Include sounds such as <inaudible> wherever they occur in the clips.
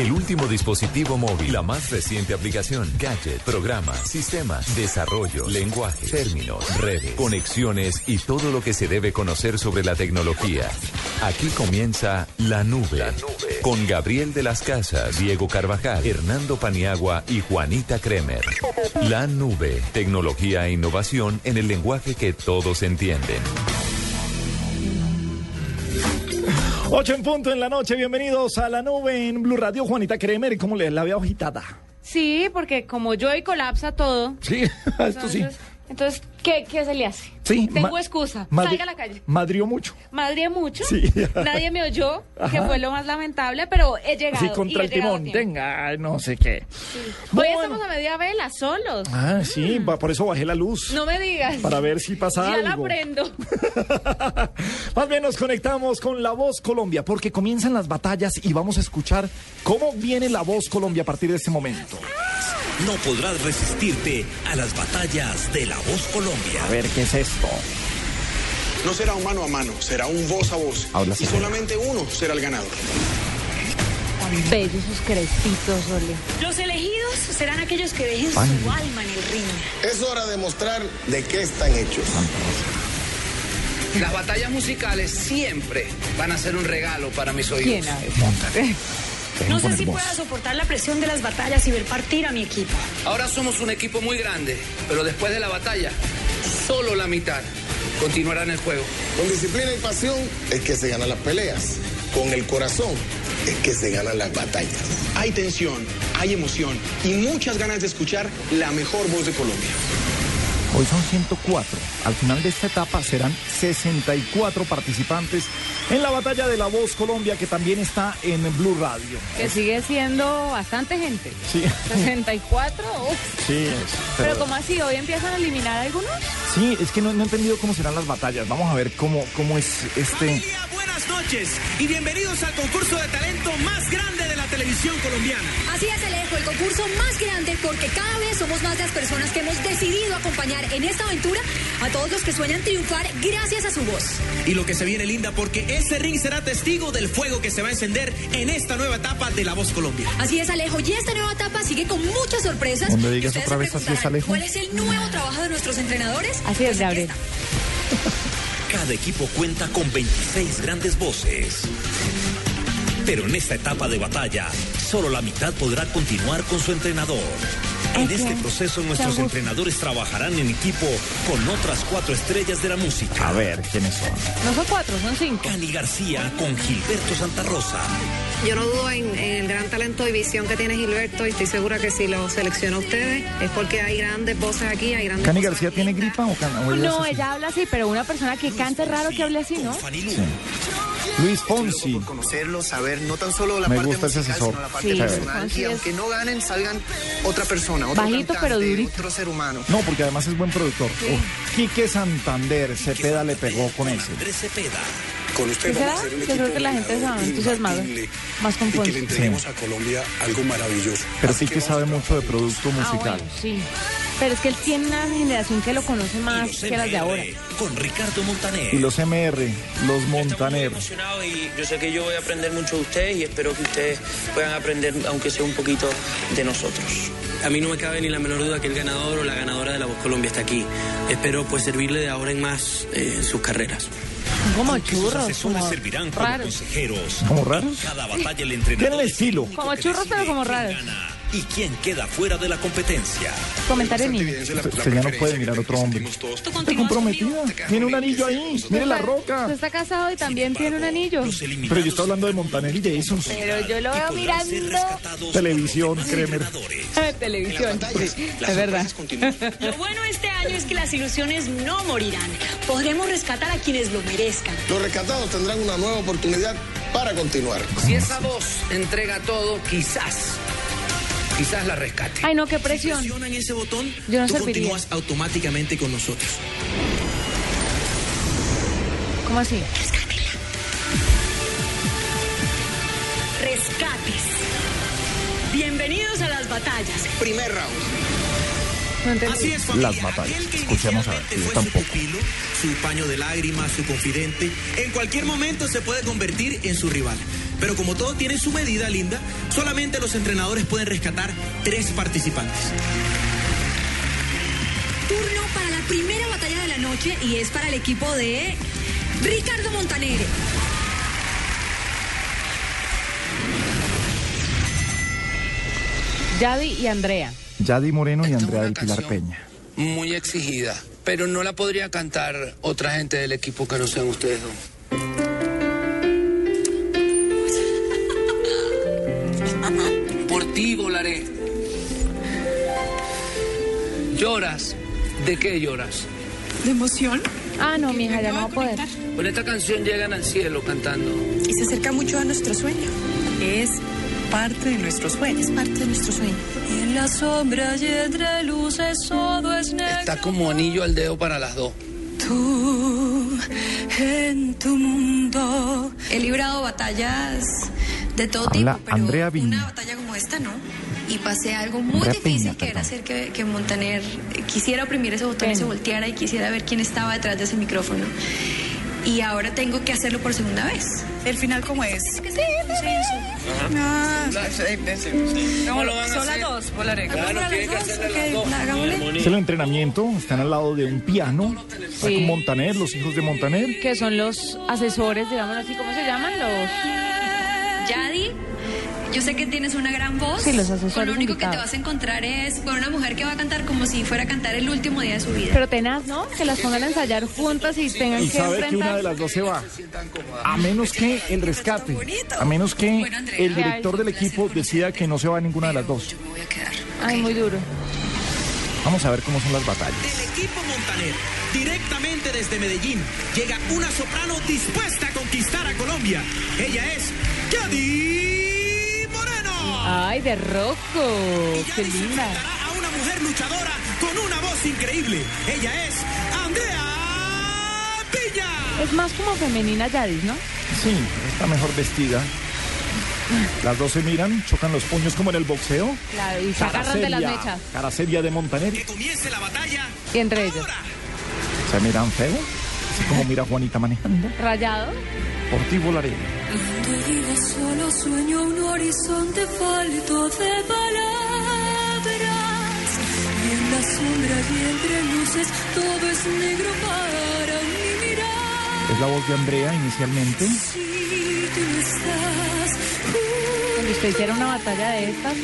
El último dispositivo móvil, la más reciente aplicación, gadget, programa, sistema, desarrollo, lenguaje, términos, redes, conexiones y todo lo que se debe conocer sobre la tecnología. Aquí comienza La Nube, con Gabriel de las Casas, Diego Carvajal, Hernando Paniagua y Juanita Kremer. La Nube, tecnología e innovación en el lenguaje que todos entienden. Ocho en punto en la noche, bienvenidos a la nube en Blue Radio. Juanita Kremer, ¿cómo le la veo agitada? Sí, porque como yo y colapsa todo. Sí, <laughs> esto sí. Entonces, ¿qué, qué se le hace? Sí, Tengo excusa. Salga a la calle. Madrió mucho. Madre mucho. Sí. <laughs> Nadie me oyó, que fue lo más lamentable, pero he llegado. Así y contra el timón. Tenga, no sé qué. Hoy Bueno. estamos a media vela, solos. Ah, sí, va- por eso bajé la luz. No me digas. Para ver si pasa ya la algo. prendo. <laughs> Más bien nos conectamos con La Voz Colombia porque comienzan las batallas y vamos a escuchar cómo viene La Voz Colombia a partir de este momento. No podrás resistirte a las batallas de la voz Colombia. A ver, ¿qué es esto? No será un mano a mano, será un voz a voz. Habla y solamente uno será el ganador. Tan bellos sus crespitos, Ole. Los elegidos serán aquellos que dejen Ay. su alma en el ring. Es hora de mostrar de qué están hechos. Las batallas musicales siempre van a ser un regalo para mis oídos. ¿Quién No sé si pueda soportar la presión de las batallas y ver partir a mi equipo. Ahora somos un equipo muy grande, pero después de la batalla, solo la mitad continuará en el juego. Con disciplina y pasión es que se ganan las peleas. Con el corazón es que se ganan las batallas. Hay tensión, hay emoción y muchas ganas de escuchar la mejor voz de Colombia. Hoy son 104. Al final de esta etapa serán 64 participantes en la batalla de La Voz Colombia que también está en Blue Radio. Que sigue siendo bastante gente. Sí, 64, uf. sí, es, Pero como así, hoy empiezan a eliminar algunos. Sí, es que no, no he entendido cómo serán las batallas. Vamos a ver cómo, cómo es este... Familia, buenas noches y bienvenidos al concurso de talento más grande de televisión colombiana. Así es, Alejo, el concurso más grande porque cada vez somos más las personas que hemos decidido acompañar en esta aventura a todos los que sueñan triunfar gracias a su voz. Y lo que se viene linda porque este ring será testigo del fuego que se va a encender en esta nueva etapa de La Voz Colombia. Así es, Alejo, y esta nueva etapa sigue con muchas sorpresas. No me Y digas ustedes otra se vez, así es, preguntarán, Alejo. ¿Cuál es el nuevo trabajo de nuestros entrenadores? Así es, Pues Gabriel. Cada equipo cuenta con 26 grandes voces. Pero en esta etapa de batalla, solo la mitad podrá continuar con su entrenador. En este proceso, nuestros Chau. entrenadores trabajarán en equipo con otras cuatro estrellas de la música. A ver, ¿quiénes son? No son cuatro, son cinco. Cani García con Gilberto Santa Rosa. Yo no dudo en, en el gran talento y visión que tiene Gilberto y estoy segura que si lo selecciona ustedes es porque hay grandes voces aquí, hay grandes ¿Cani García aquí. tiene gripa o, can- o ella No, ella habla así, pero una persona que canta es raro que hable así, ¿no? Fanny Lu. Luis Fonsi. conocerlo, saber no tan solo la Me parte gusta ese asesor. sino la parte Sí, personal. Y aunque no ganen, salgan otra persona, otro Bajito, cantante, pero durito. otro ser humano. No, porque además es buen productor. Uf, Quique Santander, Cepeda le pegó con ese. Andrés Cepeda. Con usted ¿Qué será? vamos a hacer un Yo creo que la gente se va entusiasmada. imbatible, Más con Y que Fonsi. le entreguemos a Colombia algo maravilloso. Pero Así que Quique vamos sabe mucho de producto Ah, musical. bueno, sí. Pero es que él tiene una generación que lo conoce más que las de ahora. MR Con Ricardo Montaner. Y los MR, los Montaner. emocionado y yo sé que yo voy a aprender mucho de ustedes y espero que ustedes puedan aprender, aunque sea un poquito, de nosotros. A mí no me cabe ni la menor duda que el ganador o la ganadora de la Voz Colombia está aquí. Espero pues servirle de ahora en más eh, en sus carreras. Como Aunque churros, como servirán como raros. consejeros. ¿Como raros? Cada batalla el entrenador Tienen estilo. Como churros, pero como raros. gana Y quién queda fuera de la competencia. Comentario niño. evidencia la- no puede mirar otro hombre. Tú Está comprometida. Tiene un anillo ahí. Mire la roca. Usted está casado y también tiene un anillo. Pero yo estoy hablando de Montaner y Jason. Pero yo lo veo mirando Televisión, Kremer. <laughs> en En televisión. <laughs> es verdad. <laughs> Lo bueno este año es que las ilusiones no morirán. Podremos rescatar a quienes lo merezcan. Los rescatados tendrán una nueva oportunidad para continuar. Si esa voz entrega todo, quizás, quizás la rescate. Ay, no, qué presión. Presionan ese botón, Yo no tú serviría. continúas automáticamente con nosotros. ¿Cómo así? Rescates. Bienvenidos a las batallas. Primer round. No entendí. Así es, familia. Las batallas. Escuchemos a ver, yo fue tampoco. Su, pupilo, su paño de lágrimas, su confidente, en cualquier momento se puede convertir en su rival. Pero como todo tiene su medida, Linda, solamente los entrenadores pueden rescatar tres participantes. Turno para la primera batalla de la noche y es para el equipo de Ricardo Montanere. Yadi y Andrea. Yadi Moreno y Andrea del Pilar Peña. Muy exigida, pero no la podría cantar otra gente del equipo que no sean ustedes dos. ¿Lloras? ¿De qué lloras? ¿De emoción? Ah, no, mija, ya no va a poder. Con esta canción llegan al cielo cantando. Y se acerca mucho a nuestro sueño. Es parte de nuestro sueño. Es parte de nuestro sueño. Y en la sombra y entre luces todo es negro. Está como anillo al dedo para las dos. Tú en tu mundo. He librado batallas de todo Habla tipo, pero Andrea una batalla como esta no. Y pasé algo muy difícil que era hacer que, que Montaner eh, quisiera oprimir ese botón y se volteara y quisiera ver quién estaba detrás de ese micrófono. Y ahora tengo que hacerlo por segunda vez. ¿El final cómo es? Sí, Ah, sí, sí, sí. No, ¿Cómo lo van a son las hacer? dos, volaré. Claro, dos. Es el entrenamiento, están al lado de un piano, está con Montaner, los hijos de Montaner. Que son los asesores, digámoslo así, ¿cómo se llaman? Los... Yadi, yo sé que tienes una gran voz. Sí, los asesores Con lo único que te vas a encontrar es con una mujer que va a cantar como si fuera a cantar el último día de su vida. Pero tenaz, ¿no? Que las pongan a ensayar juntas y tengan Y que sabe que una enfrentar. de las dos se va. A menos que el rescate, a menos que el director del equipo decida que no se va a ninguna de las dos. Me voy a quedar. Ay, muy duro. Vamos a ver cómo son las batallas. Del equipo Montaner, directamente desde Medellín, llega una soprano dispuesta a conquistar a Colombia. Ella es Yadi. Ay, de rojo. Qué linda. a una mujer luchadora con una voz increíble. Ella es Andrea Piña. Es más como femenina Yadis, ¿no? Sí, está mejor vestida. Las dos se miran, chocan los puños como en el boxeo. Claro, y se Cara agarran de las seria, mechas. Cara seria de Montaner. Que comience la batalla. Y entre ellos. Se miran feo. Así como mira Juanita manejando. Rayado. Por ti volaré. Cuando vivo solo sueño un horizonte falto de palabras. Y en la sombra y entre luces todo es negro para mi mirar. Es la voz de Andrea inicialmente. Si tú estás Cuando usted hiciera una batalla de estas,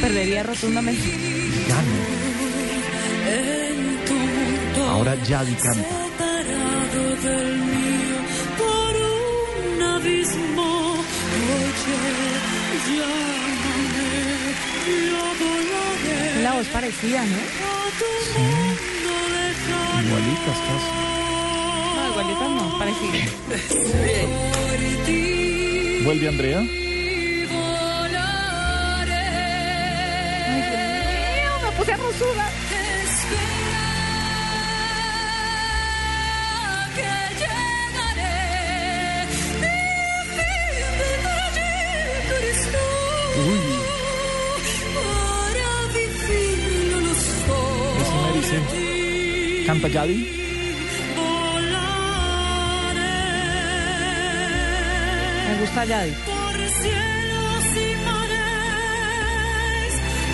perdería rotundamente. Mundo. Ahora Yadi canta. Del mío por un abismo. Oye, llámame, yo volaré La voz parecida, ¿no? a tu mundo lejano. Igualitas casi. No, igualitas no, parecida. Por ti Vuelve Andrea.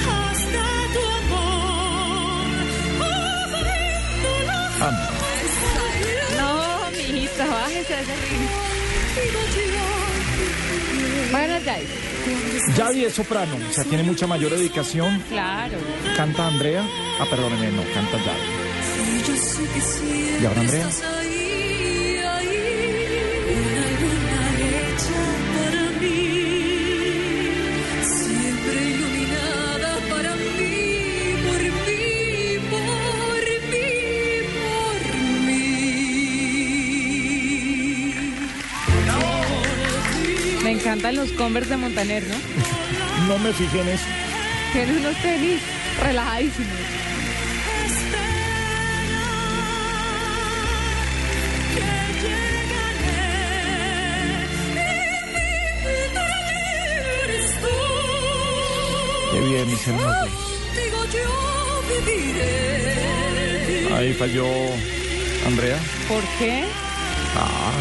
Hasta tu amor. Abriendo los Canta. No, mijita, bájese a ese ritmo. Bueno, Yadi. Yadi es soprano, o sea, tiene mucha mayor dedicación. Claro. Canta Andrea. Ah, perdóneme, no, canta Yadi. ¿Y ahora Andrea? estás ahí, ahí, una luna hecha para mí, siempre iluminada para mí, por mí, por mí, por mí. Me encantan los Converse de Montaner, ¿no? No me fijé en eso. Tiene unos tenis relajadísimos. Qué bien, mis hermanos. Ahí falló Andrea. ¿Por qué? Ah,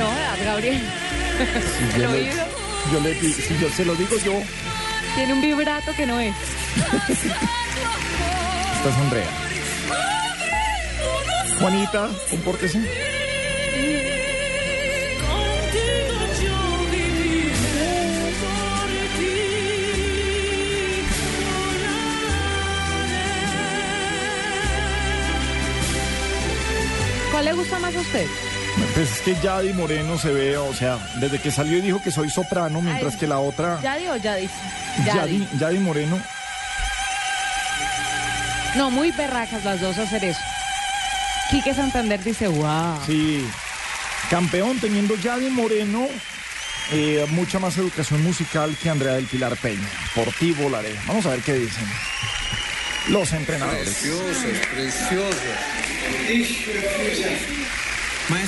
No, Gabriel. <laughs> El yo le-. Yo le si yo se lo digo yo, Tiene un vibrato que no es. <laughs> esta es Andrea. Juanita, compórtese. Usted? Pues es que Yadi Moreno se ve, o sea, desde que salió y dijo que soy soprano, mientras Ay. que la otra, ¿Yadi o Yadis? Yadi, Yadi Moreno, No, muy berracas las dos hacer eso. Quique Santander dice, wow. sí, campeón teniendo Yadi Moreno, eh, mucha más educación musical que Andrea del Pilar Peña. Por ti volaré. Vamos a ver qué dicen los entrenadores. precioso.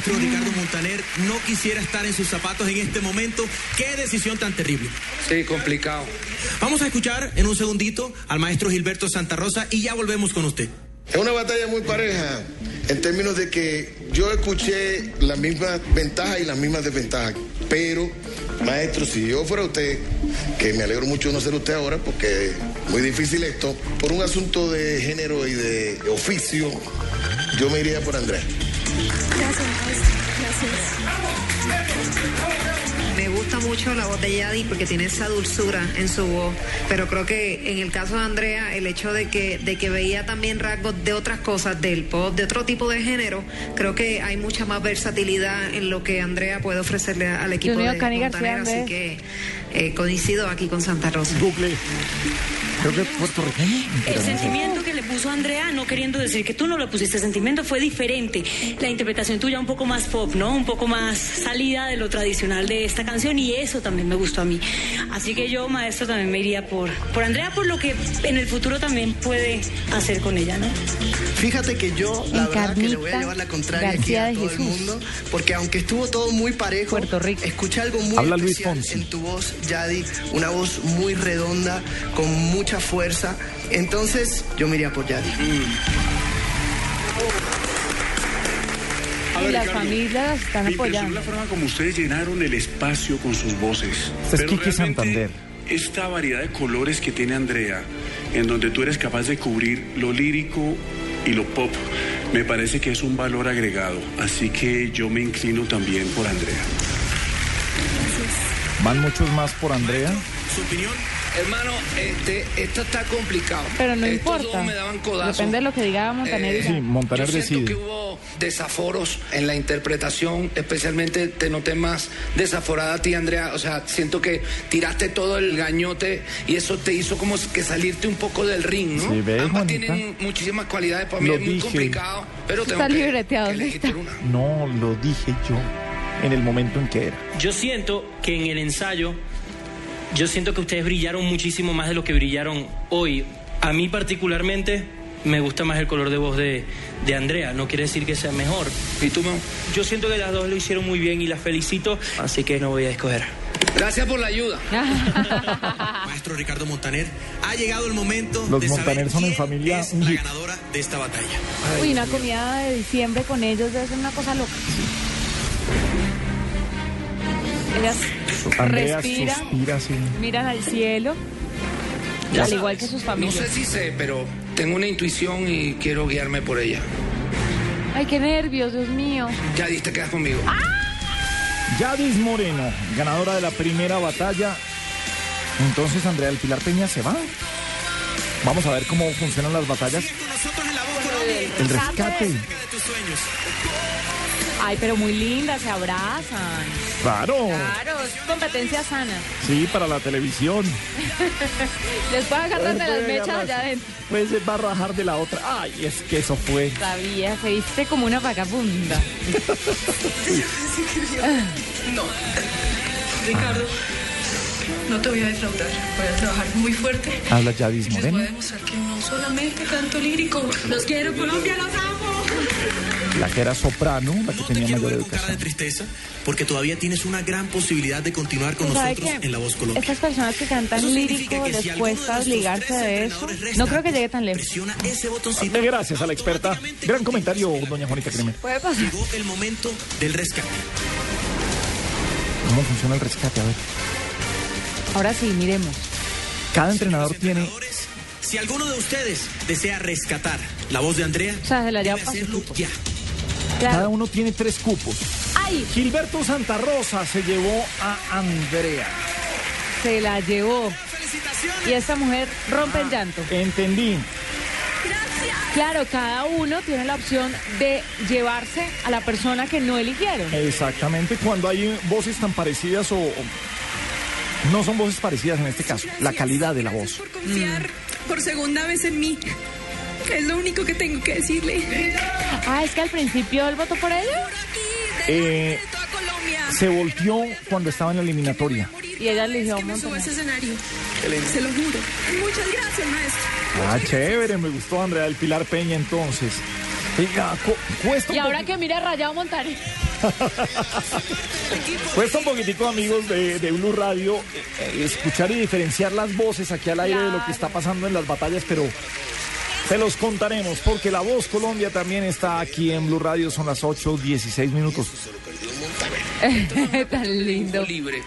Maestro Ricardo Montaner, no quisiera estar en sus zapatos en este momento. Qué decisión tan terrible. Sí, complicado. Vamos a escuchar en un segundito al maestro Gilberto Santa Rosa y ya volvemos con usted. Es una batalla muy pareja en términos de que yo escuché las mismas ventajas y las mismas desventajas. Pero, maestro, si yo fuera usted, que me alegro mucho de no ser usted ahora, porque es muy difícil esto, por un asunto de género y de oficio, yo me iría por Andrés. Gracias, mucho la voz de Yadi porque tiene esa dulzura en su voz, pero creo que en el caso de Andrea, el hecho de que, de que veía también rasgos de otras cosas, del pop, de otro tipo de género, creo que hay mucha más versatilidad en lo que Andrea puede ofrecerle al equipo Junior de Cani así Andrés. que eh, coincido aquí con Santa Rosa. Google. Creo que puertorriqueño. El sentimiento que le puso Andrea, no queriendo decir que tú no le pusiste sentimiento, fue diferente. La interpretación tuya un poco más pop, ¿no? Un poco más salida de lo tradicional de esta canción y eso también me gustó a mí. Así que yo, maestro, también me iría por, por Andrea, por lo que en el futuro también puede hacer con ella, ¿no? Fíjate que yo, la verdad, que le voy a Encarnita llevar la contraria aquí a de todo el Jesús. mundo, porque aunque estuvo todo muy parejo, escuché algo muy Habla Luis especial Fonsi. en tu voz, Yadi, una voz muy redonda, con mucha fuerza. Entonces, yo me iría por Yadi. Y las familias están Me apoyando. la forma como ustedes llenaron el espacio con sus voces. Este es Pero Quique realmente, Santander. Esta variedad de colores que tiene Andrea, en donde tú eres capaz de cubrir lo lírico y lo pop, me parece que es un valor agregado. Así que yo me inclino también por Andrea. Van muchos más por Andrea. ¿Su opinión? Hermano, este, esto está complicado. Pero no Estos importa. dos me daban codazo. Depende de lo que diga Montaner. Eh. Sí, Montaner Yo siento decide. que hubo desaforos en la interpretación, especialmente te noté más desaforada a ti, Andrea. O sea, siento que tiraste todo el gañote y eso te hizo como que salirte un poco del ring, ¿no? Sí, ¿ves, Ambas tienen muchísimas cualidades, para mí Lo es muy dije. complicado, pero tengo Está que, libreteado. que ¿dónde elegirte está? una. No, lo dije yo en el momento en que era. Yo siento que en el ensayo, yo siento que ustedes brillaron muchísimo más de lo que brillaron hoy. A mí particularmente me gusta más el color de voz de, de Andrea, no quiere decir que sea mejor. ¿Y tú, Mau? Yo siento que las dos lo hicieron muy bien y las felicito, así que no voy a escoger. Gracias por la ayuda. <laughs> Maestro Ricardo Montaner, ha llegado el momento Los de saber Montaner son en quién familia es la ganadora de esta batalla. Uy, una comida de diciembre con ellos debe ser una cosa loca. Ellas Andrea respiran, suspira así. miran al cielo, Ya al sabes, igual que sus No familias. sé si sé, pero tengo una intuición y quiero guiarme por ella. Ay, qué nervios, Dios mío. Ya diste, quedas conmigo. Yadis Moreno, ganadora de la primera batalla. Entonces Andrea del Pilar Peña se va. Vamos a ver cómo funcionan las batallas. El rescate. Ay, pero muy lindas, se abrazan. Claro. Claro, es competencia sana. Sí, para la televisión. <laughs> Después agarran de las mechas agarrar- allá adentro. Pues se va a rajar de la otra. Ay, es que eso fue. Sabía, se viste como una vagabunda. <laughs> No. Ricardo, no te voy a defraudar. Voy a trabajar muy fuerte. Habla Yadis Les voy a Moreno. demostrar que no solamente canto lírico. Los quiero, Colombia, los amo. La que era soprano, la que tenía mayor Cara educación. de tristeza, porque todavía tienes una gran posibilidad de continuar con ¿Sabe nosotros qué? en La Voz Colombia. Estas personas que cantan lírico les cuesta desligarse de eso. No creo que llegue tan lejos. Eh, Gracias a la experta. Gran comentario, doña Juanita Kremer. Puede pasar. Llegó el momento del rescate. ¿Cómo funciona el rescate? A ver. Ahora sí, miremos. Cada entrenador tiene Si alguno de ustedes desea rescatar la voz de Andrea, O sea, se la debe hacerlo. Cada uno tiene tres cupos. ¡Ay! Gilberto Santa Rosa se llevó a Andrea. Se la llevó. Y esta mujer rompe el llanto. Entendí. Claro, cada uno tiene la opción de llevarse a la persona que no eligieron. Exactamente, cuando hay voces tan parecidas o... o- No son voces parecidas en este caso, la calidad de la voz. confiar por segunda vez en mí. Es lo único que tengo que decirle. Ah, es que al principio él votó por ella. Eh, se volteó cuando estaba en la eliminatoria. Y ella ese escenario. Se lo juro. Muchas gracias, maestro. Ah, chévere, me gustó Andrea del Pilar Peña entonces. Oiga, cu- cuesta Y ahora que mira a Rayado Montarí. <laughs> cuesta un poquitico, amigos de, de Blue Radio, eh, escuchar y diferenciar las voces aquí al aire de lo que está pasando en las batallas, pero se los contaremos, porque La Voz Colombia también está aquí en Blue Radio, son las 8, 16 minutos. <laughs> Tan lindo. libre.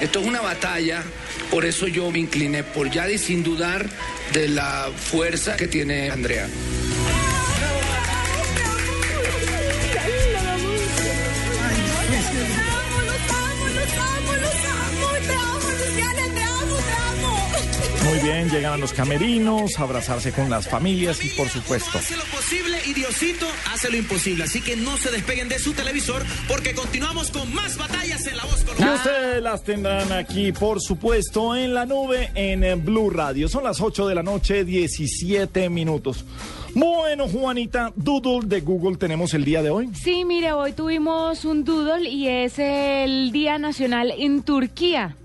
Esto es una batalla, por eso yo me incliné por Yadi sin dudar de la fuerza que tiene Andrea. Muy bien, llegan a los camerinos, a abrazarse con las familias y por supuesto. Hace lo posible y Diosito hace lo imposible. Así que no se despeguen de su televisor porque continuamos con más batallas en la voz Y colombiana. ustedes las tendrán aquí, por supuesto, en la nube en Blue Radio. Son las 8 de la noche, 17 minutos. Bueno, Juanita, Doodle de Google tenemos el día de hoy. Sí, mire, hoy tuvimos un doodle y es el Día Nacional en Turquía.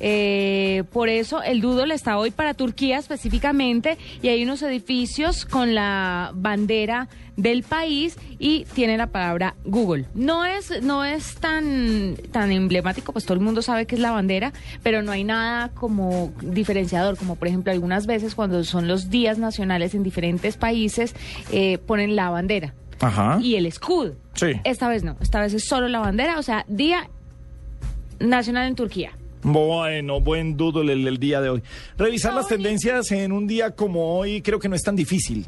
Eh, por eso el doodle está hoy para Turquía específicamente y hay unos edificios con la bandera del país y tiene la palabra Google. No es no es tan tan emblemático, pues todo el mundo sabe que es la bandera, pero no hay nada como diferenciador, como por ejemplo algunas veces cuando son los días nacionales en diferentes países eh, ponen la bandera Ajá. y el escudo. Sí. Esta vez no, esta vez es solo la bandera, o sea, Día Nacional en Turquía. Bueno, buen doodle el, el día de hoy. Revisar las tendencias en un día como hoy creo que no es tan difícil.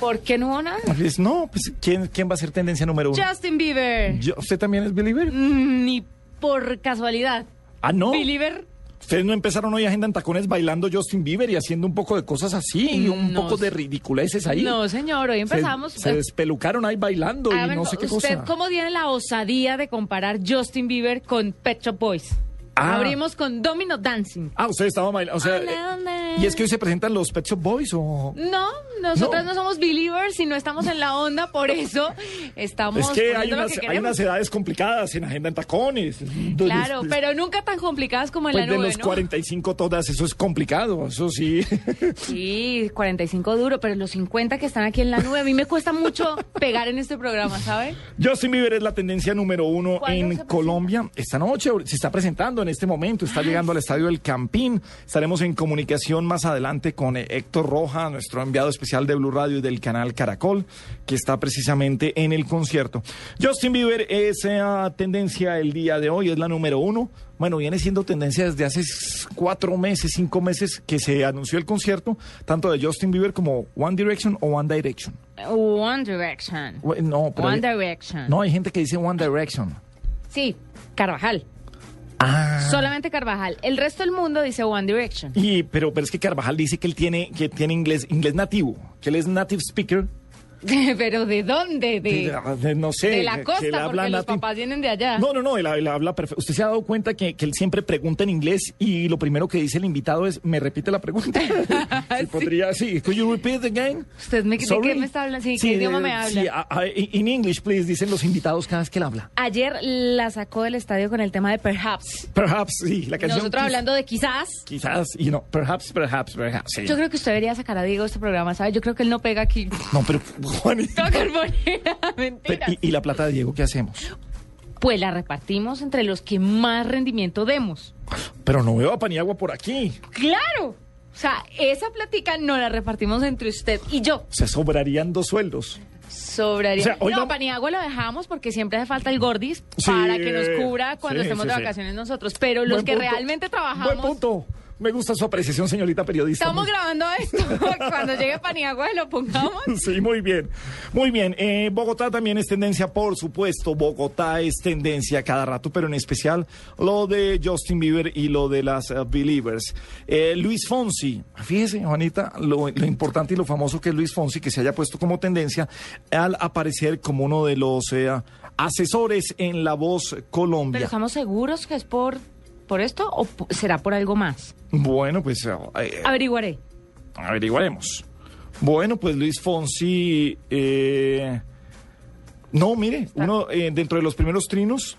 ¿Por qué no hubo nada? Pues, no, pues ¿quién, quién va a ser tendencia número uno? Justin Bieber. Yo- ¿Usted también es believer? Mm, Ni por casualidad. Ah, no. Believer. Ustedes no empezaron hoy agenda en tacones bailando Justin Bieber y haciendo un poco de cosas así, y un No. poco de ridiculeces ahí. No, señor, hoy empezamos. Se, eh, despelucaron ahí bailando y no sé qué ¿Usted cosa. cómo tiene la osadía de comparar Justin Bieber con Pet Shop Boys? Ah. Abrimos con Domino Dancing. Ah, usted estaba bailando. O sea. ¿y es que hoy se presentan los Pet Shop Boys o...? No, nosotras no. somos believers y no estamos en la onda, por eso estamos. Es que hay lo unas, que hay unas edades complicadas en agenda en tacones. Entonces, Claro, pero nunca tan complicadas como en Pues la de nube, los ¿no? 45 todas, eso es complicado, eso sí. <laughs> Sí, 45 duro, pero los 50 que están aquí en la nube, a mí me cuesta mucho pegar en este programa, ¿sabe? Justin Bieber es la tendencia número uno ¿Cuándo en Colombia. Esta noche se está presentando en este momento, está llegando al estadio del Campín. Estaremos en comunicación más adelante con eh, Héctor Roja, nuestro enviado especial de Blue Radio y del canal Caracol, que está precisamente en el concierto. Justin Bieber es eh, tendencia el día de hoy, es la número uno. Bueno, viene siendo tendencia desde hace cuatro meses, cinco meses que se anunció el concierto, tanto de Justin Bieber como One Direction o One Direction. One Direction. No, pero One Direction. no, hay gente que dice One Direction. Sí, Carvajal. Ah. Solamente Carvajal. El resto del mundo dice One Direction. Y, pero, pero es que Carvajal dice que él tiene, que tiene inglés, inglés nativo, que él es native speaker. <laughs> ¿Pero de dónde? De, de- no sé. de la que- que costa, él porque los papás vienen de allá. No, no, no, él, él habla perfecto. Usted se ha dado cuenta que, que él siempre pregunta en inglés y lo primero que dice el invitado es, ¿me repite la pregunta? <laughs> <laughs> Si podría, sí. Could you repeat again? ¿Usted me, de qué me está hablando? Sí, ¿qué idioma me habla? Sí, a- a- in English, please, dicen los invitados cada vez que él habla. Ayer la sacó del estadio con el tema de Perhaps. Perhaps, sí, la canción. Nosotros hablando de quizás. Quizás, y no, perhaps, perhaps, perhaps. sí. Yo creo que usted debería sacar a Diego este programa, ¿sabe? Yo creo que él no pega aquí. No, pero, Carbonera, mentira. ¿y, y la plata de Diego qué hacemos? Pues la repartimos entre los que más rendimiento demos. Pero no veo a Paniagua por aquí. ¡Claro! O sea, esa plática no la repartimos entre usted y yo. Se sobrarían dos sueldos. Sobraría. O sea, hoy no, vamos- Paniagua lo dejamos porque siempre hace falta el gordis Sí, para que nos cubra cuando sí, estemos sí, de vacaciones nosotros. Pero los Buen que punto. realmente Buen trabajamos. punto. Me gusta su apreciación, señorita periodista. Estamos Muy- grabando esto. <laughs> Cuando llegue Paniagua lo pongamos. <laughs> Sí, muy bien. Muy bien. Eh, Bogotá también es tendencia, por supuesto. Bogotá es tendencia cada rato, pero en especial lo de Justin Bieber y lo de las eh, Believers. Eh, Luis Fonsi, fíjese, Juanita, lo, lo importante y lo famoso que es Luis Fonsi, que se haya puesto como tendencia al aparecer como uno de los eh, asesores en La Voz Pero Colombia. estamos seguros que es por, por esto o será por algo más. Bueno, pues eh, Averiguaré. Averiguaremos. Bueno, pues Luis Fonsi. eh, no, mire, uno eh, dentro de los primeros trinos.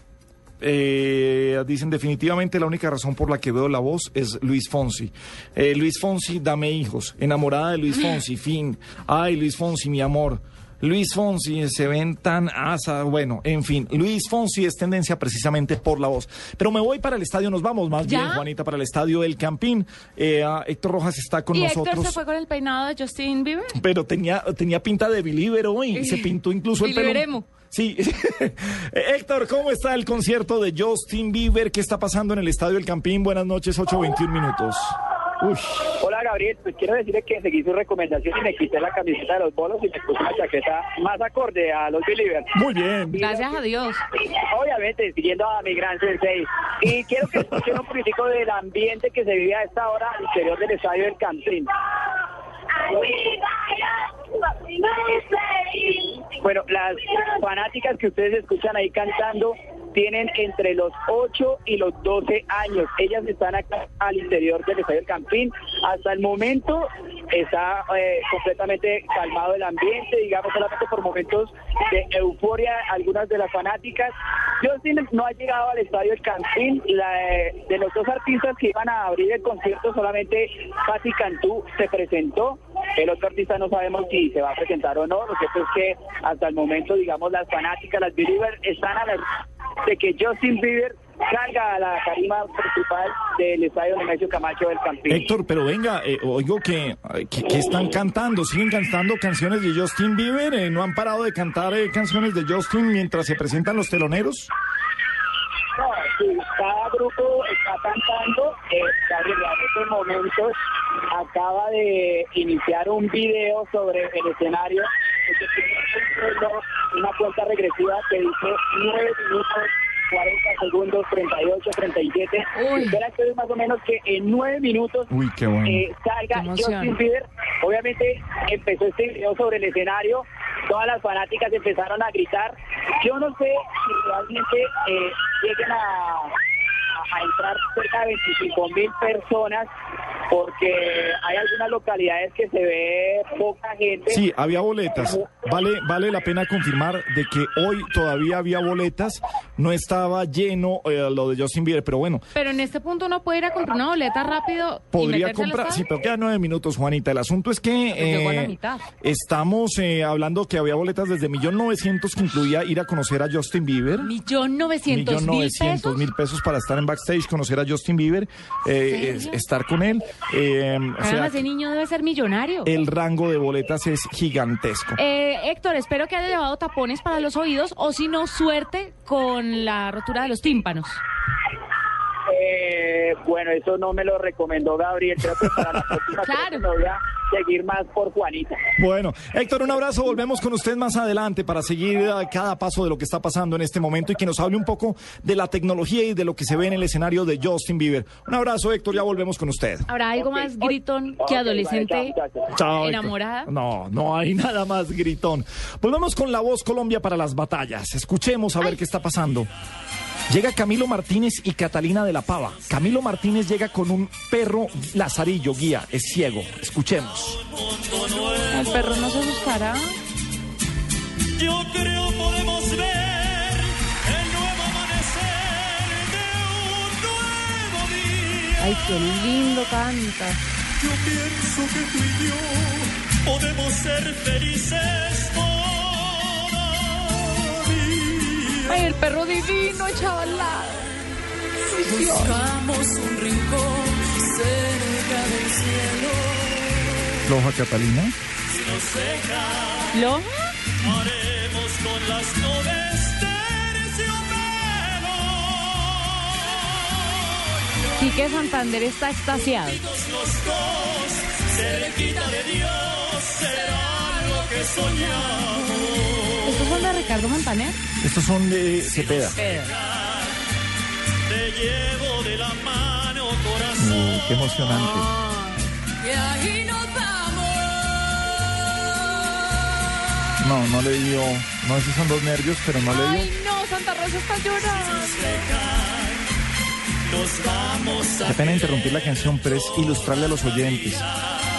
eh, dicen definitivamente la única razón por la que veo la voz es Luis Fonsi. Eh, Luis Fonsi, dame hijos. Enamorada de Luis <gasps> Fonsi, fin. Ay, Luis Fonsi, mi amor. Luis Fonsi se ven tan asa, bueno, en fin, Luis Fonsi es tendencia precisamente por la voz. Pero me voy para el estadio, nos vamos más ¿Ya? bien, Juanita, para el estadio del Campín. Eh, ah, Héctor Rojas está con ¿Y nosotros. Héctor se fue con el peinado de Justin Bieber? Pero tenía, tenía pinta de believer hoy. Se <laughs> pintó incluso el pelo. Sí. <laughs> Héctor, ¿cómo está el concierto de Justin Bieber? ¿Qué está pasando en el Estadio El Campín? Buenas noches, 8.21 minutos. Uy. Hola Gabriel, pues quiero decirle que seguí su recomendación y me quité la camiseta de los bolos y me puse una chaqueta más acorde a los Believers. Muy bien. Gracias a Dios. Obviamente, siguiendo a mi gran sensei. Y quiero que escuchen un poquitico del ambiente que se vive a esta hora al interior del estadio del Campín. Bueno, las fanáticas que ustedes escuchan ahí cantando tienen entre los 8 y los 12 años. Ellas están acá al interior del Estadio del Campín. Hasta el momento está eh, completamente calmado el ambiente, digamos solamente por momentos de euforia algunas de las fanáticas. Justin no ha llegado al Estadio del Campín. La, eh, de los dos artistas que iban a abrir el concierto, solamente Patti Cantú se presentó. El otro artista no sabemos si se va a presentar o no. Lo cierto es que hasta el momento, digamos, las fanáticas, las Believers, están a de que Justin Bieber salga a la tarima principal del estadio Nemesio Camacho del Campín. Héctor, pero venga, eh, oigo que, que, que están cantando, siguen cantando canciones de Justin Bieber, eh, no han parado de cantar eh, canciones de Justin mientras se presentan los teloneros. No, sí, cada grupo está cantando. Eh, Gabriel, en estos momentos acaba de iniciar un video sobre el escenario. Una cuenta regresiva que dice 9 minutos 40 segundos, 38, 37. Espera que más o menos que en 9 minutos Uy, qué bueno. eh, salga Qué. Justin Bieber. Obviamente empezó este video sobre el escenario, todas las fanáticas empezaron a gritar. Yo no sé si realmente eh, lleguen a, a- a entrar cerca de 25 mil personas, porque hay algunas localidades que se ve poca gente. Sí, había boletas. Vale, vale la pena confirmar de que hoy todavía había boletas. No estaba lleno eh, lo de Justin Bieber, pero bueno, Pero en este punto uno puede ir a comprar una boleta rápido podría comprar. Sí, pero quedan nueve minutos, Juanita. El asunto es que Pues llegó a la eh, mitad. estamos eh, hablando que había boletas desde millón novecientos que incluía ir a conocer a Justin Bieber. Millón novecientos mil pesos para estar en backstage, conocer a Justin Bieber, eh, es- estar con él. eh, o sea, ese niño debe ser millonario. el rango de boletas es gigantesco. Eh, Héctor, espero que haya llevado tapones para los oídos o si no, suerte con la rotura de los tímpanos. Eh, bueno, eso no me lo recomendó Gabriel. Creo que para la <laughs> próxima que me voy a seguir más por Juanita. Bueno, Héctor, un abrazo. Volvemos con usted más adelante para seguir cada paso de lo que está pasando en este momento y que nos hable un poco de la tecnología y de lo que se ve en el escenario de Justin Bieber. Un abrazo, Héctor. Ya volvemos con usted. ¿Habrá algo más gritón que adolescente Chao, enamorada? No, no hay <laughs> nada más gritón. Volvemos con la voz Colombia para las batallas. Escuchemos a ver qué está pasando. Llega Camilo Martínez y Catalina de la Pava. Camilo Martínez llega con un perro lazarillo, guía, es ciego. Escuchemos. El perro no se asustará. Yo creo podemos ver el nuevo amanecer de un nuevo día. Ay, qué lindo canta. Yo pienso que tú y yo podemos ser felices todavía. Ay, el perro divino, chavalada. Buscamos un rincón cerca del cielo Loja Catalina. ¿Lo? Haremos con las nubes terciopelo. Quique Santander está extasiado. Los dos, cerquita de Dios, será lo que soñamos. ¿Estos son de Ricardo Montaner? Estos son de Cepeda. Te llevo de la mano, corazón. Uh, qué emocionante. Y ahí nos vamos. No, no le dio. No sé si son dos nervios, pero no le dio. Ay, no, Santa Rosa está llorando. Nos vamos Qué pena interrumpir la canción, pero es ilustrarle a los oyentes.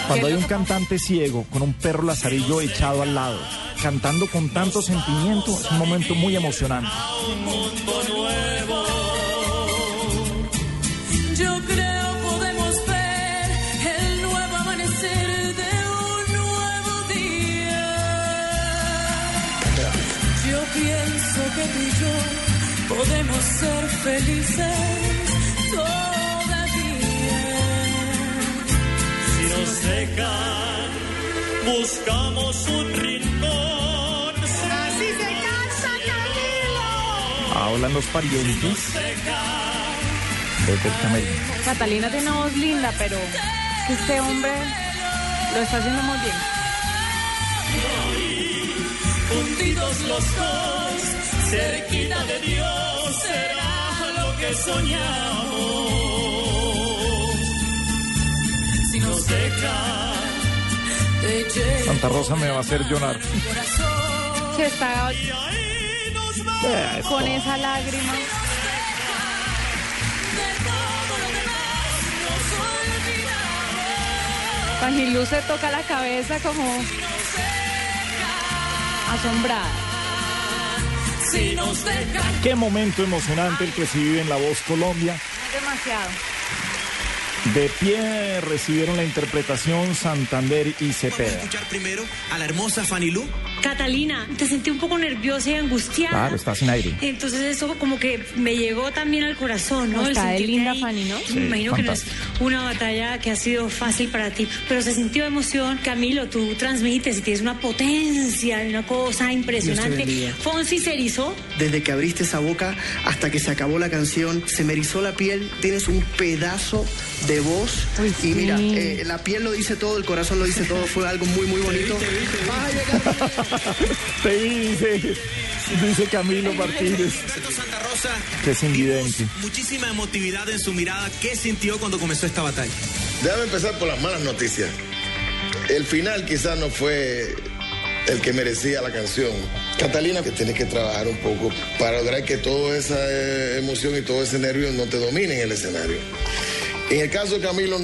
Cuando hay un cantante ciego con un perro lazarillo echado al lado, cantando con tanto sentimiento, es un momento muy emocionante. un mundo nuevo. Yo creo podemos ver el nuevo amanecer de un nuevo día. Yo pienso que tú y yo podemos ser felices todavía. Si nos dejan, buscamos un rincón. Hablan los parientes. Catalina tiene una voz linda, pero este hombre lo está haciendo muy bien. Juntitos los dos, cerquita de Dios, será lo que soñamos. Si nos deja, Santa Rosa me va a hacer llorar. Se está Con esa lágrima. Pajilú se toca la cabeza como asombrada. Si nos deja, Qué momento emocionante el que se vive en La Voz Colombia. Demasiado. De pie recibieron la interpretación Santander y Cepeda. escuchar primero a la hermosa Fanny Lu. Catalina, te sentí un poco nerviosa y angustiada. Claro, está sin aire. Entonces eso como que me llegó también al corazón, ¿no? El Está de linda ahí. Fanny, ¿no? Me imagino que no es una batalla que ha sido fácil para ti, pero se sintió emoción. Camilo, tú transmites y tienes una potencia, una cosa impresionante. Fonsi se erizó. Desde que abriste esa boca hasta que se acabó la canción, se me erizó la piel, tienes un pedazo de voz. y mira, eh, la piel lo dice todo, el corazón lo dice todo, fue algo muy, muy bonito. Te vi, <laughs> dice, dice Camilo Martínez, Santa Rosa, que es invidente. muchísima emotividad en su mirada. ¿Qué sintió cuando comenzó esta batalla? Déjame empezar por las malas noticias. El final quizás no fue el que merecía la canción. Catalina, que tienes que trabajar un poco para lograr que toda esa eh, emoción y todo ese nervio no te dominen en el escenario. En el caso de Camilo,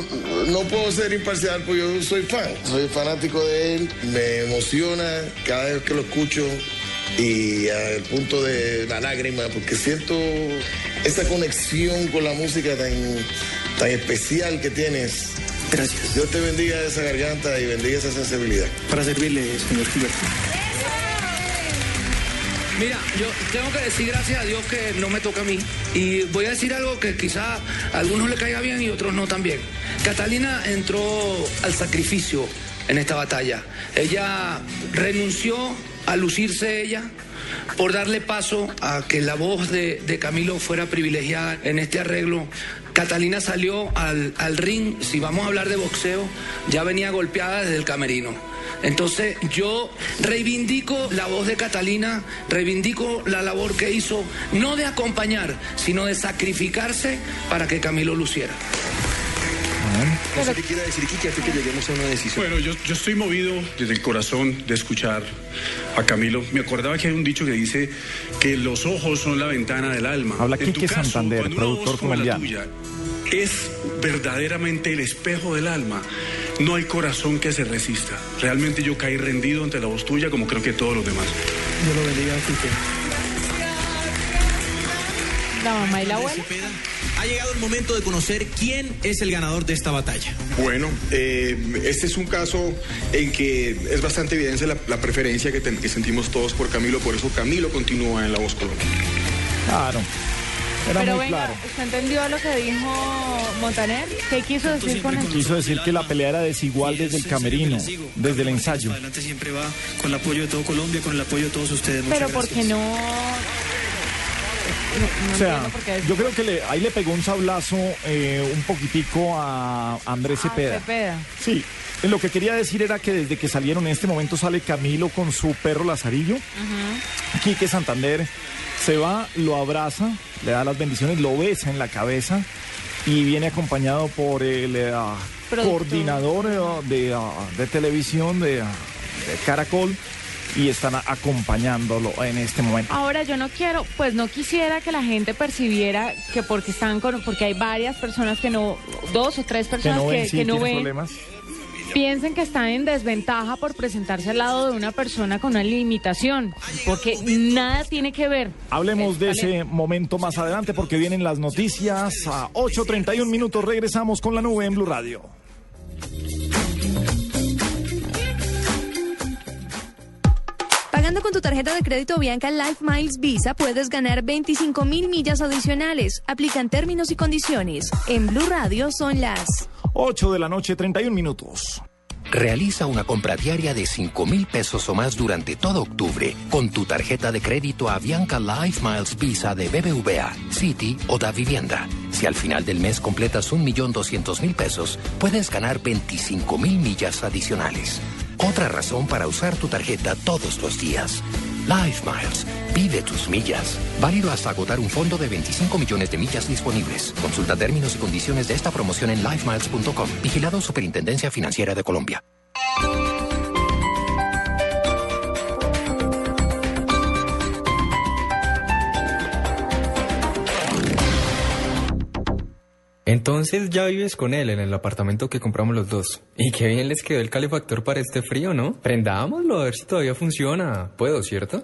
no puedo ser imparcial porque yo soy fan, soy fanático de él, me emociona cada vez que lo escucho y al punto de la lágrima, porque siento esa conexión con la música tan, tan especial que tienes. Gracias. Dios te bendiga esa garganta y bendiga esa sensibilidad. Para servirle, señor Gilberto. Mira, yo tengo que decir gracias a Dios que no me toca a mí. Y voy a decir algo que quizá a algunos le caiga bien y otros no también. Catalina entró al sacrificio en esta batalla. Ella renunció a lucirse ella por darle paso a que la voz de, de Camilo fuera privilegiada en este arreglo. Catalina salió al, al ring, si vamos a hablar de boxeo, ya venía golpeada desde el camerino. Entonces yo reivindico la voz de Catalina, reivindico la labor que hizo, no de acompañar, sino de sacrificarse para que Camilo luciera. No sé qué quiere decir Kiki antes que lleguemos a una decisión. Bueno, yo, yo estoy movido desde el corazón de escuchar a Camilo. Me acordaba que hay un dicho que dice que los ojos son la ventana del alma. Habla En tu Quique caso, Santander, productor como la tuya es verdaderamente el espejo del alma. No hay corazón que se resista. Realmente yo caí rendido ante la voz tuya como creo que todos los demás. Dios lo bendiga, Quique. La mamá y la abuela. Ha llegado el momento de conocer quién es el ganador de esta batalla. Bueno, eh, este es un caso en que es bastante evidente la, la preferencia que, ten- que sentimos todos por Camilo, por eso Camilo continúa en La Voz Colombia. Claro. Era Pero muy venga, claro. ¿usted entendió lo que dijo Montaner? ¿Qué quiso decir con eso? Quiso decir que la pelea era desigual desde el camerino, desde el ensayo. Adelante siempre va con el apoyo de todo Colombia, con el apoyo de todos ustedes. Muchas Pero ¿por qué gracias. no? no- no O sea, yo creo que le- ahí le pegó un sablazo eh, un poquitico a Andrés Ah, Cepeda. Cepeda. Sí, lo que quería decir era que desde que salieron en este momento sale Camilo con su perro Lazarillo. Quique Santander se va, lo abraza, le da las bendiciones, lo besa en la cabeza y viene acompañado por el eh, ah, coordinador eh, de, ah, de televisión de, ah, de Caracol y están acompañándolo en este momento. Ahora yo no quiero, pues no quisiera que la gente percibiera que porque están con, porque hay varias personas que no, dos o tres que personas no que, ven, sí, que no ven, problemas. Piensen que están en desventaja por presentarse al lado de una persona con una limitación, porque nada tiene que ver. Hablemos de ese momento más adelante porque vienen las noticias a 8.31 minutos. Regresamos con la nube en Blue Radio. Pagando con tu tarjeta de crédito Bianca Life Miles Visa puedes ganar 25 mil millas adicionales. Aplican términos y condiciones. En Blue Radio son las 8 de la noche, 31 minutos. Realiza una compra diaria de 5 mil pesos o más durante todo octubre con tu tarjeta de crédito Avianca Life Miles Visa de BBVA, City o Da Vivienda. Si al final del mes completas 1.200.000 pesos, puedes ganar 25 mil millas adicionales. Otra razón para usar tu tarjeta todos los días. Life Miles. Vive tus millas. Válido hasta agotar un fondo de 25 millones de millas disponibles. Consulta términos y condiciones de esta promoción en lifemiles.com. Vigilado Superintendencia Financiera de Colombia. Entonces ya vives con él en el apartamento que compramos los dos. Y qué bien les quedó el calefactor para este frío, ¿no? Prendámoslo a ver si todavía funciona. Puedo, ¿cierto?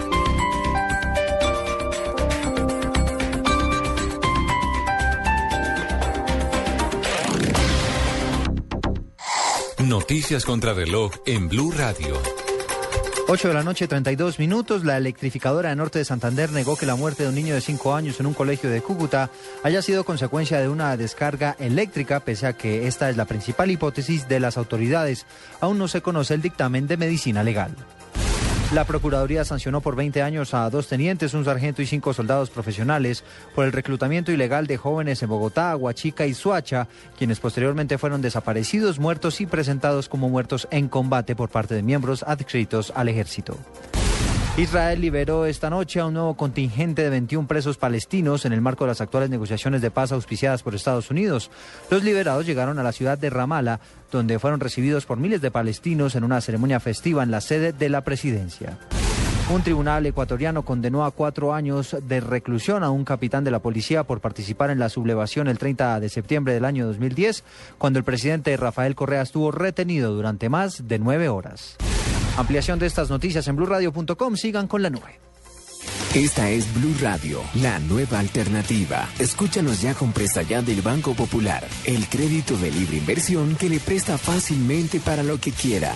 Noticias contra reloj en Blue Radio. 8 de la noche, 32 minutos. La electrificadora de Norte de Santander negó que la muerte de un niño de 5 años en un colegio de Cúcuta haya sido consecuencia de una descarga eléctrica, pese a que esta es la principal hipótesis de las autoridades. Aún no se conoce el dictamen de medicina legal. La Procuraduría sancionó por 20 años a dos tenientes, un sargento y cinco soldados profesionales por el reclutamiento ilegal de jóvenes en Bogotá, Huachica y Suacha, quienes posteriormente fueron desaparecidos, muertos y presentados como muertos en combate por parte de miembros adscritos al ejército. Israel liberó esta noche a un nuevo contingente de 21 presos palestinos en el marco de las actuales negociaciones de paz auspiciadas por Estados Unidos. Los liberados llegaron a la ciudad de Ramallah, donde fueron recibidos por miles de palestinos en una ceremonia festiva en la sede de la presidencia. Un tribunal ecuatoriano condenó a cuatro años de reclusión a un capitán de la policía por participar en la sublevación el 30 de septiembre del año 2010, cuando el presidente Rafael Correa estuvo retenido durante más de nueve horas. Ampliación de estas noticias en blurradio.com. Sigan con la nube. Esta es Blue Radio, la nueva alternativa. Escúchanos ya con Presta Ya del Banco Popular, el crédito de libre inversión que le presta fácilmente para lo que quiera.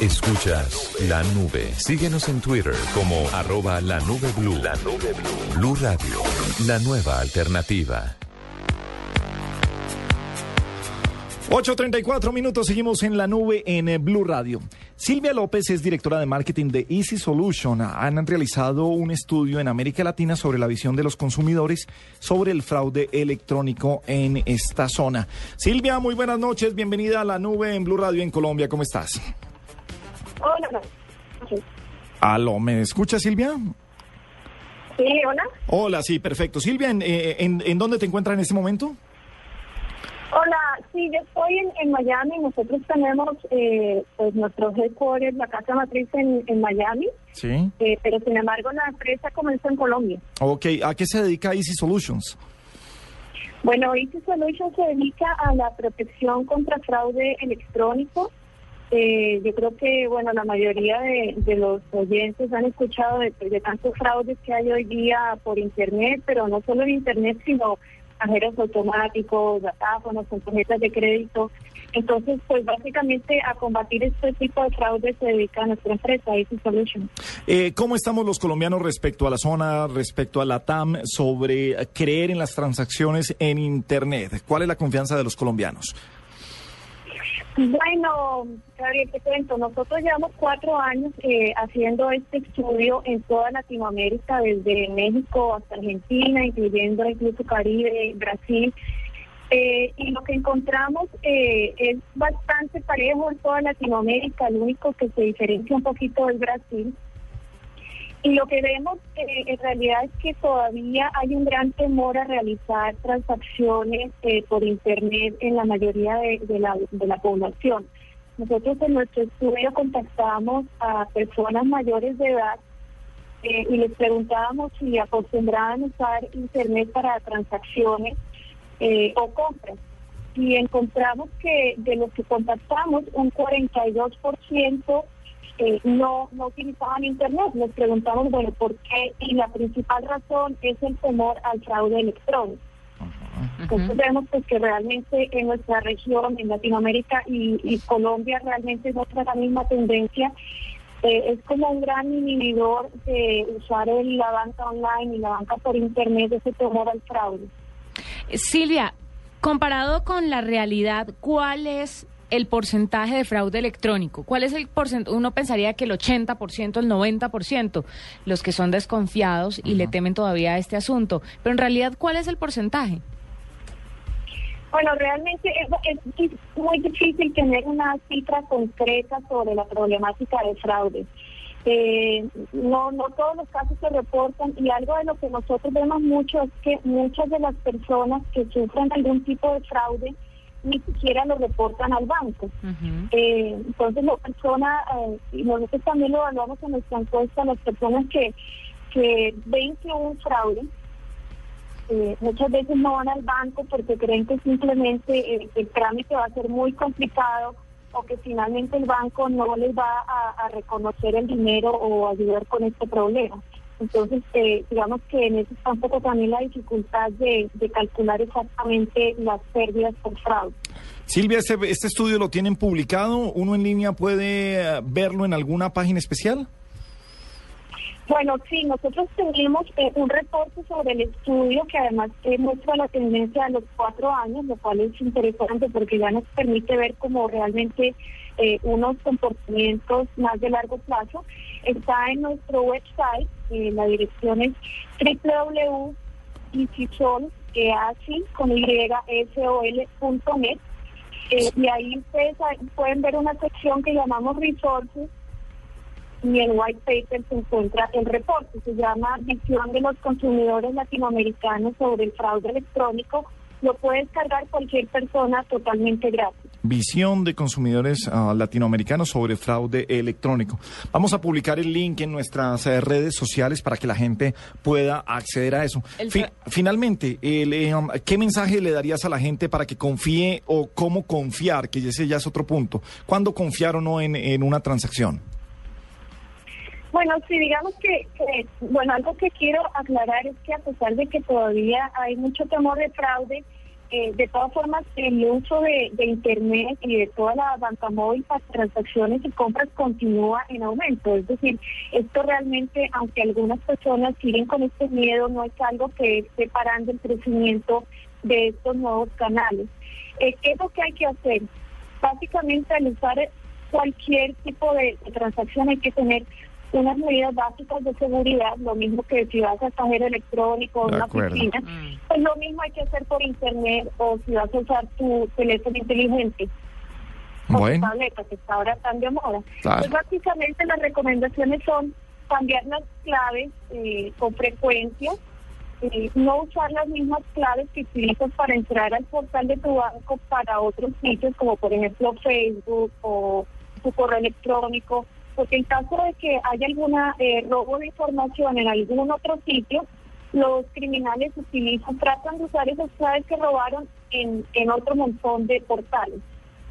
Escuchas la nube. Síguenos en Twitter como arroba la nube blue. La nube blue. Blue Radio, la nueva alternativa. 8.34 minutos, seguimos en la nube en eh, Blue Radio. Silvia López es directora de marketing de Easy Solution. Han realizado un estudio en América Latina sobre la visión de los consumidores sobre el fraude electrónico en esta zona. Silvia, muy buenas noches. Bienvenida a la nube en Blue Radio en Colombia. ¿Cómo estás? Hola. Aló, ¿me escucha Silvia? Sí, hola. Hola, sí, perfecto. Silvia, ¿en, eh, en, en dónde te encuentras en este momento? Hola, sí, yo estoy en, en Miami. Nosotros tenemos eh, pues nuestro headquarters, la casa matriz en, en Miami, Sí. eh, pero sin embargo la empresa comenzó en Colombia. Ok, ¿a qué se dedica Easy Solutions? Bueno, Easy Solutions se dedica a la protección contra fraude electrónico. Eh, yo creo que, bueno, la mayoría de, los oyentes han escuchado de, de tantos fraudes que hay hoy día por Internet, pero no solo en Internet, sino cajeros automáticos, datáfonos, con tarjetas de crédito. Entonces, pues básicamente a combatir este tipo de fraude se dedica nuestra empresa, Easy Solutions. Eh, ¿Cómo estamos los colombianos respecto a la zona, respecto a la TAM, sobre creer en las transacciones en Internet? ¿Cuál es la confianza de los colombianos? Bueno, Gabriel, te cuento, nosotros llevamos cuatro años eh, haciendo este estudio en toda Latinoamérica, desde México hasta Argentina, incluyendo incluso Caribe, Brasil. Eh, y lo que encontramos eh, es bastante parejo en toda Latinoamérica, el único que se diferencia un poquito es Brasil. Y lo que vemos eh, en realidad es que todavía hay un gran temor a realizar transacciones eh, por Internet en la mayoría de, la, de la población. Nosotros en nuestro estudio contactamos a personas mayores de edad eh, y les preguntábamos si acostumbraban usar Internet para transacciones o compras. Y encontramos que de los que contactamos, un 42% eh, no, no utilizaban Internet. Nos preguntamos, bueno, ¿por qué? Y la principal razón es el temor al fraude electrónico. Entonces vemos pues, que realmente en nuestra región, en Latinoamérica y, y Colombia, realmente muestra la misma tendencia. Eh, es como un gran inhibidor de usar el- la banca online y la banca por Internet, ese temor al fraude. Silvia, comparado con la realidad, ¿cuál es el porcentaje de fraude electrónico? ¿Cuál es el porcentaje? Uno pensaría que el 80%, el 90%, los que son desconfiados y le temen todavía a este asunto. Pero en realidad, ¿cuál es el porcentaje? Bueno, realmente es, es muy difícil tener una cifra concreta sobre la problemática de fraude. Eh, no, no todos los casos se reportan y algo de lo que nosotros vemos mucho es que muchas de las personas que sufren algún tipo de fraude ni siquiera lo reportan al banco. Eh, entonces la persona, eh, y nosotros también lo evaluamos en nuestra encuesta, las personas que, que ven que hubo un fraude, eh, muchas veces no van al banco porque creen que simplemente eh, el trámite va a ser muy complicado o que finalmente el banco no les va a, a reconocer el dinero o ayudar con este problema. Entonces, eh, digamos que en eso está un poco también la dificultad de, de calcular exactamente las pérdidas por fraude. Silvia, este, este estudio lo tienen publicado. ¿Uno en línea puede eh, verlo en alguna página especial? Bueno, sí, nosotros tenemos eh, un reporte sobre el estudio que además eh, muestra la tendencia de los cuatro años, lo cual es interesante porque ya nos permite ver cómo realmente eh, unos comportamientos más de largo plazo. Está en nuestro website, eh, la dirección es y.sol.net. Eh, y ahí ustedes pueden ver una sección que llamamos resources y en white paper se encuentra el reporte, se llama Visión de los consumidores latinoamericanos sobre el fraude electrónico. Lo puede descargar cualquier persona totalmente gratis. Visión de consumidores ah, latinoamericanos sobre fraude electrónico. Vamos a publicar el link en nuestras eh, redes sociales para que la gente pueda acceder a eso. El Fi- finalmente, el, eh, um, ¿qué mensaje le darías a la gente para que confíe o cómo confiar? Que ese ya es otro punto. ¿Cuándo confiar o no en, en una transacción? Bueno, sí, digamos que, bueno, algo que quiero aclarar es que a pesar de que todavía hay mucho temor de fraude, eh, de todas formas, el uso de, Internet y de toda la banca móvil para transacciones y compras continúa en aumento. Es decir, esto realmente, aunque algunas personas siguen con este miedo, no es algo que esté parando el crecimiento de estos nuevos canales. Eh, ¿Qué es lo que hay que hacer? Básicamente, al usar cualquier tipo de transacción hay que tener unas medidas básicas de seguridad, lo mismo que si vas a cajero electrónico o una oficina, pues lo mismo hay que hacer por internet o si vas a usar tu teléfono inteligente o tu Bueno. tableta, que está ahora tan de moda. Claro. Pues básicamente las recomendaciones son cambiar las claves eh, con frecuencia, eh, no usar las mismas claves que utilizas para entrar al portal de tu banco para otros sitios, como por ejemplo Facebook o tu correo electrónico, porque en caso de que haya alguna eh, robo de información en algún otro sitio, los criminales utilizan, tratan de usar esas claves que robaron en, en otro montón de portales.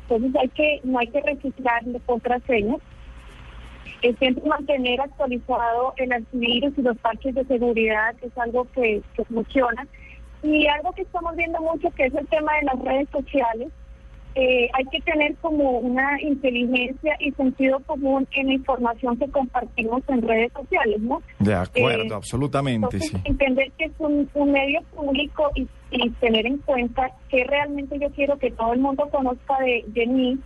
Entonces hay que, no hay que registrar contraseñas. Es siempre mantener actualizado el antivirus y los parches de seguridad, es algo que funciona. Y algo que estamos viendo mucho, que es el tema de las redes sociales. Eh, hay que tener como una inteligencia y sentido común en la información que compartimos en redes sociales, ¿no? De acuerdo, Eh, absolutamente, Entonces, sí. entender que es un, un medio público y, y tener en cuenta que realmente yo quiero que todo el mundo conozca de, de mí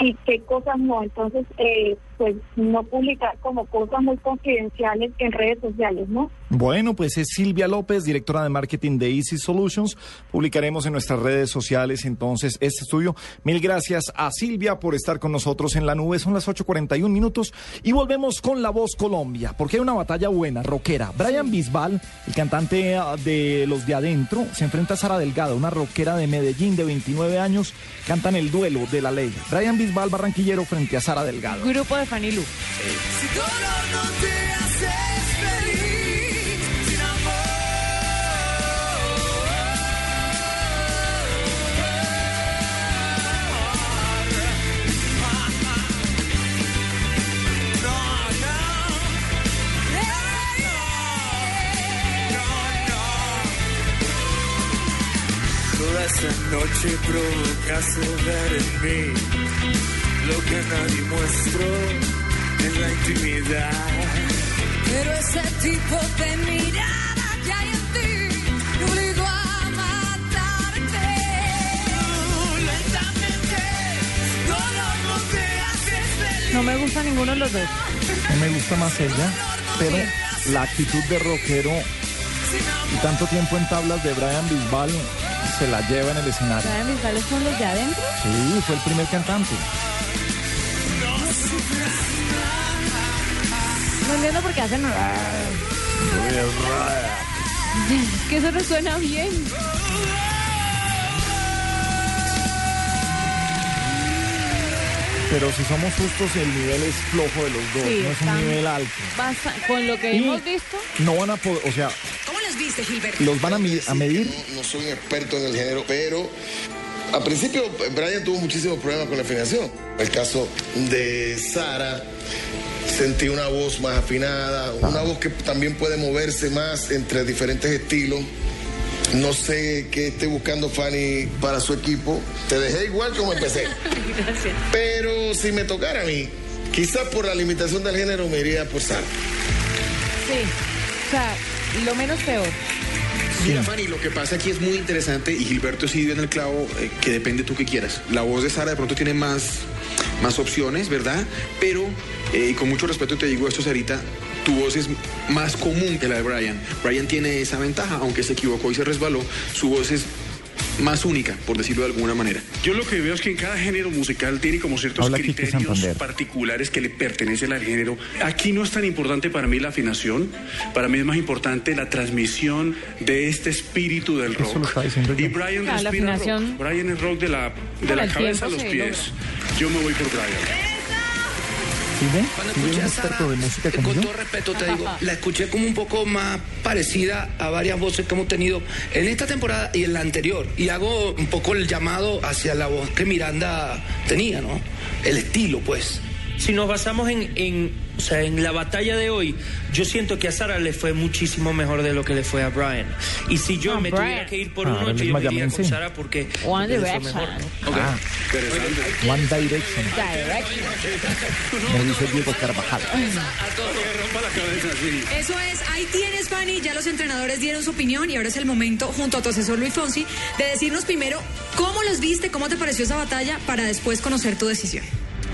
y qué cosas no. Entonces, eh, pues no publicar como cosas muy confidenciales en redes sociales, ¿no? Bueno, pues es Silvia López, directora de marketing de Easy Solutions. Publicaremos en nuestras redes sociales entonces este estudio. Mil gracias a Silvia por estar con nosotros en la nube. Son las 8.41 minutos y volvemos con La Voz Colombia, porque hay una batalla buena, rockera. Brian Bisbal, el cantante ah, de Los de Adentro, se enfrenta a Sara Delgado, una rockera de Medellín de 29 años. Cantan el duelo de la ley. Brian Bisbal, barranquillero, frente a Sara Delgado. Grupo de Fanny Lu. Dolor no te haces feliz ver en mí lo que nadie mostró en la intimidad. Pero ese tipo de mirada que hay en ti me obligó a matarte. Lentamente, no. No me gusta ninguno de los dos. No me gusta más ella, pero la actitud de rockero y tanto tiempo en tablas de Brian Bisbal se la lleva en el escenario. ¿Saben mis vales son los de adentro? Sí, fue el primer cantante. No entiendo por qué hacen... que eso no suena bien. Pero si somos justos, el nivel es flojo de los dos, Sí, no es un están- nivel alto. Basta- con lo que Y- hemos visto, No van a poder, o sea, ¿Cómo los viste, Gilberto? los van a, mi- a medir. No, no soy un experto en el género, pero al principio Brian tuvo muchísimos problemas con la afinación. El caso de Sara, sentí una voz más afinada, una voz que también puede moverse más entre diferentes estilos. No sé qué esté buscando Fanny para su equipo. Te dejé igual como empecé. <laughs> Gracias. Pero si me tocara a mí, quizás por la limitación del género me iría por Sara. sí. O sea, lo menos peor. Mira, Fanny, lo que pasa aquí es muy interesante y Gilberto sí dio en el clavo eh, que depende tú que quieras. La voz de Sara de pronto tiene más, más opciones, ¿verdad? Pero, eh, y con mucho respeto te digo esto, Sarita, tu voz es más común que la de Brian. Brian tiene esa ventaja, aunque se equivocó y se resbaló, su voz es más única, por decirlo de alguna manera. Yo lo que veo es que en cada género musical tiene como ciertos Habla criterios particulares que le pertenecen al género. Aquí no es tan importante para mí la afinación, para mí es más importante la transmisión de este espíritu del rock. Eso lo está diciendo. Y Brian Ah, la afinación. rock. Brian es rock de la, de la cabeza a los pies. Yo me voy por Brian. ¿Sí ven? Cuando ¿Sí ven escuché a Sara, experto de música como con yo? todo respeto te digo, la escuché como un poco más parecida a varias voces que hemos tenido en esta temporada y en la anterior. Y hago un poco el llamado hacia la voz que Miranda tenía, ¿no? El estilo, pues. Si nos basamos en, en, o sea, en la batalla de hoy, yo siento que a Sara le fue muchísimo mejor de lo que le fue a Brian. Y si yo me Brian. tuviera que ir por Ah, uno, él es yo me iría con Sara porque, One Direction. Ah, One Direction. Me dice Diego Carvajal. Eso es, ahí tienes, Fanny. Ya los entrenadores dieron su opinión y ahora es el momento, junto a tu asesor Luis Fonsi, de decirnos primero cómo los viste, cómo te pareció esa batalla, para después conocer tu decisión.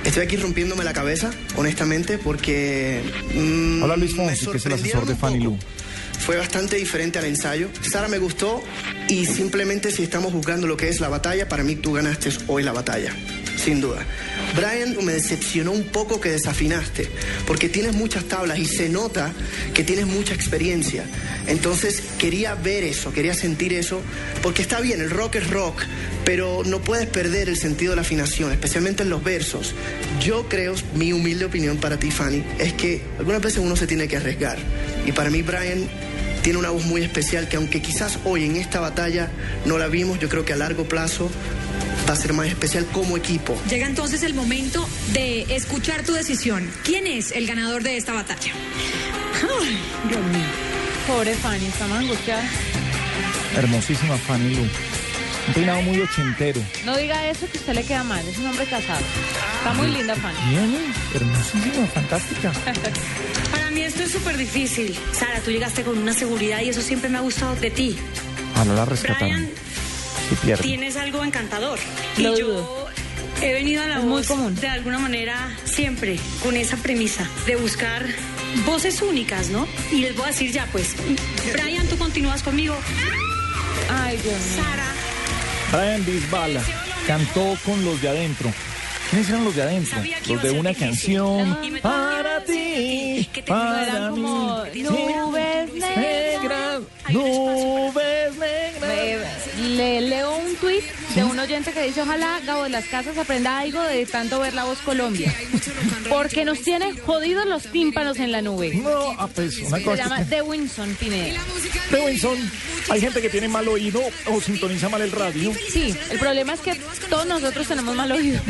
Estoy aquí rompiéndome la cabeza, honestamente, porque... mm, Hola Luis Fonsi, que es el asesor de Fanny. Lu. Fue bastante diferente al ensayo. Sara me gustó y simplemente si estamos buscando lo que es la batalla, para mí tú ganaste hoy la batalla, sin duda. Brian me decepcionó un poco que desafinaste, porque tienes muchas tablas y se nota que tienes mucha experiencia. Entonces quería ver eso, quería sentir eso, porque está bien, el rock es rock, pero no puedes perder el sentido de la afinación, especialmente en los versos. Yo creo, mi humilde opinión para ti, Fanny, es que algunas veces uno se tiene que arriesgar. Y para mí, Brian tiene una voz muy especial que aunque quizás hoy en esta batalla no la vimos, yo creo que a largo plazo va a ser más especial como equipo. Llega entonces el momento de escuchar tu decisión. ¿Quién es el ganador de esta batalla? Ay, Dios mío. Pobre Fanny, está más angustiada. Hermosísima Fanny Lu. Un peinado muy ochentero. No diga eso que usted le queda mal, es un hombre casado. Está muy linda Fanny. Bien, hermosísima, fantástica. <laughs> Para mí esto es súper difícil. Sara, tú llegaste con una seguridad y eso siempre me ha gustado de ti. Ah, no la rescataron. Brian, Pierde. tienes algo encantador. Lo y yo he venido a la Es muy voz común. de alguna manera siempre con esa premisa de buscar voces únicas, ¿no? Y les voy a decir ya, pues, Brian, tú continúas conmigo. Ay, Dios mío. Sara, Brian Bisbala cantó con los de adentro. ¿Quiénes eran los de adentro? Los de una canción para ti, para mí. nubes negras. Nubes negras. Eh, Le leo un tuit de un oyente que dice, ojalá Gabo de las Casas aprenda algo de tanto ver La Voz Colombia. Porque nos tiene jodidos los tímpanos en la nube. No, ah, pues una Se cosa. llama The Winson Pineda. De Winson, hay gente que tiene mal oído o sintoniza mal el radio. Sí, el problema es que todos nosotros tenemos mal oído.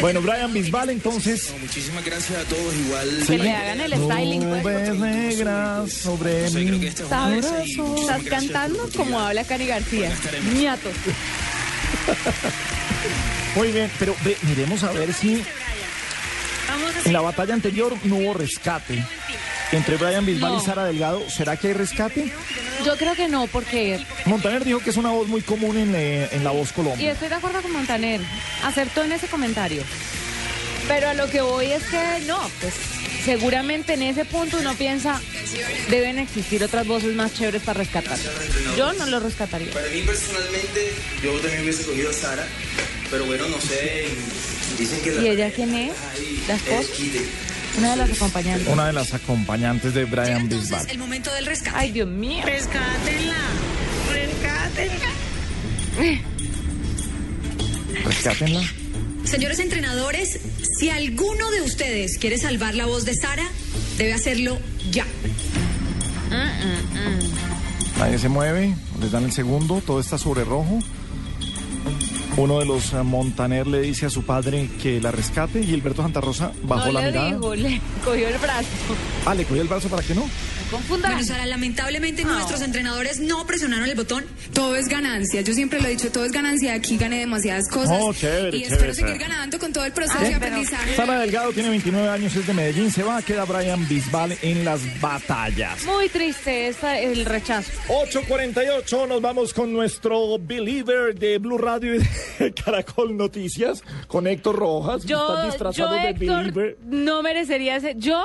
Bueno, Brian Bisbal, entonces. Muchísimas gracias a todos. Igual. Que le hagan el styling, pues. Nubes negras sobre mí. Sabroso. Estás cantando como habla Cari García. Ñato. Muy bien, pero ve, miremos a ver si en la batalla anterior no hubo rescate. Entre Brian Bisbal No. y Sara Delgado, ¿será que hay rescate? Yo creo que no, porque... Montaner dijo que es una voz muy común en, eh, en La Voz Y Colombia. estoy de acuerdo con Montaner. Acertó en ese comentario. Pero a lo que voy es que no, pues seguramente en ese punto uno piensa, deben existir otras voces más chéveres para rescatar. Yo no lo rescataría. Para mí personalmente, yo también hubiese cogido a Sara, pero bueno, no sé. Dicen que la. ¿Y ella quién es? ¿La esposa? Una de las acompañantes. Una de las acompañantes de Brian Bisbal. El momento del rescate. Ay, Dios mío. rescátenla. Rescátenla. Rescátenla. Señores entrenadores, si alguno de ustedes quiere salvar la voz de Sara, debe hacerlo ya. Nadie se mueve, les dan el segundo, todo está sobre rojo. Uno de los eh, Montaner le dice a su padre que la rescate y Alberto Santa Rosa bajó no la le mirada. digo, le cogió el brazo. Ah, le cogió el brazo para que no. No confundan. Bueno, Sara, lamentablemente nuestros entrenadores no presionaron el botón. Todo es ganancia, yo siempre lo he dicho, todo es ganancia. Aquí gané demasiadas cosas Oh, chévere, y chévere, espero seguir Sara. ganando con todo el proceso Ay, de pero- aprendizaje. Sara Delgado tiene 29 años, es de Medellín, se va, queda Brian Bisbal en las batallas. Muy triste el rechazo. 8.48, nos vamos con nuestro believer de Blue Radio y de <laughs> Caracol Noticias, con Héctor Rojas. Yo, Están yo disfrazados de Héctor, believer. no merecería ese. Yo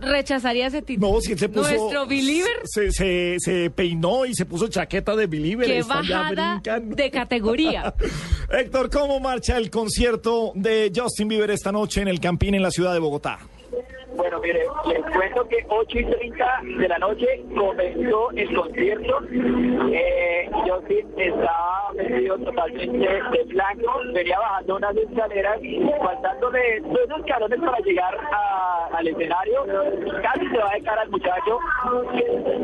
rechazaría ese título. No, si él se puso. Nuestro believer, Se, se, se peinó y se puso chaqueta de believer. está ya bajada de categoría. <laughs> Héctor, ¿cómo marcha el concierto de Justin Bieber esta noche en el Campín en la ciudad de Bogotá? Bueno, mire, les cuento que 8 y 30 de la noche comenzó el concierto. Eh, Justin estaba vestido totalmente de blanco, venía bajando unas escaleras, faltándole dos escalones para llegar al escenario. Casi se va de cara al muchacho.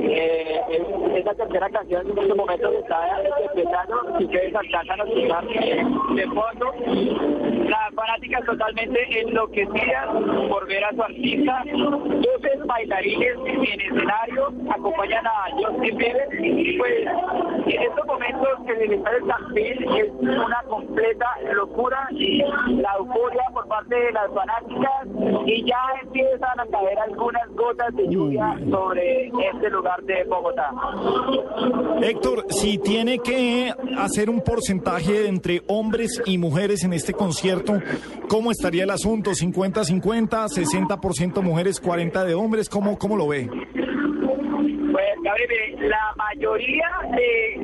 Eh, es, es la tercera canción en estos momentos está interpretando. Si ustedes alcanzan a escuchar de fondo, las fanáticas totalmente enloquecidas por ver a su artista. Doce bailarines en escenario acompañan a Justin Bieber. Y pues en estos momentos en el estadio Campín es una completa locura y la euforia por parte de las fanáticas y ya empiezan a caer algunas gotas de lluvia sobre este lugar de Bogotá. Héctor, si tiene que hacer un porcentaje entre hombres y mujeres en este concierto, ¿cómo estaría el asunto? ¿50-50, 60% mujeres, 40% de hombres? ¿Cómo, cómo lo ve? Gabriel, la mayoría de,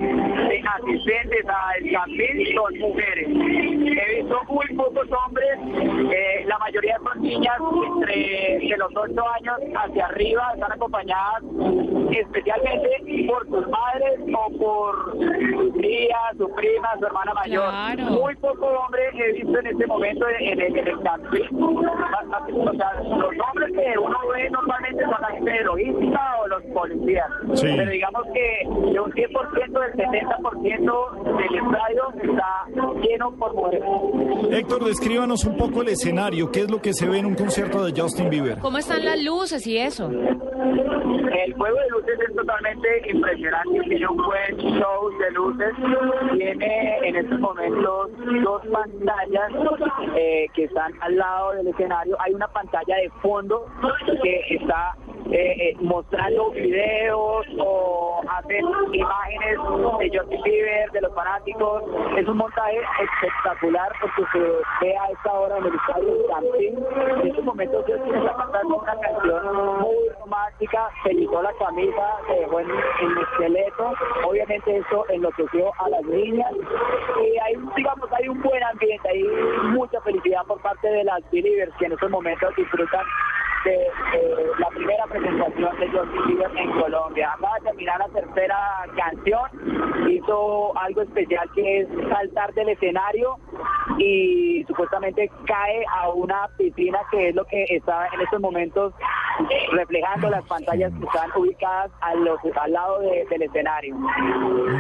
de asistentes al campín son mujeres. He visto muy pocos hombres, eh, la mayoría son niñas entre de los 8 años hacia arriba, están acompañadas especialmente por sus madres o por su tía, su prima, su hermana mayor. Claro. Muy poco hombre he visto en este momento en el, en el O sea, los hombres que uno ve normalmente son la gente de logística o los policías. Sí. Pero digamos que de un 100% del 70% del estadio está lleno por mujeres. Héctor, descríbanos un poco el escenario. ¿Qué es lo que se ve en un concierto de Justin Bieber? ¿Cómo están las luces y eso? El juego de luces es totalmente impresionante, tiene un buen show de luces, tiene en estos momentos dos pantallas eh, que están al lado del escenario, hay una pantalla de fondo que está eh, mostrando videos o hacen imágenes de Justin Bieber, de los fanáticos, es un montaje espectacular porque se ve a esta hora en el estadio en estos momentos Justin está cantando una canción muy romántica, se quitó la camisa, se dejó en, en el esqueleto, obviamente eso enloqueció a las niñas. Y hay, digamos, hay un buen ambiente, hay mucha felicidad por parte de las Believers que en estos momentos disfrutan de eh, la primera presentación de Justin Bieber en Colombia. Acaba de terminar la tercera canción, hizo algo especial que es saltar del escenario y supuestamente cae a una piscina que es lo que está en estos momentos reflejando las pantallas que están ubicadas a los, al lado de- del escenario.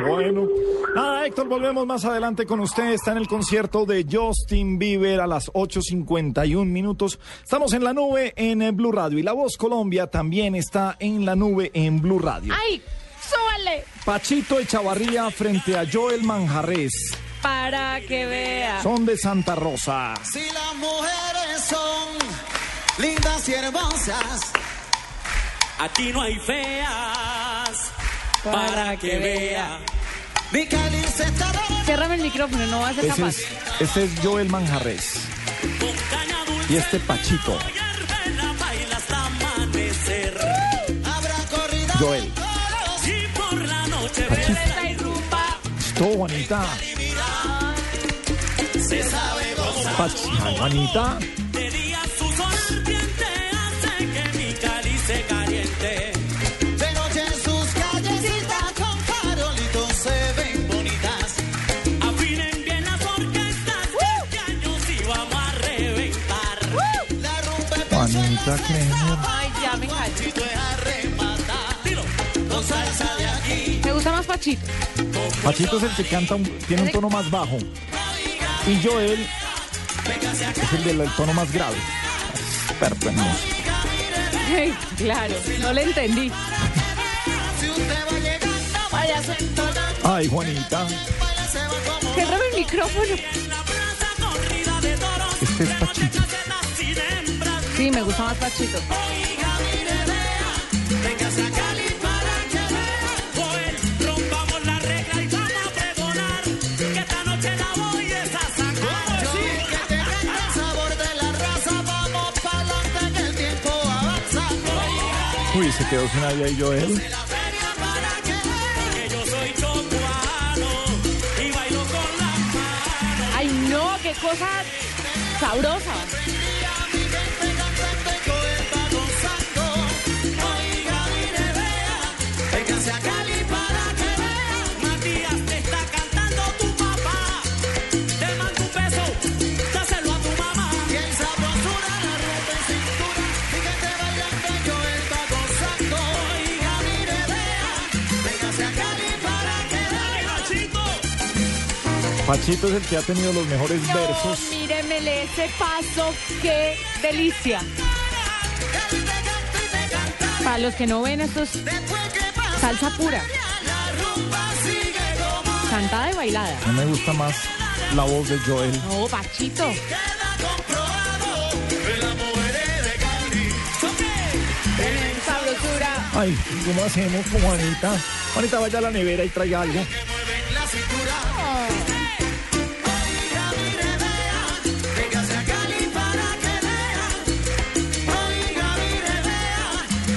Bueno, nada, Héctor, volvemos más adelante con usted. Está en el concierto de Justin Bieber a las 8.51 minutos. Estamos en la nube en Blue Radio y La Voz Colombia también está en la nube en Blue Radio. ¡Ay! ¡Súbale! Pachito Echavarría frente a Joel Manjarres. Para que vea. Son de Santa Rosa. Si las mujeres son lindas y hermosas, Aquí no hay feas. Para que vea. mi cáliz está de Ciérrame el micrófono, no va a ser Ese capaz. es, este es Joel Manjarres. Y este Pachito. Joel. Y por la noche Esta y rumba. Esto, Juanita. se sabe Juanita. Ay, ya me callo. Me gusta más Pachito. Pachito es el que canta, un- tiene un tono más bajo. Y Joel es el del el tono más grave. Experto en música. Ay, claro, no le entendí. Ay, Juanita. Ciérrame el micrófono. Este es Pachito. Sí, me gusta más Pachito. véngase a Cali para que vea. Joel, rompamos la regla y vamos a pregonar que esta noche la voy es a sacar. Yo que te canta el sabor de la raza, vamos pa'lante que el tiempo avanza. Uy, se quedó sin nadie yo y manos. Ay, no, qué cosa sabrosa. Pachito es el que ha tenido los mejores No, versos. míremele ese paso, qué delicia. Para los que no ven, esto es salsa pura. Cantada y bailada. No me gusta más la voz de Joel. No, Pachito. Ay, ¿cómo hacemos con Juanita? Juanita, vaya a la nevera y traiga algo.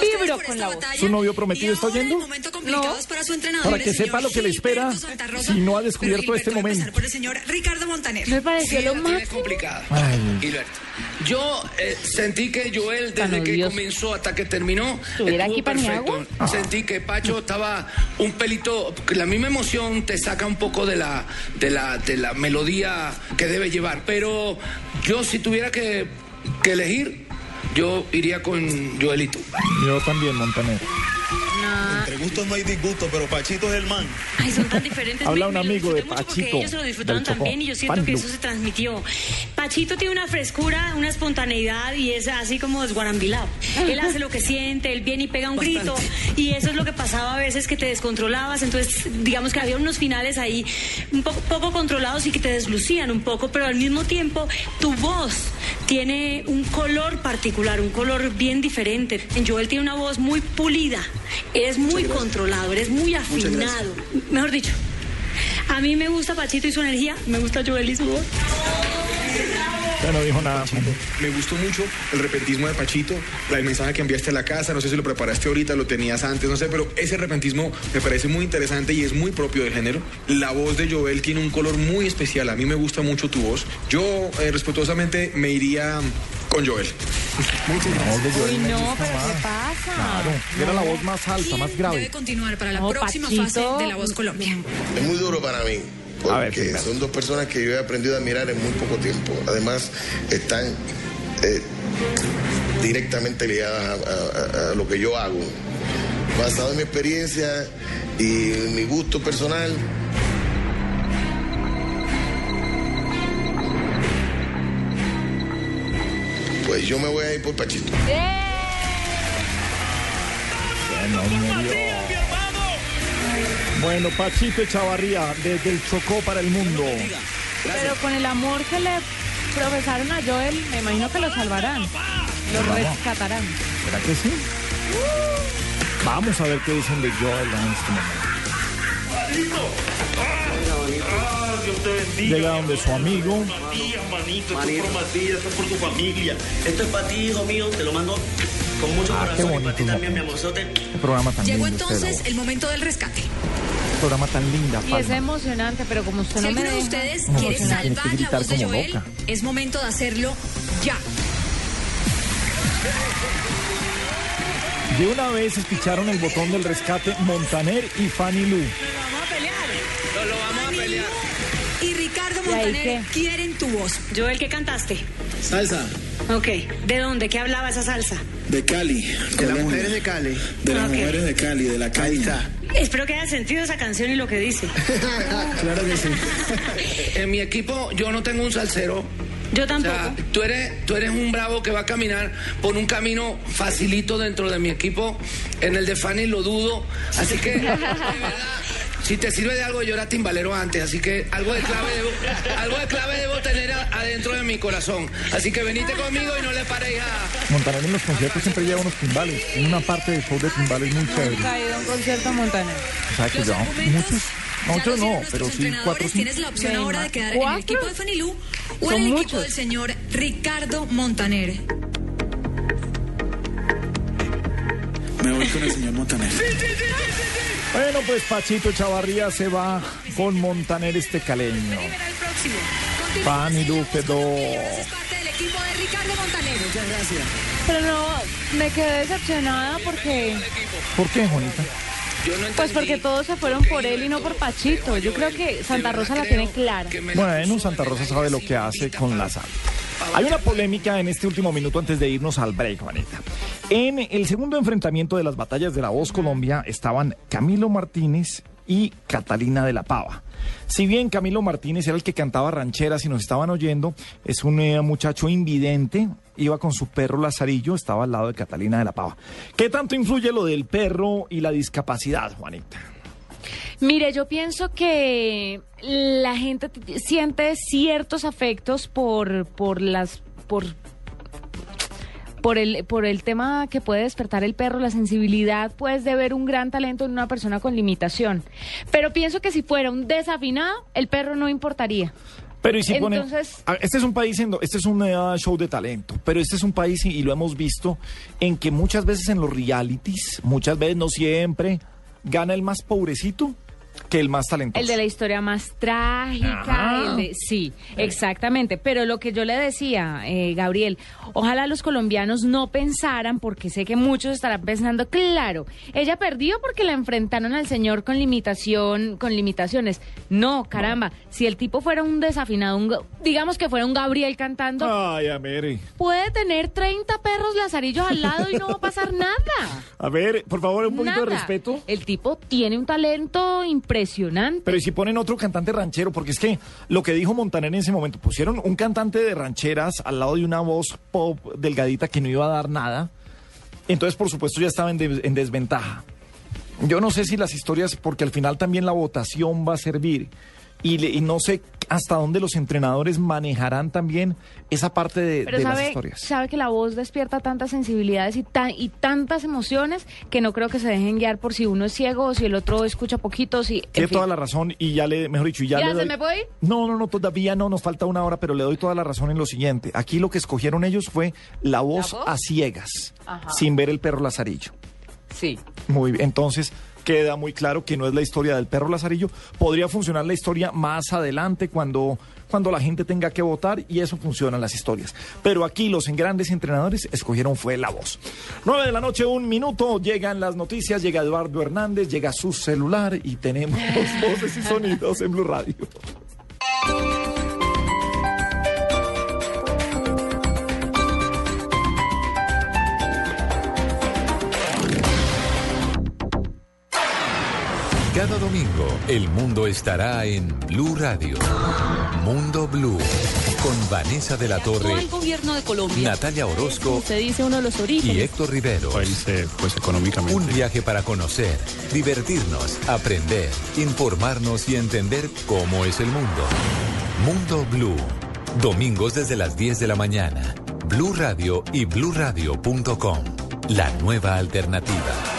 vibro con la voz. ¿Su novio prometido está oyendo? Complicados para su entrenador. Para que sepa lo que le espera si no ha descubierto este momento. por el señor Ricardo Montaner. Me pareció Sí, lo más. complicada. Ay. Gilberto. Yo eh, sentí que Joel, Tan desde que odioso. comenzó hasta que terminó, ¿Estuviera estuvo aquí perfecto. Sentí que Pacho estaba un pelito, la misma emoción te saca un poco de la, de la, de la melodía que debe llevar. Pero yo si tuviera que, que elegir, yo iría con Joelito. Yo también, Montaner. Entre gustos no hay disgusto, pero Pachito es el man. Ay, son tan diferentes. Habla Me- un amigo de Pachito, Ellos se lo disfrutaron también y yo siento Fan que eso se transmitió. Pachito tiene una frescura, una espontaneidad y es así como desguarambilado. Él hace lo que siente, él viene y pega un grito y eso es lo que pasaba a veces que te descontrolabas. Entonces, digamos que había unos finales ahí un poco, poco controlados y que te deslucían un poco, pero al mismo tiempo tu voz tiene un color particular, un color bien diferente. Joel tiene una voz muy pulida, eres muy controlado, eres muy afinado. Mejor dicho, a mí me gusta Pachito y su energía, me gusta Joel y su voz. Ya no dijo nada. Me gustó mucho el repentismo de Pachito, la- el mensaje que enviaste a la casa, no sé si lo preparaste ahorita, lo tenías antes, no sé, pero ese repentismo me parece muy interesante y es muy propio del género. La voz de Joel tiene un color muy especial, a mí me gusta mucho tu voz. Yo eh, respetuosamente me iría con Joel. Muchas gracias. Uy, no, pero ¿qué pasa? Claro, era la voz más alta, más grave. Debe continuar para la No, próxima Pachito. fase de La Voz Colombia. Es muy duro para mí, A ver, porque Gilberto. son dos personas que yo he aprendido a admirar en muy poco tiempo. Además, están eh, directamente ligadas a, a- a- a lo que yo hago. Basado en mi experiencia y en mi gusto personal, pues yo me voy a ir por Pachito. Bueno, murió. Bueno, Pachito Echavarría, desde el Chocó para el mundo. Pero con el amor que le profesaron a Joel, me imagino que lo salvarán. Lo Vamos. rescatarán. ¿Será que sí? Vamos a ver qué dicen de Joel en este momento. Ah, Dios te bendiga. Llega donde su amigo. Matías, manito, esto es por Matías, esto es por tu familia. Esto es para ti, hijo mío, te lo mando con mucho Ah, qué corazón y bonito para ti también, mi amorzote. Qué programa tan Llegó lindo. este entonces el momento del rescate. programa tan linda, Y es Palma. emocionante, pero como usted Si no me alguno de deja... ustedes quiere tienes que salvar la voz de Joel, loca. es momento de hacerlo ya. De una vez espicharon el botón del rescate Montaner y Fanny Lu. Vamos a pelear. No lo vamos a pelear. Y Ricardo ¿Y ahí Montaner quieren tu voz. Joel, ¿qué cantaste? Salsa. Ok, ¿de dónde? ¿Qué hablaba esa salsa? De Cali. De las mujeres de Cali. De las mujeres de Cali, de la está. Espero que haya sentido esa canción y lo que dice. <laughs> Claro que sí. <laughs> En mi equipo yo no tengo un salsero. Yo O tampoco. sea, tú eres, tú eres un bravo que va a caminar por un camino facilito dentro de mi equipo. En el de Fanny lo dudo. Así que, de verdad, si te sirve de algo, yo era timbalero antes. Así que algo de clave debo, <laughs> algo de clave debo tener a- adentro de mi corazón. Así que venite conmigo y no le paréis a... Montaner en los conciertos siempre lleva unos timbales. Una parte del show de timbales muy chévere. Nunca he ido a un concierto Montaner. O sea que ya muchos. los dieron no, pero sí cuatro. Tienes la opción ahora de quedar en el ¿cuatro? equipo de Fanilú o en el equipo muchos. del señor Ricardo Montaner. Me voy con el señor Montaner. Bueno, pues Pachito Chavarría se va con Montaner este caleño. Montaner. Muchas gracias. Pero no, me quedé decepcionada porque... ¿Por qué, Juanita? Pues porque todos se fueron por él y no por Pachito. Yo creo que Santa Rosa la tiene clara. Bueno, Santa Rosa sabe lo que hace con la sal. Hay una polémica en este último minuto antes de irnos al break, Juanita. En el segundo enfrentamiento de las batallas de la Voz Colombia estaban Camilo Martínez y Catalina de la Pava. Si bien Camilo Martínez era el que cantaba rancheras y nos estaban oyendo, es un eh, muchacho invidente, iba con su perro Lazarillo, estaba al lado de Catalina de la Pava. ¿Qué tanto influye lo del perro y la discapacidad, Juanita? Mire, yo pienso que la gente siente ciertos afectos por, por las, por, por el, por el tema que puede despertar el perro, la sensibilidad, pues, de ver un gran talento en una persona con limitación. Pero pienso que si fuera un desafinado, el perro no importaría. Pero y si Entonces- Ah, este es un país, en este es un eh, show de talento, pero este es un país, y, y lo hemos visto, en que muchas veces en los realities, muchas veces, no siempre, gana el más pobrecito que el más talentoso. El de la historia más trágica, Ajá. el de- sí, exactamente. Pero lo que yo le decía, eh, Gabriel, ojalá los colombianos no pensaran, porque sé que muchos estarán pensando, claro, ella perdió porque la enfrentaron al señor con limitación, con limitaciones. No, caramba, si el tipo fuera un desafinado, un ga- digamos que fuera un Gabriel cantando, Ay, a ver, puede tener 30 perros lazarillos al lado y no va a pasar nada. a ver, por favor, un poquito de respeto. El tipo tiene un talento impresionante. Pero ¿y si ponen otro cantante ranchero, porque es que lo que dijo Montaner en ese momento, pusieron un cantante de rancheras al lado de una voz pop delgadita que no iba a dar nada. Entonces, por supuesto, ya estaba en, en desventaja. Yo no sé si las historias, porque al final también la votación va a servir. Y, le- y no sé hasta dónde los entrenadores manejarán también esa parte de, Pero de las historias. sabe que la voz despierta tantas sensibilidades y, tan, y tantas emociones que no creo que se dejen guiar por si uno es ciego o si el otro escucha poquito. Si, en Tiene toda la razón y ya le, mejor dicho, ya Ya, le ¿se doy- me puede ir? No, no, no, todavía no, nos falta una hora, pero le doy toda la razón en lo siguiente. Aquí lo que escogieron ellos fue la voz, voz? a ciegas, Ajá. sin ver el perro lazarillo. Sí. Muy bien, entonces queda muy claro que no es la historia del perro lazarillo. Podría funcionar la historia más adelante cuando, cuando la gente tenga que votar y eso funciona en las historias. Pero aquí los grandes entrenadores escogieron fue la voz. Nueve de la noche, un minuto, llegan las noticias, llega Eduardo Hernández, llega su celular y tenemos <laughs> voces y sonidos en Blue Radio. Cada domingo, el mundo estará en Blue Radio. Mundo Blue. Con Vanessa de la Torre, el gobierno de Colombia. Natalia Orozco Se dice uno de los y orígenes. Héctor Rivero. pues económicamente. Un viaje para conocer, divertirnos, aprender, informarnos y entender cómo es el mundo. Mundo Blue. Domingos desde las 10 de la mañana. Blue Radio y bluradio.com. La nueva alternativa.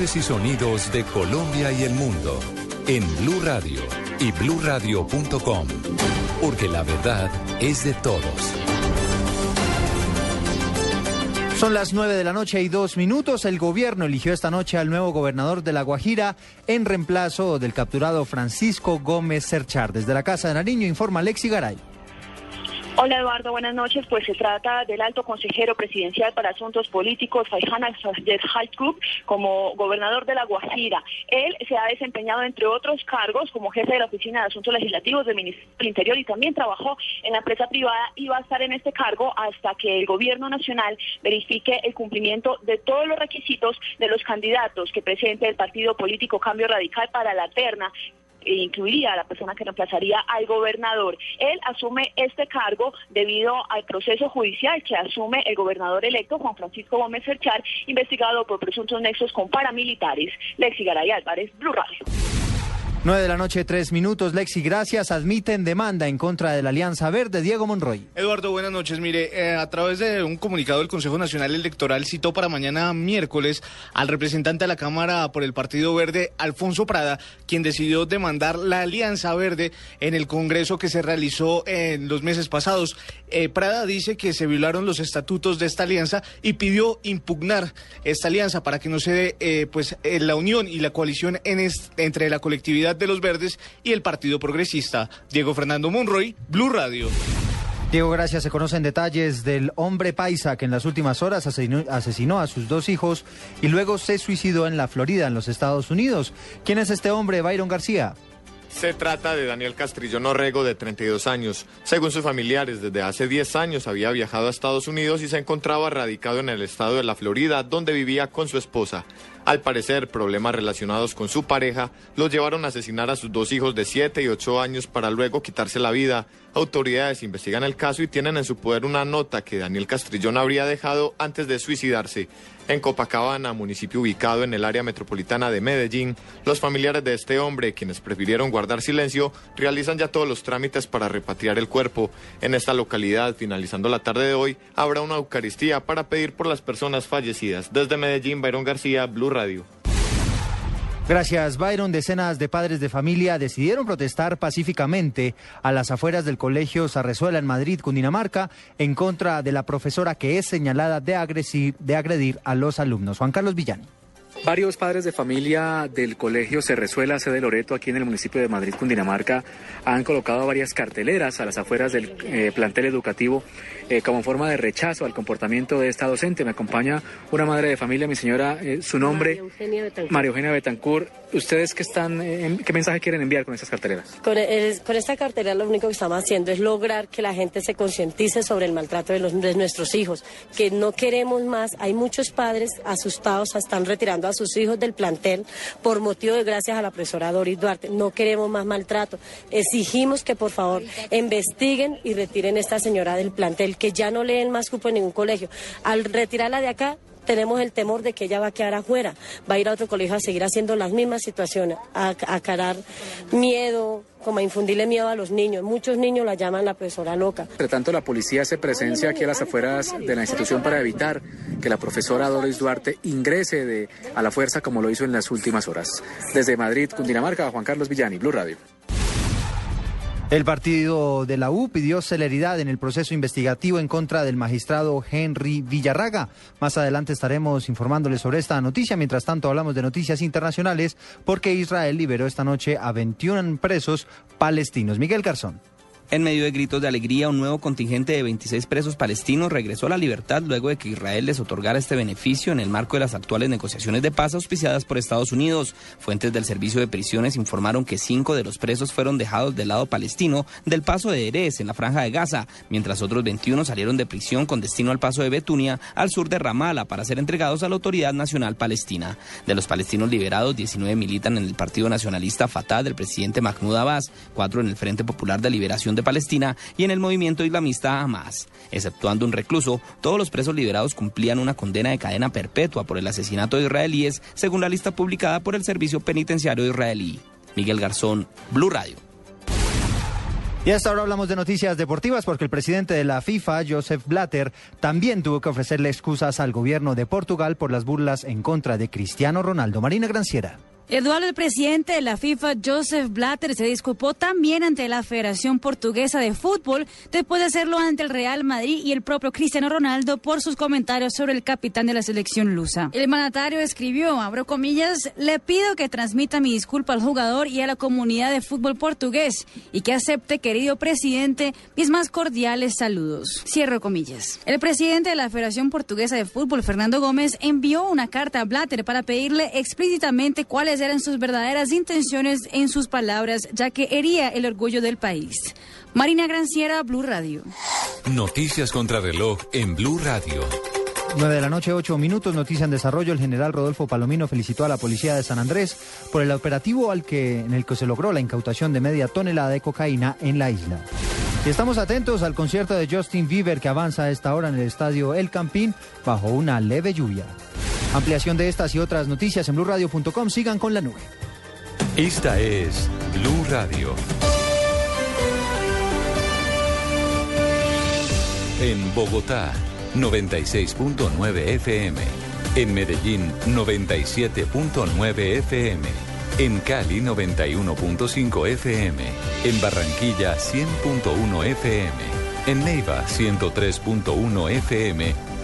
Y sonidos de Colombia y el mundo en Blue Radio y bluradio.com, porque la verdad es de todos. Son las nueve de la noche y dos minutos. El gobierno eligió esta noche al nuevo gobernador de La Guajira en reemplazo del capturado Francisco Gómez Cerchar. Desde la Casa de Nariño informa Lexi Garay. Hola Eduardo, buenas noches. Pues se trata del alto consejero presidencial para asuntos políticos, Faihan Halkub, como gobernador de La Guajira. Él se ha desempeñado, entre otros cargos, como jefe de la Oficina de Asuntos Legislativos del Ministerio Interior y también trabajó en la empresa privada y va a estar en este cargo hasta que el gobierno nacional verifique el cumplimiento de todos los requisitos de los candidatos que presente el partido político Cambio Radical para la terna incluiría a la persona que reemplazaría al gobernador. Él asume este cargo debido al proceso judicial que asume el gobernador electo Juan Francisco Gómez Cerchar, investigado por presuntos nexos con paramilitares. Lexi Garay Álvarez, Blue Radio. Nueve de la noche, tres minutos. Lexi, gracias. Admiten demanda en contra de la Alianza Verde. Diego Monroy. Eduardo, buenas noches. Mire, eh, a través de un comunicado del Consejo Nacional Electoral citó para mañana miércoles al representante de la Cámara por el Partido Verde, Alfonso Prada, quien decidió demandar la Alianza Verde en el Congreso que se realizó en los meses pasados. Eh, Prada dice que se violaron los estatutos de esta alianza y pidió impugnar esta alianza para que no se dé eh, pues, eh, la unión y la coalición en entre la colectividad de los verdes y el Partido Progresista. Diego Fernando Monroy, Blue Radio. Diego, gracias. Se conocen detalles del hombre paisa que en las últimas horas asesinó, asesinó a sus dos hijos y luego se suicidó en la Florida, en los Estados Unidos. ¿Quién es este hombre, Byron García? Se trata de Daniel Castrillón Orrego, de 32 años. Según sus familiares, desde hace 10 años había viajado a Estados Unidos y se encontraba radicado en el estado de la Florida, donde vivía con su esposa. Al parecer, problemas relacionados con su pareja los llevaron a asesinar a sus dos hijos de 7 y 8 años para luego quitarse la vida. Autoridades investigan el caso y tienen en su poder una nota que Daniel Castrillón habría dejado antes de suicidarse. En Copacabana, municipio ubicado en el área metropolitana de Medellín, los familiares de este hombre, quienes prefirieron guardar silencio, realizan ya todos los trámites para repatriar el cuerpo. En esta localidad, finalizando la tarde de hoy, habrá una Eucaristía para pedir por las personas fallecidas. Desde Medellín, Byron García, Blue Radio. Gracias, Byron. Decenas de padres de familia decidieron protestar pacíficamente a las afueras del colegio Sarrezuela en Madrid, Cundinamarca, en contra de la profesora que es señalada de, agredir a los alumnos. Juan Carlos Villani. Varios padres de familia del colegio Cerrezuela, sede Loreto, aquí en el municipio de Madrid, Cundinamarca, han colocado varias carteleras a las afueras del eh, plantel educativo eh, como forma de rechazo al comportamiento de esta docente. Me acompaña una madre de familia, mi señora, eh, su nombre, María Eugenia Betancourt. ¿Ustedes qué, están, eh, qué mensaje quieren enviar con estas carteleras? Con, el- con esta cartera lo único que estamos haciendo es lograr que la gente se concientice sobre el maltrato de, los, de nuestros hijos, que no queremos más. Hay muchos padres asustados, están retirando a sus hijos del plantel por motivo de gracias a la profesora Doris Duarte. No queremos más maltrato. Exigimos que por favor investiguen y retiren a esta señora del plantel, que ya no leen más cupo en ningún colegio. Al retirarla de acá, tenemos el temor de que ella va a quedar afuera, va a ir a otro colegio a seguir haciendo las mismas situaciones, a, a carar miedo, como a infundirle miedo a los niños. Muchos niños la llaman la profesora loca. Entre tanto, la policía hace presencia aquí a las afueras de la institución para evitar que la profesora Doris Duarte ingrese de, a la fuerza como lo hizo en las últimas horas. Desde Madrid, Cundinamarca, Juan Carlos Villani, Blue Radio. El partido de la U pidió celeridad en el proceso investigativo en contra del magistrado Henry Villarraga. Más adelante estaremos informándoles sobre esta noticia. Mientras tanto, hablamos de noticias internacionales porque Israel liberó esta noche a 21 presos palestinos. Miguel Garzón. En medio de gritos de alegría, un nuevo contingente de 26 presos palestinos regresó a la libertad luego de que Israel les otorgara este beneficio en el marco de las actuales negociaciones de paz auspiciadas por Estados Unidos. Fuentes del servicio de prisiones informaron que cinco de los presos fueron dejados del lado palestino del paso de Erez en la franja de Gaza, mientras otros 21 salieron de prisión con destino al paso de Betunia al sur de Ramallah para ser entregados a la Autoridad Nacional Palestina. De los palestinos liberados, 19 militan en el Partido Nacionalista Fatah del presidente Mahmoud Abbas, cuatro en el Frente Popular de Liberación de Palestina y en el movimiento islamista Hamas. Exceptuando un recluso, todos los presos liberados cumplían una condena de cadena perpetua por el asesinato de israelíes, según la lista publicada por el Servicio Penitenciario israelí. Miguel Garzón, Blue Radio. Y hasta ahora hablamos de noticias deportivas porque el presidente de la FIFA, Joseph Blatter, también tuvo que ofrecerle excusas al gobierno de Portugal por las burlas en contra de Cristiano Ronaldo. Marina Granciera. Eduardo, el presidente de la FIFA, Joseph Blatter, se disculpó también ante la Federación Portuguesa de Fútbol después de hacerlo ante el Real Madrid y el propio Cristiano Ronaldo por sus comentarios sobre el capitán de la selección lusa. El mandatario escribió, abro comillas, le pido que transmita mi disculpa al jugador y a la comunidad de fútbol portugués y que acepte, querido presidente, mis más cordiales saludos. Cierro comillas. El presidente de la Federación Portuguesa de Fútbol, Fernando Gómez, envió una carta a Blatter para pedirle explícitamente cuáles eran sus verdaderas intenciones en sus palabras, ya que hería el orgullo del país. Marina Granciera, Blue Radio. Noticias contra reloj en Blue Radio. 9 de la noche, 8 minutos, noticia en desarrollo. El general Rodolfo Palomino felicitó a la policía de San Andrés por el operativo al que, en el que se logró la incautación de media tonelada de cocaína en la isla. Y estamos atentos al concierto de Justin Bieber que avanza a esta hora en el estadio El Campín bajo una leve lluvia. Ampliación de estas y otras noticias en blurradio.com. Sigan con la nube. Esta es Blue Radio. En Bogotá, 96.9 FM. En Medellín, 97.9 FM. En Cali, 91.5 FM. En Barranquilla, 100.1 FM. En Neiva, 103.1 FM.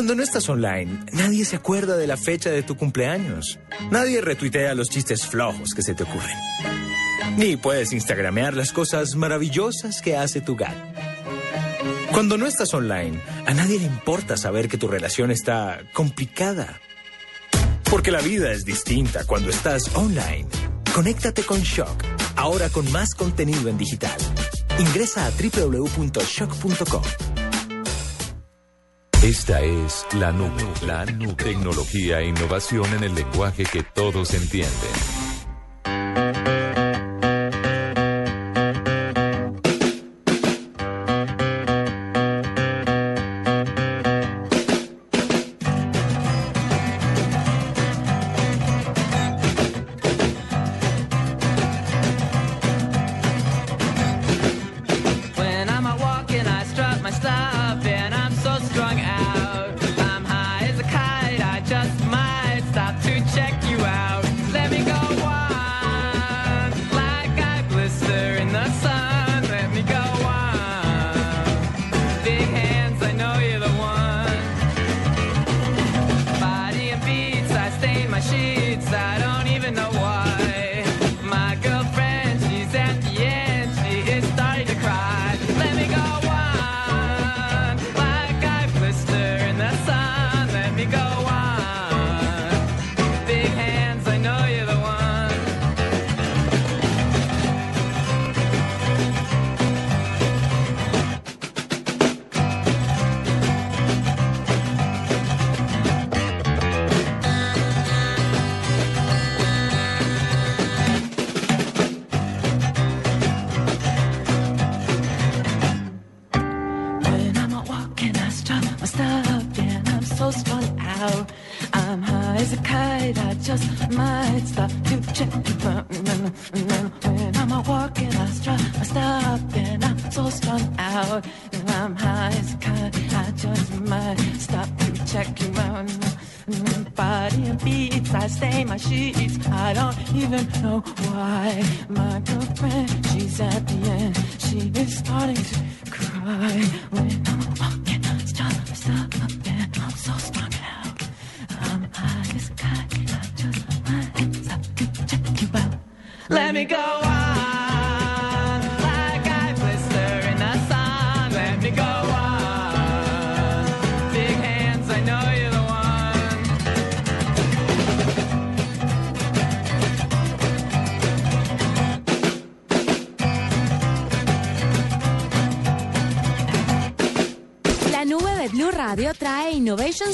Cuando no estás online, nadie se acuerda de la fecha de tu cumpleaños. Nadie retuitea los chistes flojos que se te ocurren. Ni puedes instagramear las cosas maravillosas que hace tu gato. Cuando no estás online, a nadie le importa saber que tu relación está complicada. Porque la vida es distinta cuando estás online. Conéctate con Shock, ahora con más contenido en digital. Ingresa a www.shock.com. Esta es la nube, la nube. Tecnología e innovación en el lenguaje que todos entienden.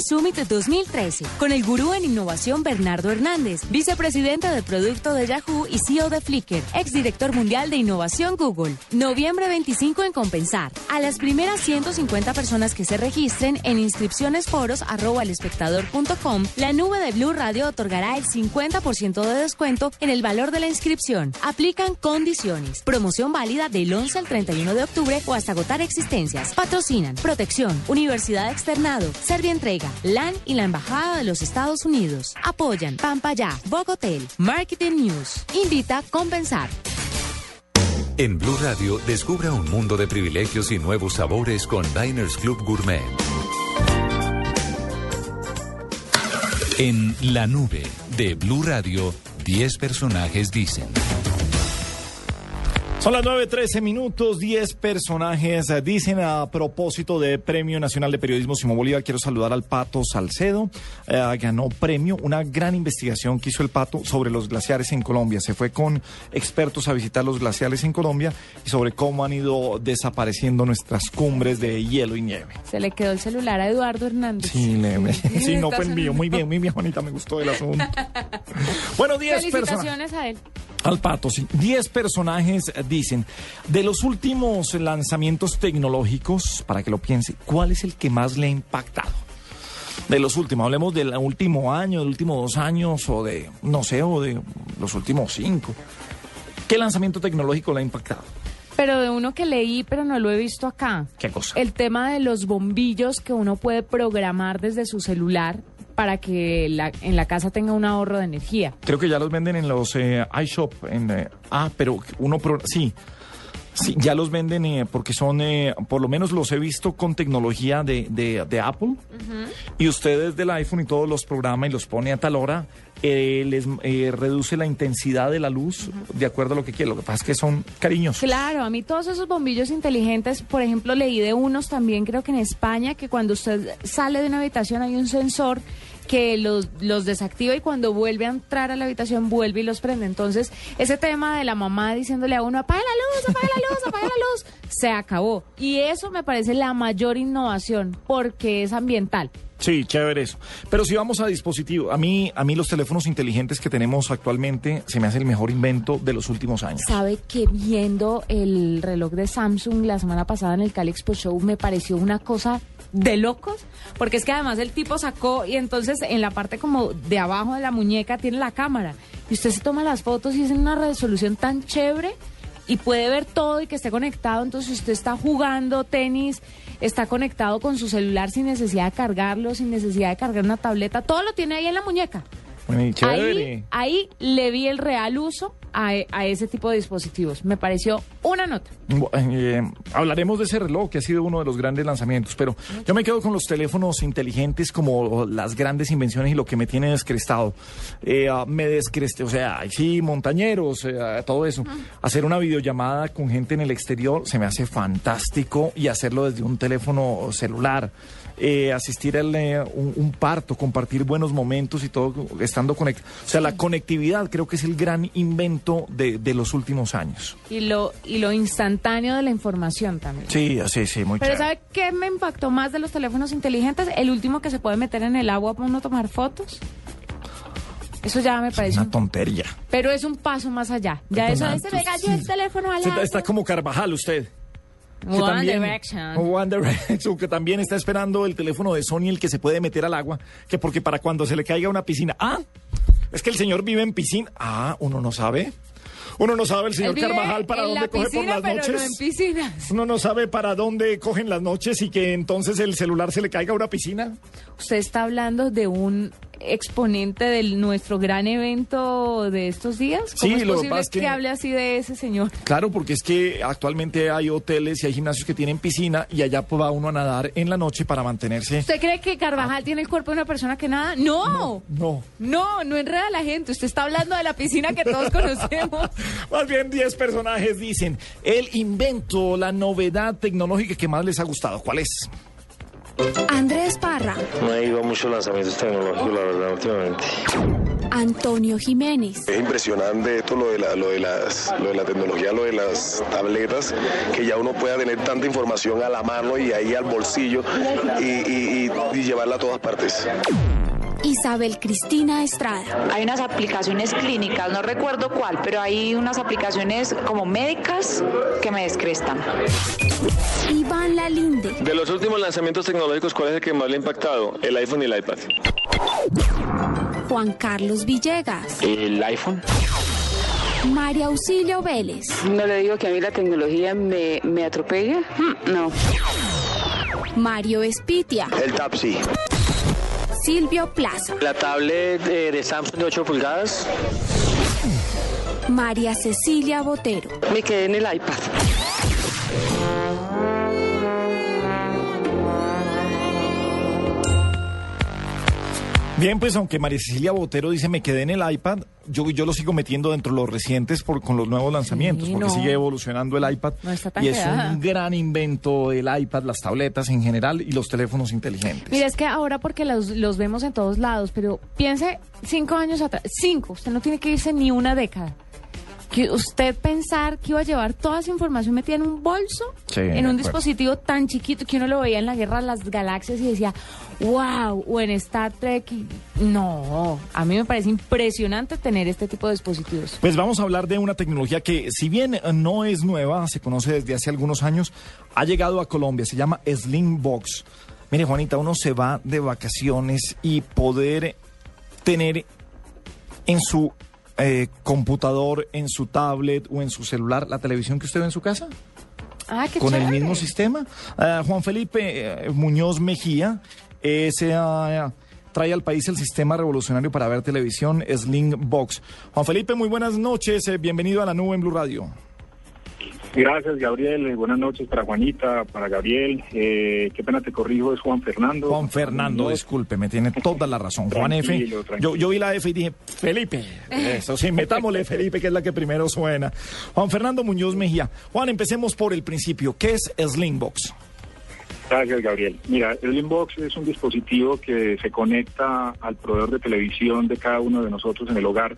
Summit 2013 con el gurú en innovación Bernardo Hernández, vicepresidente de producto de Yahoo y CEO de Flickr, exdirector mundial de innovación Google. Noviembre 25 en Compensar. A las primeras 150 personas que se registren en inscripcionesforos@elespectador.com, la nube de Blue Radio otorgará el 50% de descuento en el valor de la inscripción. Aplican condiciones. Promoción válida del 11 al 31 de octubre o hasta agotar existencias. Patrocinan Protección, Universidad Externado, Servientrega, LAN y la Embajada de los Estados Unidos. Apoyan Pampaya, Bogotel, Marketing News. Invita a compensar. En Blue Radio, descubra un mundo de privilegios y nuevos sabores con Diners Club Gourmet. En La Nube de Blue Radio, 10 personajes dicen. Son las 9.13 minutos, 10 personajes eh, dicen a propósito de Premio Nacional de Periodismo Simón Bolívar. Quiero saludar al Pato Salcedo. Eh, ganó premio, una gran investigación que hizo el Pato sobre los glaciares en Colombia. Se fue con expertos a visitar los glaciares en Colombia y sobre cómo han ido desapareciendo nuestras cumbres de hielo y nieve. Se le quedó el celular a Eduardo Hernández. Sí, le- <laughs> sí, no fue mío. Muy bien, muy bien, Juanita, me gustó el asunto. <laughs> Bueno, 10 personajes. Felicitaciones a él. Al pato, sí. Diez personajes eh, dicen, de los últimos lanzamientos tecnológicos, para que lo piense, ¿cuál es el que más le ha impactado? De los últimos, hablemos del último año, del último dos años, o de, no sé, o de los últimos cinco. ¿Qué lanzamiento tecnológico le ha impactado? Pero de uno que leí, pero no lo he visto acá. ¿Qué cosa? El tema de los bombillos que uno puede programar desde su celular para que la- en la casa tenga un ahorro de energía. Creo que ya los venden en los eh, iShop. En, eh, ah, pero uno, pro- sí. Sí, ya los venden eh, porque son, eh, por lo menos los he visto con tecnología de, de- de Apple. Y usted desde el iPhone y todos los programa y los pone a tal hora, eh, les eh, reduce la intensidad de la luz de acuerdo a lo que quiere. Lo que pasa es que son cariños. Claro, a mí todos esos bombillos inteligentes, por ejemplo, leí de unos también, creo que en España, que cuando usted sale de una habitación hay un sensor que los, los desactiva y cuando vuelve a entrar a la habitación vuelve y los prende. Entonces, ese tema de la mamá diciéndole a uno, apaga la luz, apaga la luz, apaga la luz, <laughs> se acabó. Y eso me parece la mayor innovación porque es ambiental. Sí, chévere eso. Pero si vamos a dispositivo, a mí, a mí los teléfonos inteligentes que tenemos actualmente se me hace el mejor invento de los últimos años. Sabe que viendo el reloj de Samsung la semana pasada en el Cali Expo Show me pareció una cosa de locos, porque es que además el tipo sacó y entonces en la parte como de abajo de la muñeca tiene la cámara y usted se toma las fotos y es en una resolución tan chévere y puede ver todo y que esté conectado, entonces usted está jugando tenis, está conectado con su celular sin necesidad de cargarlo, sin necesidad de cargar una tableta, todo lo tiene ahí en la muñeca. Ahí, ahí le vi el real uso a, a ese tipo de dispositivos. Me pareció una nota. Bu- eh, hablaremos de ese reloj que ha sido uno de los grandes lanzamientos, pero yo me quedo con los teléfonos inteligentes como las grandes invenciones y lo que me tiene descrestado. Eh, ah, me descreste, o sea, sí, montañeros, eh, todo eso. Hacer una videollamada con gente en el exterior se me hace fantástico y hacerlo desde un teléfono celular. Eh, asistir a un, un parto, compartir buenos momentos y todo estando conectado. O sea, la conectividad creo que es el gran invento de, de los últimos años. Y lo, y lo instantáneo de la información también. Sí, sí, sí, muy Pero. ¿sabe qué me impactó más de los teléfonos inteligentes? El último que se puede meter en el agua para uno tomar fotos. Eso ya me parece. Una un- tontería. Pero es un paso más allá. Ya eso es, me cayó el teléfono al está como Carvajal usted. One también- Direction. One Direction, que también está esperando el teléfono de Sony, el que se puede meter al agua, que porque para cuando se le caiga una piscina. Ah, es que el señor vive en piscina. Ah, uno no sabe. Uno no sabe el señor Carvajal para dónde coge por las pero noches. no en piscinas. Uno no sabe para dónde cogen las noches y que entonces el celular se le caiga a una piscina. Usted está hablando de un exponente de nuestro gran evento de estos días. ¿Cómo Sí, es lo que posible es que... que- hable así de ese señor? Claro, porque es que actualmente hay hoteles y hay gimnasios que tienen piscina y allá pues, va uno a nadar en la noche para mantenerse. ¿Usted cree que Carvajal tiene el cuerpo de una persona que nada? No. No. No, no enreda a la gente. Usted está hablando de la piscina que todos <laughs> conocemos. Más bien 10 personajes dicen el invento, la novedad tecnológica que más les ha gustado. ¿Cuál es? Andrés Parra, No he ido a muchos lanzamientos tecnológicos, la verdad, últimamente. Antonio Jiménez, Es impresionante esto lo de, la, lo, de las, lo de la tecnología, lo de las tabletas, que ya uno pueda tener tanta información a la mano y ahí al bolsillo y, y- y- y llevarla a todas partes. Isabel Cristina Estrada, Hay unas aplicaciones clínicas, no recuerdo cuál, pero hay unas aplicaciones como médicas que me descrestan. Iván Lalinde, De los últimos lanzamientos tecnológicos, ¿cuál es el que más le ha impactado? El iPhone y el iPad. Juan Carlos Villegas, El iPhone. María Auxilio Vélez, No le digo que a mí la tecnología me, me atropella. Mm, No. Mario Espitia, El Tapsi. Silvio Plaza, La tablet eh, de Samsung de 8 pulgadas. María Cecilia Botero. Me quedé en el iPad. Bien, pues aunque María Cecilia Botero dice me quedé en el iPad, yo, yo lo sigo metiendo dentro de los recientes por, con los nuevos lanzamientos, Sí, porque no. sigue evolucionando el iPad. No está tan y es quedada. un gran invento el iPad, las tabletas en general y los teléfonos inteligentes. Mira, es que ahora porque los, los vemos en todos lados, pero piense cinco años atrás, cinco, usted no tiene que irse ni una década. Que usted pensar que iba a llevar toda esa información metida en un bolso, Sí, en un dispositivo tan chiquito que uno lo veía en la guerra de las galaxias y decía, wow, o en Star Trek. No, a mí me parece impresionante tener este tipo de dispositivos. Pues vamos a hablar de una tecnología que, si bien no es nueva, se conoce desde hace algunos años, ha llegado a Colombia, se llama Slim Box. Mire, Juanita, uno se va de vacaciones y poder tener en su eh, computador, en su tablet o en su celular la televisión que usted ve en su casa Ah, qué con el mismo sistema. Ah, Juan Felipe eh, Muñoz Mejía eh, se, ah, trae al país el sistema revolucionario para ver televisión Sling Box. Juan Felipe, muy buenas noches. eh, bienvenido a la nube en Blue Radio. Gracias, Gabriel. Eh, Buenas noches para Juanita, para Gabriel. Eh, qué pena te corrijo, es Juan Fernando. Juan Fernando, disculpe, me tiene toda la razón. Juan F. Tranquilo, Yo, vi la F y dije, Felipe. Eso sí, metámosle Felipe, que es la que primero suena. Juan Fernando Muñoz Mejía. Juan, empecemos por el principio. ¿Qué es Slimbox? Gracias, Gabriel. Mira, el Inbox es un dispositivo que se conecta al proveedor de televisión de cada uno de nosotros en el hogar.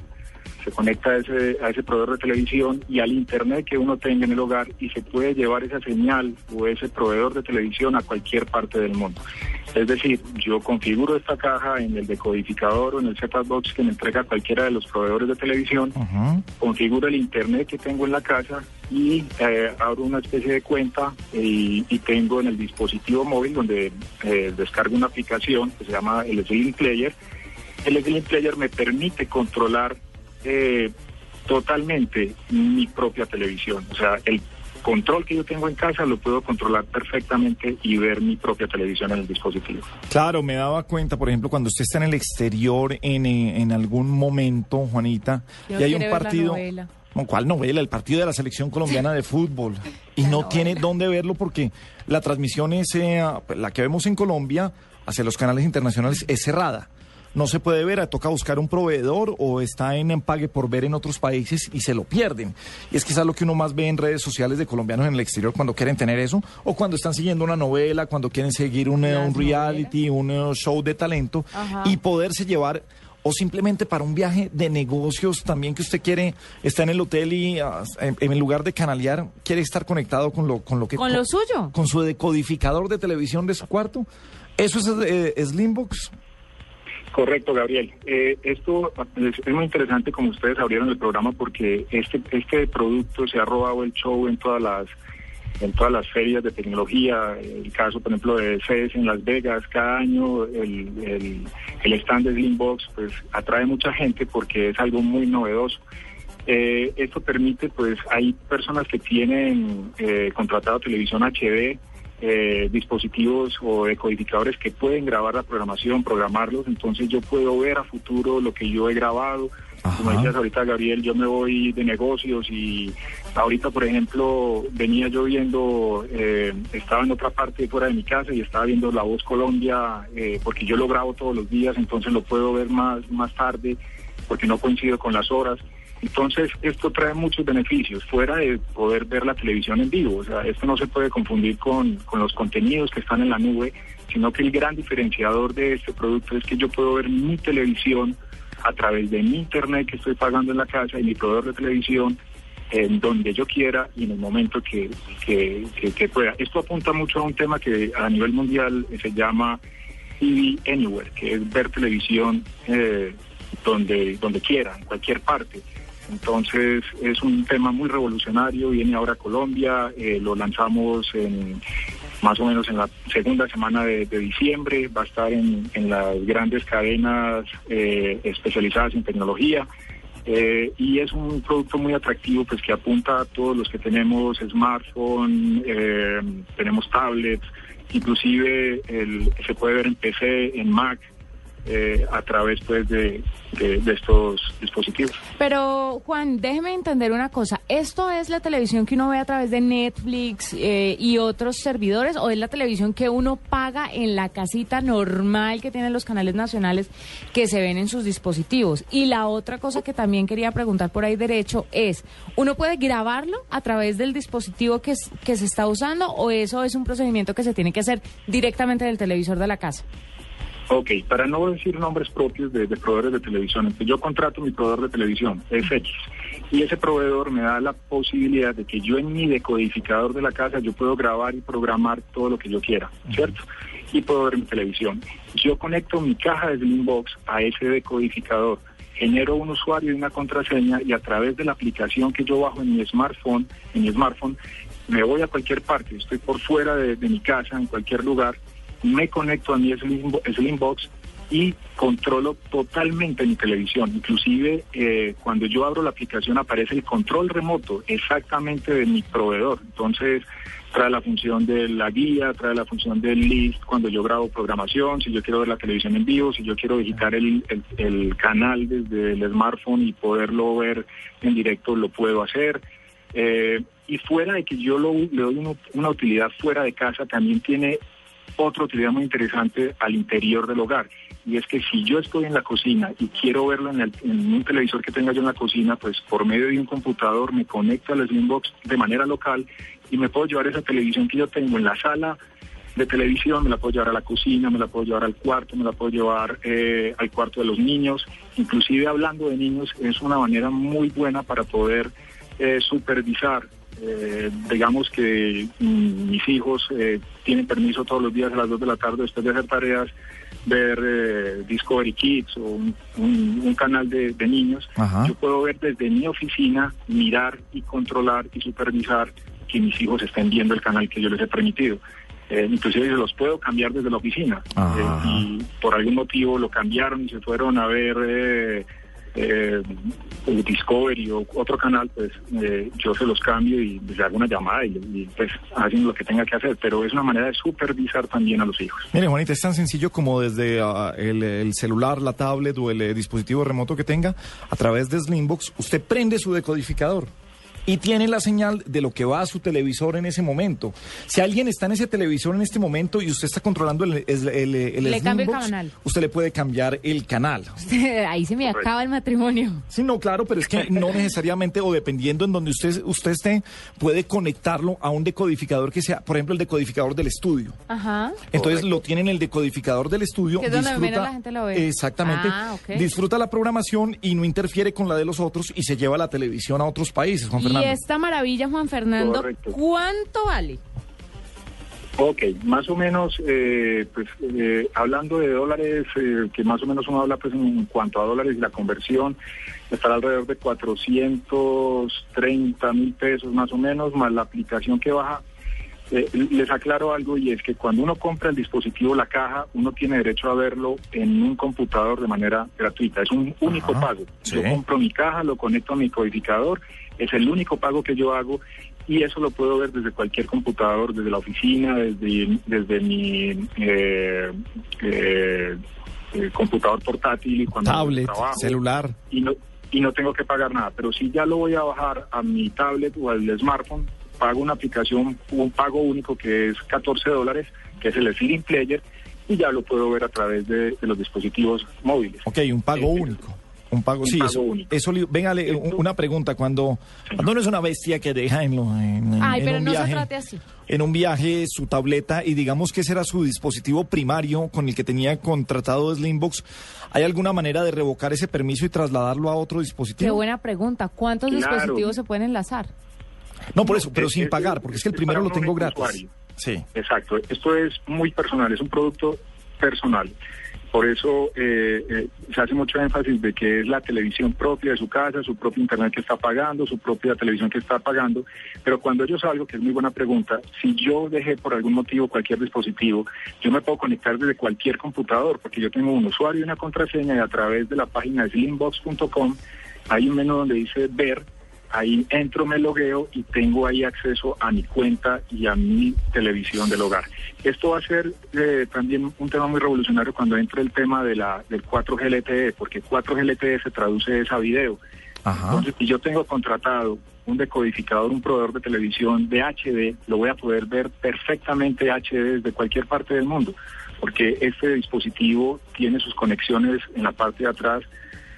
Se conecta a ese, a ese proveedor de televisión y al internet que uno tenga en el hogar y se puede llevar esa señal o ese proveedor de televisión a cualquier parte del mundo. Es decir, yo configuro esta caja en el decodificador o en el set-top box que me entrega cualquiera de los proveedores de televisión, configuro el internet que tengo en la casa y eh, abro una especie de cuenta y, y tengo en el dispositivo móvil donde eh, descargo una aplicación que se llama el Slim Player. El Slim Player me permite controlar eh, totalmente mi propia televisión. O sea, el control que yo tengo en casa lo puedo controlar perfectamente y ver mi propia televisión en el dispositivo. Claro, me daba cuenta, por ejemplo, cuando usted está en el exterior en, eh, en algún momento, Juanita, y hay un partido... ¿Cuál novela? El partido de la selección colombiana de fútbol. <laughs> Y no tiene dónde verlo porque la transmisión es, eh, la que vemos en Colombia hacia los canales internacionales es cerrada. No se puede ver, toca buscar un proveedor o está en empague por ver en otros países y se lo pierden. Y es quizás lo que uno más ve en redes sociales de colombianos en el exterior cuando quieren tener eso o cuando están siguiendo una novela, cuando quieren seguir un, eh, un reality, un eh, show de talento Ajá. y poderse llevar o simplemente para un viaje de negocios también que usted quiere, está en el hotel y ah, en, en lugar de canalear, quiere estar conectado con lo, con lo que... Con lo suyo. Con su decodificador de televisión de su cuarto. ¿Eso es eh, Slimbox? Correcto, Gabriel. Eh, esto es, muy interesante como ustedes abrieron el programa porque este este producto se ha robado el show en todas las en todas las ferias de tecnología. El caso, por ejemplo, de CES en Las Vegas, cada año el, el, el stand de Slimbox pues atrae mucha gente porque es algo muy novedoso. Eh, esto permite, pues, hay personas que tienen eh, contratado televisión HD, eh, dispositivos o decodificadores que pueden grabar la programación, programarlos, entonces yo puedo ver a futuro lo que yo he grabado. Como decías ahorita, Gabriel, yo me voy de negocios y ahorita, por ejemplo, venía yo viendo, eh, estaba en otra parte fuera de mi casa y estaba viendo La Voz Colombia, eh, porque yo lo grabo todos los días, entonces lo puedo ver más, más tarde, porque no coincido con las horas. Entonces, esto trae muchos beneficios, fuera de poder ver la televisión en vivo. O sea, esto no se puede confundir con, con los contenidos que están en la nube, sino que el gran diferenciador de este producto es que yo puedo ver mi televisión a través de mi internet que estoy pagando en la casa y mi proveedor de televisión en donde yo quiera y en el momento que, que, pueda. Esto apunta mucho a un tema que a nivel mundial se llama TV Anywhere, que es ver televisión eh, donde, donde quiera, en cualquier parte. Entonces es un tema muy revolucionario, viene ahora a Colombia, eh, lo lanzamos en más o menos en la segunda semana de, diciembre, va a estar en, las grandes cadenas eh, especializadas en tecnología. Eh, y es un producto muy atractivo pues que apunta a todos los que tenemos smartphone, tenemos tablets, inclusive el, se puede ver en PC, en Mac, eh, a través pues de, estos dispositivos. Pero, Juan, déjeme entender una cosa. ¿Esto es la televisión que uno ve a través de Netflix eh, y otros servidores o es la televisión que uno paga en la casita normal que tienen los canales nacionales que se ven en sus dispositivos? Y la otra cosa que también quería preguntar por ahí derecho es, ¿uno puede grabarlo a través del dispositivo que, que se está usando o eso es un procedimiento que se tiene que hacer directamente del televisor de la casa? Ok, para no decir nombres propios de, de proveedores de televisión, entonces yo contrato mi proveedor de televisión, es X, y ese proveedor me da la posibilidad de que yo en mi decodificador de la casa yo puedo grabar y programar todo lo que yo quiera, ¿cierto? Y puedo ver mi televisión. Yo conecto mi caja de Slimbox a ese decodificador, genero un usuario y una contraseña y a través de la aplicación que yo bajo en mi smartphone, en mi smartphone, me voy a cualquier parte, estoy por fuera de, de mi casa, en cualquier lugar, me conecto a mi Slimbo- Slimbox y controlo totalmente mi televisión. Inclusive eh, cuando yo abro la aplicación aparece el control remoto exactamente de mi proveedor. Entonces trae la función de la guía, trae la función del list cuando yo grabo programación, si yo quiero ver la televisión en vivo, si yo quiero visitar el, el- canal desde el smartphone y poderlo ver en directo, lo puedo hacer. Eh, y fuera de que yo lo, le doy una utilidad fuera de casa, también tiene otra utilidad muy interesante al interior del hogar. Y es que si yo estoy en la cocina y quiero verlo en, un televisor que tenga yo en la cocina, pues por medio de un computador me conecto al Slimbox de manera local y me puedo llevar esa televisión que yo tengo en la sala de televisión, me la puedo llevar a la cocina, me la puedo llevar al cuarto, me la puedo llevar eh, al cuarto de los niños. Inclusive hablando de niños, es una manera muy buena para poder eh, supervisar. Eh, digamos que mm, mis hijos eh, tienen permiso todos los días a las 2 de la tarde después de hacer tareas, ver eh, Discovery Kids o un, un- un canal de, de niños. Ajá. Yo puedo ver desde mi oficina, mirar y controlar y supervisar que mis hijos estén viendo el canal que yo les he permitido. Eh, inclusive se los puedo cambiar desde la oficina. Eh, y por algún motivo lo cambiaron y se fueron a ver eh, Discovery o otro canal, pues eh, yo se los cambio y les hago una llamada y, y, pues hacen lo que tenga que hacer. Pero es una manera de supervisar también a los hijos. Mire, Juanita, es tan sencillo como desde el, el celular, la tablet o el eh, dispositivo remoto que tenga, a través de Slimbox, usted prende su decodificador y tiene la señal de lo que va a su televisor en ese momento. Si alguien está en ese televisor en este momento y usted está controlando el, el, el- el Le cambia el Slimbox, canal. usted le puede cambiar el canal. Ahí se me acaba el matrimonio. Sí, no, claro, pero es que no <laughs> necesariamente o dependiendo en donde usted, usted esté, puede conectarlo a un decodificador que sea, por ejemplo, el decodificador del estudio. Ajá. Entonces lo tienen el decodificador del estudio. Que es donde menos la gente lo ve. Exactamente. Ah. Disfruta la programación y no interfiere con la de los otros y se lleva la televisión a otros países, Juan Y esta maravilla, Juan Fernando, Correcto. ¿cuánto vale? Ok, más o menos, eh, pues eh, hablando de dólares, eh, que más o menos uno habla pues en cuanto a dólares y la conversión, estará alrededor de 430 mil pesos más o menos, más la aplicación que baja. Eh, les aclaro algo y es que cuando uno compra el dispositivo, la caja, uno tiene derecho a verlo en un computador de manera gratuita. Es un único pago. Yo compro mi caja, lo conecto a mi codificador, es el único pago que yo hago y eso lo puedo ver desde cualquier computador, desde la oficina, desde, desde mi eh, eh, eh, computador portátil y cuando Tablet, trabajo celular. y no y no tengo que pagar nada. Pero si ya lo voy a bajar a mi tablet o al smartphone, pago una aplicación, un pago único que es 14 dólares, que es el Slim Player, y ya lo puedo ver a través de, de los dispositivos móviles. Ok, un pago único. Un pago, Un sí, pago eso, único. eso véngale, un- una pregunta, cuando, cuando uno es una bestia que deja en, lo- en- en- Ay, en pero un no viaje, se trate así. en un viaje su tableta y digamos que ese era su dispositivo primario con el que tenía contratado Slimbox, ¿hay alguna manera de revocar ese permiso y trasladarlo a otro Qué dispositivo? buena pregunta. ¿Cuántos Claro. dispositivos se pueden enlazar? No, por eso, pero Es- sin es- pagar, porque es que el es primero lo tengo gratis. usuario. Sí. Exacto, esto es muy personal, es un producto personal. Por eso eh, eh, se hace mucho énfasis de que es la televisión propia de su casa, su propio internet que está pagando, su propia televisión que está pagando. Pero cuando yo salgo, que es muy buena pregunta, si yo dejé por algún motivo cualquier dispositivo, yo me puedo conectar desde cualquier computador, porque yo tengo un usuario y una contraseña y a través de la página slimbox.com hay un menú donde dice ver Ahí entro, me logueo y tengo ahí acceso a mi cuenta y a mi televisión del hogar. Esto va a ser eh, también un tema muy revolucionario cuando entre el tema de la, del 4G LTE, porque 4G LTE se traduce es a video. Entonces, si yo tengo contratado un decodificador, un proveedor de televisión de HD, lo voy a poder ver perfectamente HD desde cualquier parte del mundo, porque este dispositivo tiene sus conexiones en la parte de atrás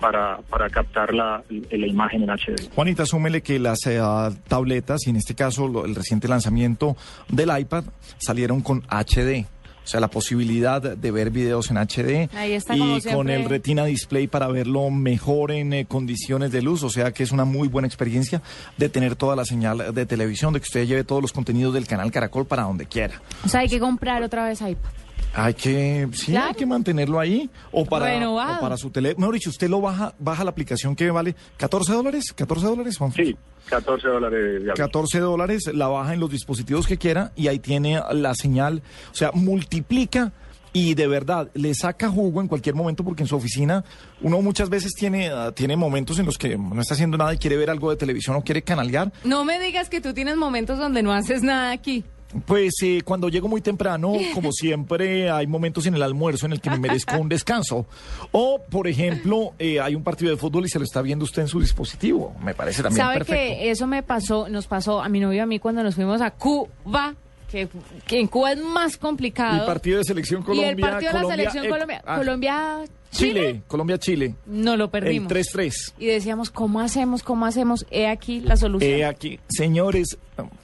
para, para captar la, la imagen en HD. Juanita, súmele que las eh, tabletas, y en este caso lo- el reciente lanzamiento del iPad, salieron con HD. O sea, la posibilidad de ver videos en HD Ahí está, y con el Retina Display para verlo mejor en eh, condiciones de luz. O sea, que es una muy buena experiencia de tener toda la señal de televisión, de que usted lleve todos los contenidos del canal Caracol para donde quiera. O sea, hay que comprar otra vez iPad. Hay que, sí, hay que mantenerlo ahí o para, o para su teléfono. Mejor dicho, usted lo baja, baja la aplicación que vale 14 dólares, 14 dólares, Juan. Sí, 14 dólares. de 14 dólares, la baja en los dispositivos que quiera y ahí tiene la señal, o sea, multiplica y de verdad le saca jugo en cualquier momento porque en su oficina uno muchas veces tiene, ah, tiene momentos en los que no está haciendo nada y quiere ver algo de televisión o quiere canalear. No me digas que tú tienes momentos donde no haces nada aquí. Pues eh, cuando llego muy temprano, como <laughs> siempre, hay momentos en el almuerzo en el que me merezco un descanso. O, por ejemplo, eh, hay un partido de fútbol y se lo está viendo usted en su dispositivo. Me parece también ¿Sabe perfecto. que eso me pasó, nos pasó a mi novio y a mí cuando nos fuimos a Cuba? Que, que en Cuba es más complicado. Y partido de selección Colombia. Y el partido de la Colombia, selección eh, Colombia. ah, Colombia. Chile, Colombia-Chile. No lo perdimos. El 3-3. Y decíamos, ¿cómo hacemos? ¿Cómo hacemos? He aquí la solución. Eh, aquí, señores,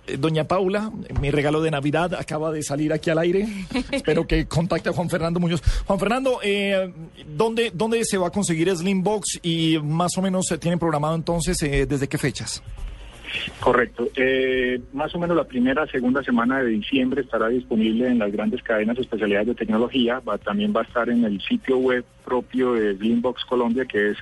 eh, doña Paula, mi regalo de Navidad acaba de salir aquí al aire. <laughs> Espero que contacte a Juan Fernando Muñoz. Juan Fernando, eh, ¿dónde, ¿dónde se va a conseguir Slimbox y más o menos se tienen programado entonces eh, desde qué fechas? Correcto. Eh, más o menos la primera, segunda semana de diciembre estará disponible en las grandes cadenas de especialidades de tecnología. También va a estar en el sitio web propio de Slimbox Colombia, que es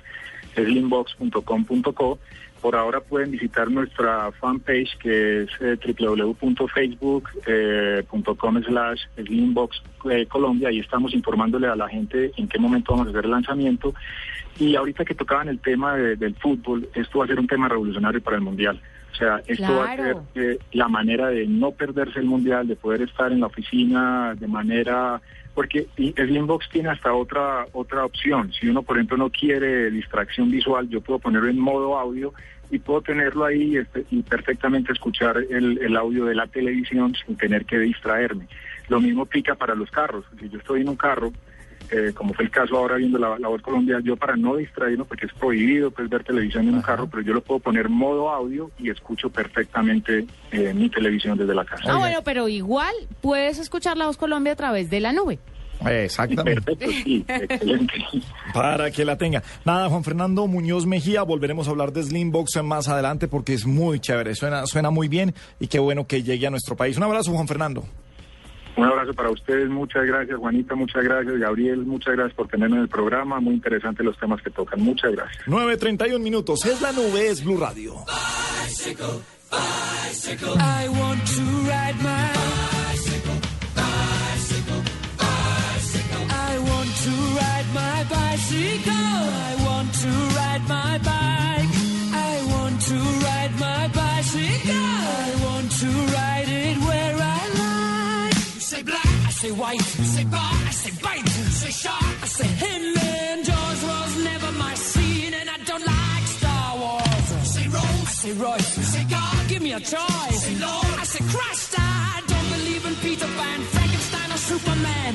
slimbox.com.co. Por ahora pueden visitar nuestra fanpage, que es eh, www.facebook.com slash Slimbox eh, Colombia. Ahí estamos informándole a la gente en qué momento vamos a hacer el lanzamiento. Y ahorita que tocaban el tema de- del fútbol, esto va a ser un tema revolucionario para el Mundial. O sea, esto va a ser Claro. eh, la manera de no perderse el Mundial, de poder estar en la oficina de manera... Porque y Slimbox tiene hasta otra otra opción. Si uno, por ejemplo, no quiere distracción visual, yo puedo ponerlo en modo audio y puedo tenerlo ahí este, y perfectamente escuchar el, el audio de la televisión sin tener que distraerme. Lo mismo aplica para los carros. Si yo estoy en un carro, eh, como fue el caso ahora viendo la, la voz Colombia, yo para no distraerme, porque es prohibido pues, ver televisión en un carro, pero yo lo puedo poner modo audio y escucho perfectamente eh, mi televisión desde la casa. Ah, bueno, pero igual puedes escuchar La Voz Colombia a través de la nube. Exactamente. Perfecto, sí, <laughs> excelente. Para que la tenga. Nada, Juan Fernando Muñoz Mejía, volveremos a hablar de Slimbox más adelante porque es muy chévere, suena, suena muy bien y qué bueno que llegue a nuestro país. Un abrazo, Juan Fernando. Un abrazo para ustedes, muchas gracias Juanita, muchas gracias Gabriel, muchas gracias por tenerme en el programa, muy interesantes los temas que tocan, muchas gracias. 9.31 minutos, es la nube, es Blue Radio. Bicycle, bicycle. I want to ride my bicycle, bicycle, bicycle. I want to ride my bicycle. I want to say white. You say bar, I say bite. You say shark, I say. And Jaws was never my scene, and I don't like Star Wars. You say Rose, I say Royce. You say God, give me a choice. Say Lord, I say Christ. I don't believe in Peter Pan, Frankenstein, or Superman.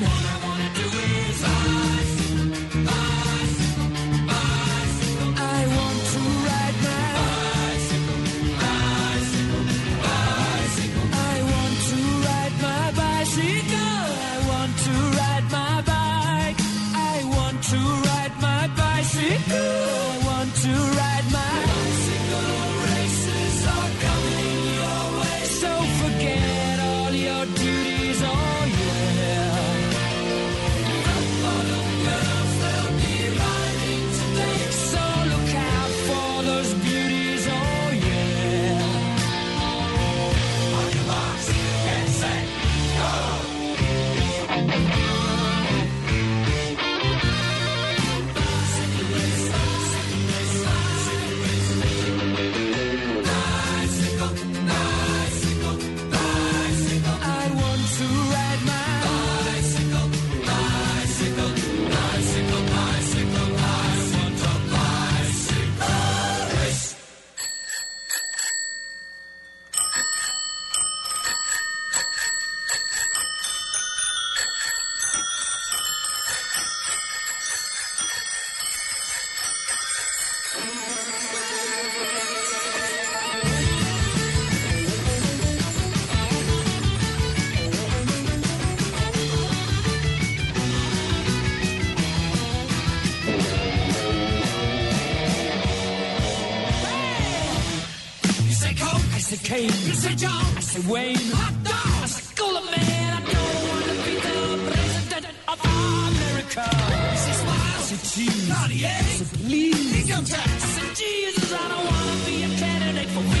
Kane. Say John, I say Wayne. Hot dog, I say Cooler Man. I don't want to be the president of America. I say Smile, I say Cheese. Cartier, I say Please. Income tax, I say Jesus. I don't want to be a candidate for Vietnam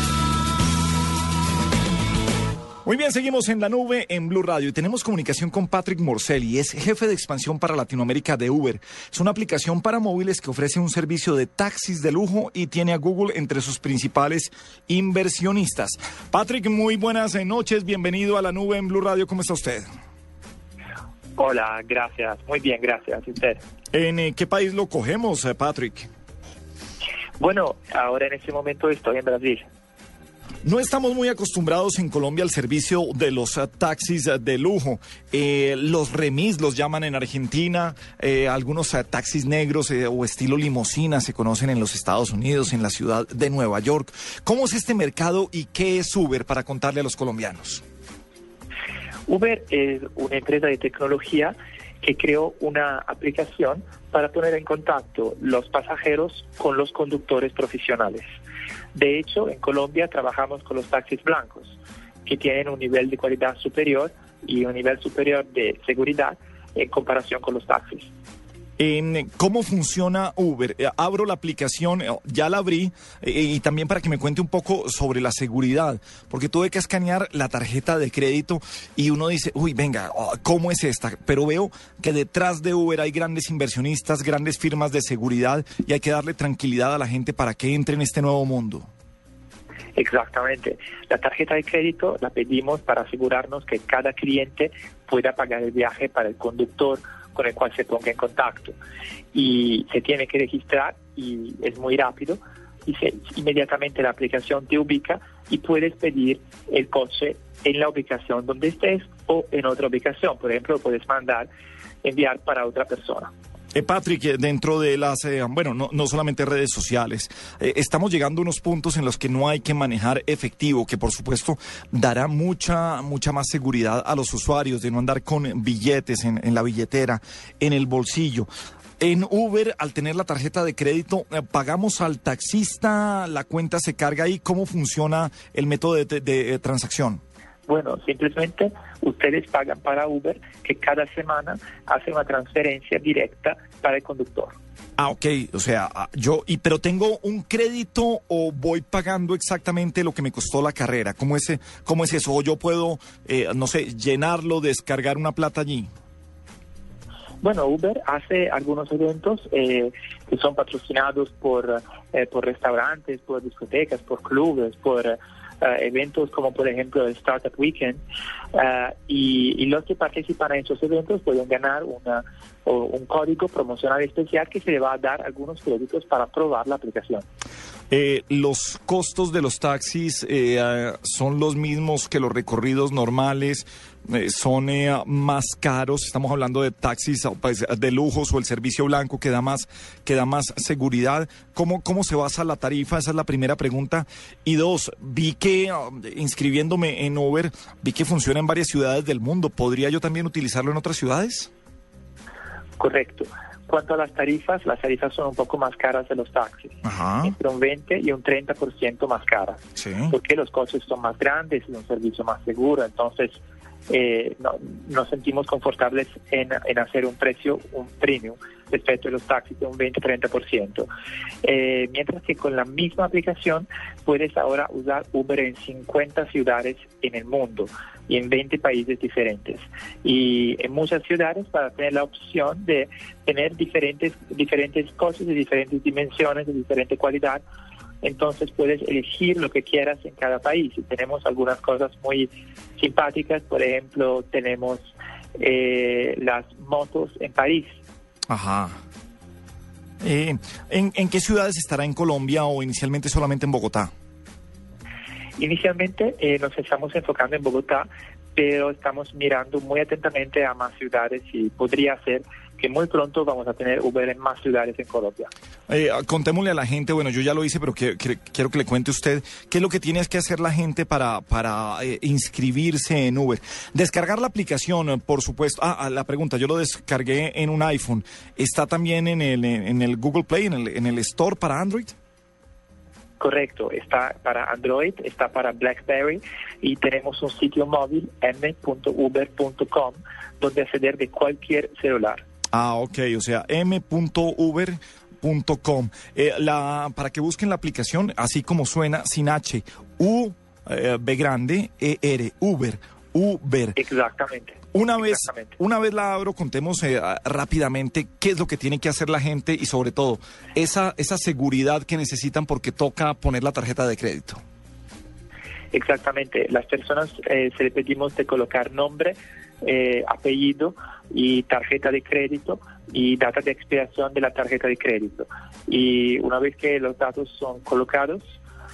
Muy bien, seguimos en la nube en Blue Radio y tenemos comunicación con Patrick Morcelli, es jefe de expansión para Latinoamérica de Uber. Es una aplicación para móviles que ofrece un servicio de taxis de lujo y tiene a Google entre sus principales inversionistas. Patrick, muy buenas noches, bienvenido a la nube en Blue Radio, ¿cómo está usted? Hola, gracias, muy bien, gracias. ¿Y usted? ¿En eh, qué país lo cogemos, eh, Patrick? Bueno, ahora en este momento estoy en Brasil. No estamos muy acostumbrados en Colombia al servicio de los uh, taxis uh, de lujo. Eh, los remis los llaman en Argentina, eh, algunos taxis negros eh, o estilo limosina se conocen en los Estados Unidos, en la ciudad de Nueva York. ¿Cómo es este mercado y qué es Uber para contarle a los colombianos? Uber es una empresa de tecnología que creó una aplicación para poner en contacto los pasajeros con los conductores profesionales. De hecho, en Colombia trabajamos con los taxis blancos, que tienen un nivel de calidad superior y un nivel superior de seguridad en comparación con los taxis. Cómo funciona Uber. Eh, Abro la aplicación, eh, ya la abrí, eh, y también para que me cuente un poco sobre la seguridad, porque tuve que escanear la tarjeta de crédito y uno dice, uy, venga, oh, ¿cómo es esta? Pero veo que detrás de Uber hay grandes inversionistas, grandes firmas de seguridad y hay que darle tranquilidad a la gente para que entre en este nuevo mundo. Exactamente. La tarjeta de crédito la pedimos para asegurarnos que cada cliente pueda pagar el viaje para el conductor con el cual se ponga en contacto. Y se tiene que registrar y es muy rápido y se, inmediatamente la aplicación te ubica y puedes pedir el coche en la ubicación donde estés o en otra ubicación. Por ejemplo, puedes mandar, enviar para otra persona. Eh, Patrick, eh, dentro de las, eh, bueno, no, no, solamente redes sociales, eh, estamos llegando a unos puntos en los que no hay que manejar efectivo, que por supuesto dará mucha, mucha más seguridad a los usuarios de no andar con billetes en, en la billetera, en el bolsillo. En Uber, al tener la tarjeta de crédito, eh, pagamos al taxista, la cuenta se carga ahí. ¿Cómo funciona el método de, de, de transacción? Bueno, simplemente ustedes pagan para Uber que cada semana hace una transferencia directa para el conductor. Ah, ok, o sea, ah, yo, y pero tengo un crédito o voy pagando exactamente lo que me costó la carrera. ¿Cómo es, cómo es eso? O yo puedo, eh, no sé, llenarlo, descargar una plata allí. Bueno, Uber hace algunos eventos eh, que son patrocinados por, eh, por restaurantes, por discotecas, por clubes, por eventos como por ejemplo el Startup Weekend uh, y, y, los que participan en esos eventos pueden ganar una, o, un código promocional especial que se le va a dar algunos créditos para probar la aplicación. Eh, ¿Los costos de los taxis eh, son los mismos que los recorridos normales? Eh, ¿Son más caros? Estamos hablando de taxis pues, de lujos o el servicio blanco que da más, que da más seguridad. ¿Cómo, ¿Cómo se basa la tarifa? Esa es la primera pregunta. Y dos, vi que inscribiéndome en Uber, vi que funciona en varias ciudades del mundo. ¿Podría yo también utilizarlo en otras ciudades? Correcto. Cuanto a las tarifas, las tarifas son un poco más caras de los taxis, Ajá. entre un 20 y un 30% más caras, sí. porque los coches son más grandes y un servicio más seguro, entonces eh, no, nos sentimos confortables en, en, hacer un precio, un premium respecto a los taxis de un 20-30%. Eh, mientras que con la misma aplicación puedes ahora usar Uber en 50 ciudades en el mundo y en 20 países diferentes. Y en muchas ciudades para tener la opción de tener diferentes, diferentes coches de diferentes dimensiones, de diferente calidad, entonces puedes elegir lo que quieras en cada país. Y tenemos algunas cosas muy simpáticas, por ejemplo, tenemos eh, las motos en París. Ajá. Eh, ¿en, ¿En qué ciudades estará en Colombia o inicialmente solamente en Bogotá? Inicialmente eh, nos estamos enfocando en Bogotá, pero estamos mirando muy atentamente a más ciudades y podría ser que muy pronto vamos a tener Uber en más ciudades en Colombia. Eh, contémosle a la gente, bueno, yo ya lo hice, pero que- que- quiero que le cuente usted qué es lo que tiene que hacer la gente para, para eh, inscribirse en Uber. Descargar la aplicación, por supuesto. Ah, ah, la pregunta, yo lo descargué en un iPhone. ¿Está también en el, en el Google Play, en el, en el Store para Android? Correcto, está para Android, está para BlackBerry y tenemos un sitio móvil m.uber.com donde acceder de cualquier celular. Ah, ok, o sea, m.uber.com. Eh, la, para que busquen la aplicación, así como suena, sin H, U, eh, B grande, E, R, Uber, Uber. Exactamente. Una vez, una vez la abro, contemos eh, rápidamente qué es lo que tiene que hacer la gente y sobre todo esa, esa seguridad que necesitan porque toca poner la tarjeta de crédito. Exactamente. Las personas eh, se le pedimos de colocar nombre, eh, apellido y tarjeta de crédito y data de expiración de la tarjeta de crédito. Y una vez que los datos son colocados,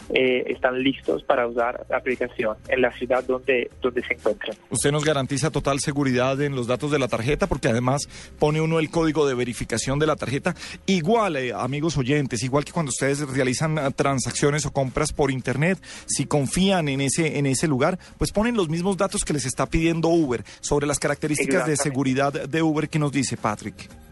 eh, están listos para usar la aplicación en la ciudad donde, donde se encuentran. Usted nos garantiza total seguridad en los datos de la tarjeta porque además pone uno el código de verificación de la tarjeta. Igual, eh, amigos oyentes, igual que cuando ustedes realizan eh, transacciones o compras por internet, si confían en ese, en ese lugar, pues ponen los mismos datos que les está pidiendo Uber sobre las características de seguridad de Uber que nos dice Patrick.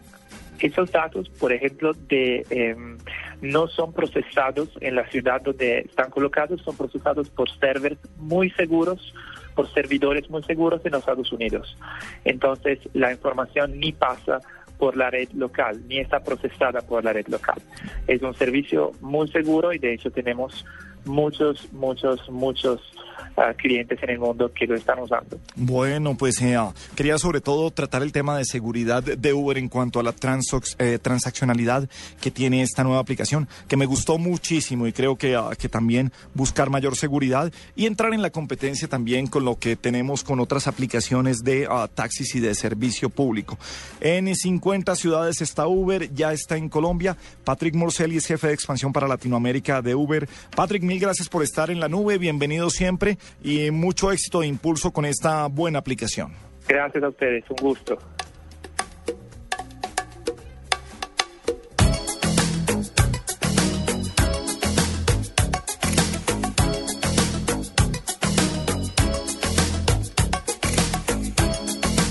Esos datos, por ejemplo, de em, no son procesados en la ciudad donde están colocados, son procesados por servers muy seguros, por servidores muy seguros en los Estados Unidos. Entonces, la información ni pasa por la red local, ni está procesada por la red local. Es un servicio muy seguro y de hecho tenemos muchos, muchos, muchos ah, clientes en el mundo que lo están usando. Bueno, pues eh, quería sobre todo tratar el tema de seguridad de Uber en cuanto a la eh, transaccionalidad que tiene esta nueva aplicación, que me gustó muchísimo y creo que, ah, que también buscar mayor seguridad y entrar en la competencia también con lo que tenemos con otras aplicaciones de ah, taxis y de servicio público. En 50 ciudades está Uber, ya está en Colombia. Patrick Morcelli es jefe de expansión para Latinoamérica de Uber. Patrick, mil gracias por estar en la nube, bienvenido siempre y mucho éxito e impulso con esta buena aplicación. Gracias a ustedes, un gusto.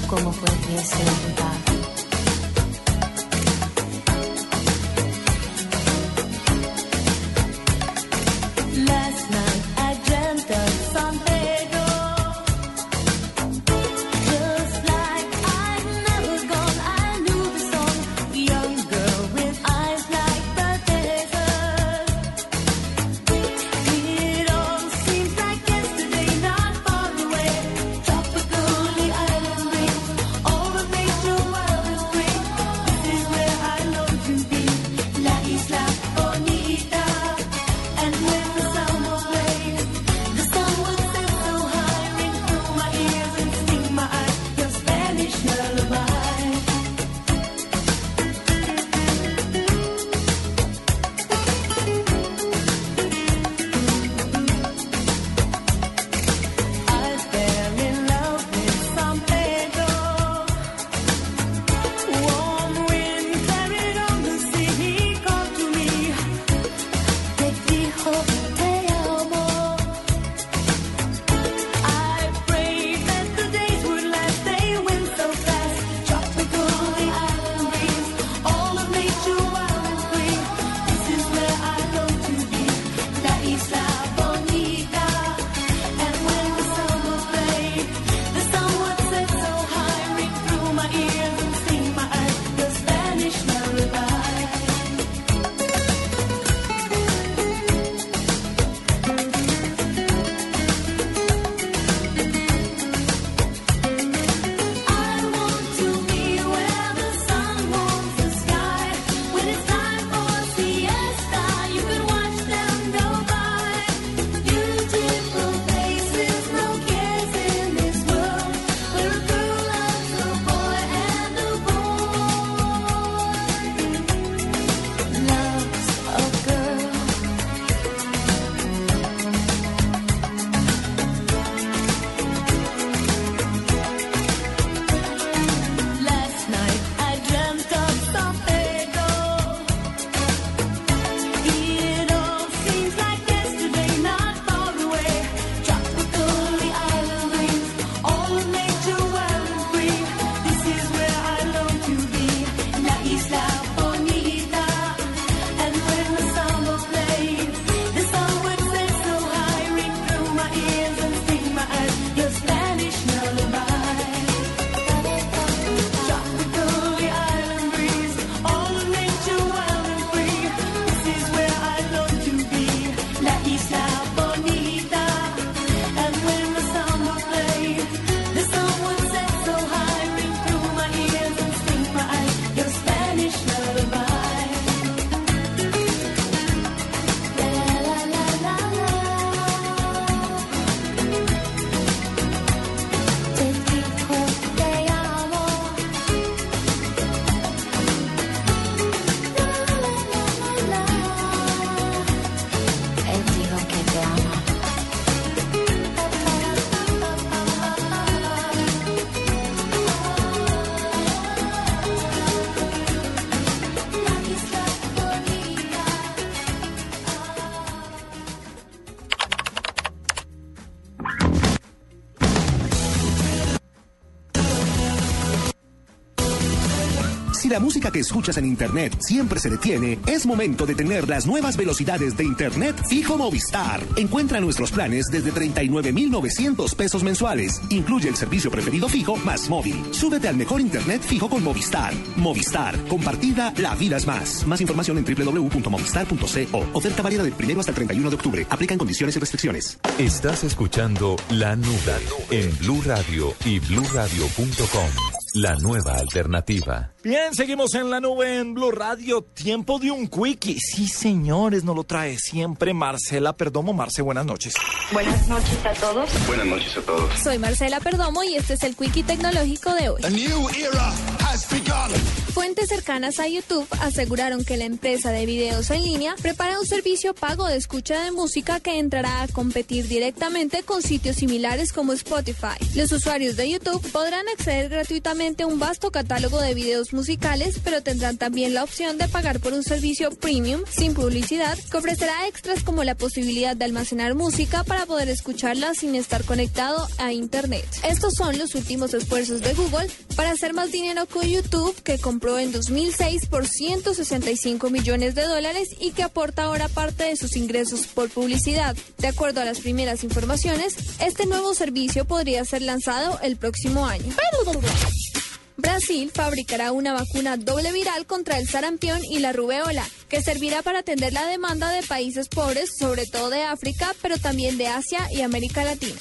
¿Cómo fue que Thank you. Si la música que escuchas en Internet siempre se detiene, es momento de tener las nuevas velocidades de Internet fijo Movistar. Encuentra nuestros planes desde 39,900 pesos mensuales. Incluye el servicio preferido fijo más móvil. Súbete al mejor Internet fijo con Movistar. Movistar. Compartida, la vida es más. Más información en www.movistar.co. Oferta válida del primero hasta el 31 de octubre. Aplican condiciones y restricciones. Estás escuchando La Nube en Blue Radio y bluradio.com. La nueva alternativa. Bien, seguimos en la nube en Blue Radio. Tiempo de un quickie. Sí, señores, nos lo trae siempre Marcela Perdomo. Marce, buenas noches. Buenas noches a todos. Buenas noches a todos. Soy Marcela Perdomo y este es el Quickie Tecnológico de hoy. Fuentes cercanas a YouTube aseguraron que la empresa de videos en línea prepara un servicio pago de escucha de música que entrará a competir directamente con sitios similares como Spotify. Los usuarios de YouTube podrán acceder gratuitamente a un vasto catálogo de videos musicales, pero tendrán también la opción de pagar por un servicio premium sin publicidad que ofrecerá extras como la posibilidad de almacenar música para poder escucharla sin estar conectado a Internet. Estos son los últimos esfuerzos de Google para hacer más dinero con YouTube, que compró en 2006 por 165 millones de dólares y que aporta ahora parte de sus ingresos por publicidad. De acuerdo a las primeras informaciones, este nuevo servicio podría ser lanzado el próximo año. Brasil fabricará una vacuna doble viral contra el sarampión y la rubeola, que servirá para atender la demanda de países pobres, sobre todo de África, pero también de Asia y América Latina.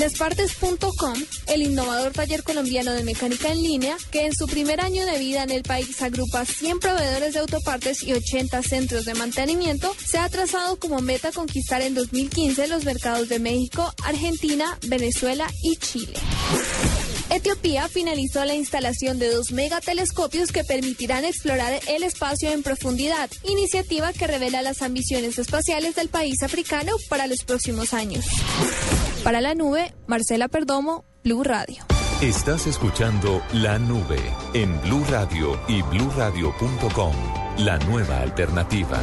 Despartes.com, el innovador taller colombiano de mecánica en línea, que en su primer año de vida en el país agrupa 100 proveedores de autopartes y 80 centros de mantenimiento, se ha trazado como meta conquistar en 2015 los mercados de México, Argentina, Venezuela y Chile. Etiopía finalizó la instalación de dos megatelescopios que permitirán explorar el espacio en profundidad, iniciativa que revela las ambiciones espaciales del país africano para los próximos años. Para la nube, Marcela Perdomo, Blue Radio. Estás escuchando La Nube en Blue Radio y bluradio.com. La nueva alternativa.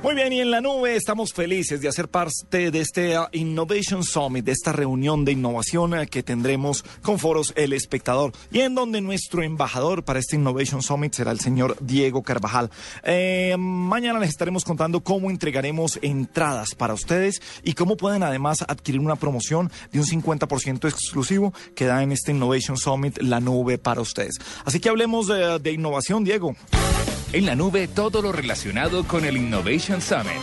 Muy bien, y en la nube estamos felices de hacer parte de este uh, Innovation Summit, de esta reunión de innovación uh, que tendremos con foros El Espectador, y en donde nuestro embajador para este Innovation Summit será el señor Diego Carvajal. Eh, mañana les estaremos contando cómo entregaremos entradas para ustedes y cómo pueden además adquirir una promoción de un 50% exclusivo que da en este Innovation Summit la nube para ustedes. Así que hablemos de innovación, Diego. En la nube todo lo relacionado con el Innovation Summit.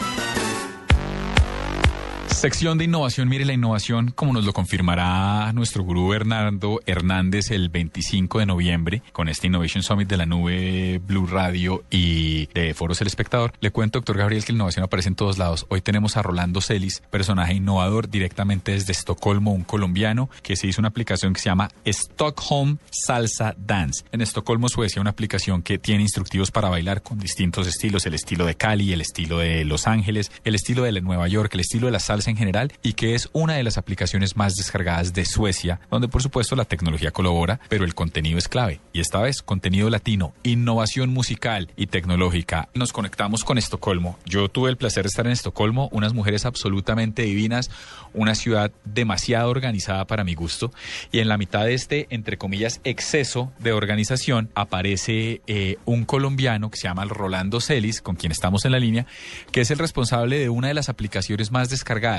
Sección de innovación, mire la innovación, como nos lo confirmará nuestro gurú Bernardo Hernández el 25 de noviembre con este Innovation Summit de la nube Blue Radio y de Foros El Espectador. Le cuento, doctor Gabriel, que la innovación aparece en todos lados. Hoy tenemos a Rolando Celis, personaje innovador directamente desde Estocolmo, un colombiano que se hizo una aplicación que se llama Stockholm Salsa Dance. En Estocolmo, Suecia, una aplicación que tiene instructivos para bailar con distintos estilos, el estilo de Cali, el estilo de Los Ángeles, el estilo de Nueva York, el estilo de la salsa en general y que es una de las aplicaciones más descargadas de Suecia, donde por supuesto la tecnología colabora, pero el contenido es clave. Y esta vez, contenido latino, innovación musical y tecnológica. Nos conectamos con Estocolmo. Yo tuve el placer de estar en Estocolmo, unas mujeres absolutamente divinas, una ciudad demasiado organizada para mi gusto, y en la mitad de este, entre comillas, exceso de organización, aparece eh, un colombiano que se llama Rolando Celis, con quien estamos en la línea, que es el responsable de una de las aplicaciones más descargadas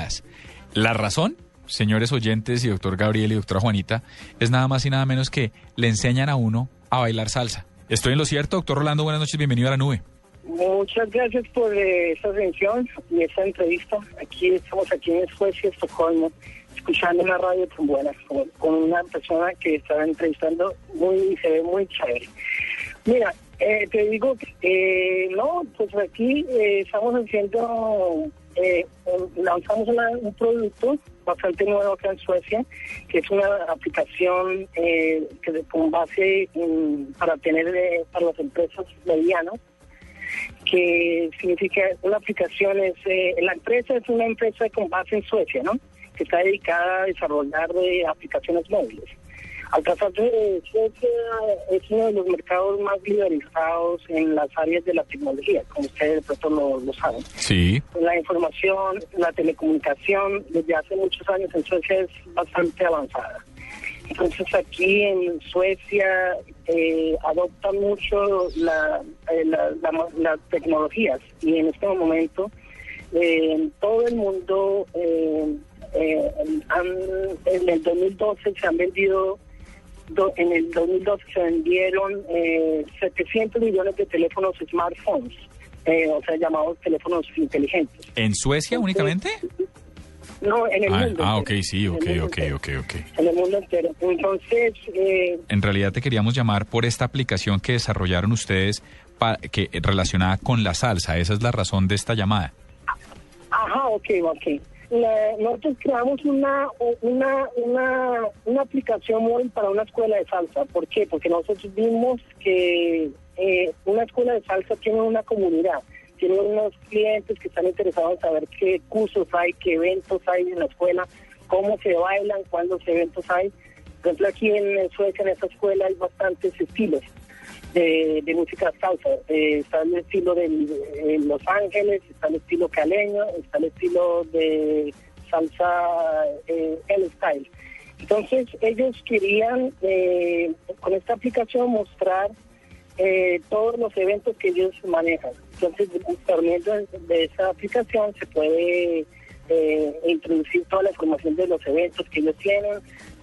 la razón, señores oyentes y doctor Gabriel y doctora Juanita, es nada más y nada menos que le enseñan a uno a bailar salsa. ¿Estoy en lo cierto, doctor Rolando? Buenas noches, bienvenido a la nube. Muchas gracias por eh, esta atención y esta entrevista. Aquí estamos aquí en Suecia, Estocolmo, escuchando una radio tan buena, con, con una persona que estaba entrevistando muy se ve muy chévere. Mira, eh, te digo, eh, no, pues aquí eh, estamos haciendo eh, lanzamos un producto bastante nuevo acá en Suecia, que es una aplicación eh, que con base para tener eh, para las empresas medianas, que significa una aplicación es eh, la empresa es una empresa con base en Suecia, ¿no? Que está dedicada a desarrollar aplicaciones móviles. Al pasar de Suecia es uno de los mercados más liberalizados en las áreas de la tecnología, como ustedes de pronto lo, lo saben. Sí. La información, la telecomunicación, desde hace muchos años en Suecia es bastante avanzada. Entonces aquí en Suecia eh, adoptan mucho la, eh, la- la- las tecnologías y en este momento eh, en todo el mundo eh, eh, han- en el 2012 se han vendido do- en el 2012 se vendieron eh, 700 millones de teléfonos smartphones, eh, o sea, llamados teléfonos inteligentes. ¿En Suecia únicamente? No, en el Ah, mundo. ah, entero. ok, sí, ok, ok, ok, ok. En el mundo entero. Entonces, eh, En realidad te queríamos llamar por esta aplicación que desarrollaron ustedes pa- que relacionada con la salsa. Esa es la razón de esta llamada. Ajá, ok, ok. La- nosotros creamos una, una, una, una aplicación móvil para una escuela de salsa. ¿Por qué? Porque nosotros vimos que eh, una escuela de salsa tiene una comunidad, tiene unos clientes que están interesados en saber qué cursos hay, qué eventos hay en la escuela, cómo se bailan, cuántos eventos hay. Por ejemplo, aquí en Suecia, en esta escuela, hay bastantes estilos de, música salsa. Eh, está el estilo de eh, Los Ángeles, está el estilo caleño, está el estilo de salsa eh, el style. Entonces ellos querían eh, con esta aplicación mostrar eh, todos los eventos que ellos manejan. Entonces por medio de esa aplicación se puede eh, introducir toda la información de los eventos que ellos tienen,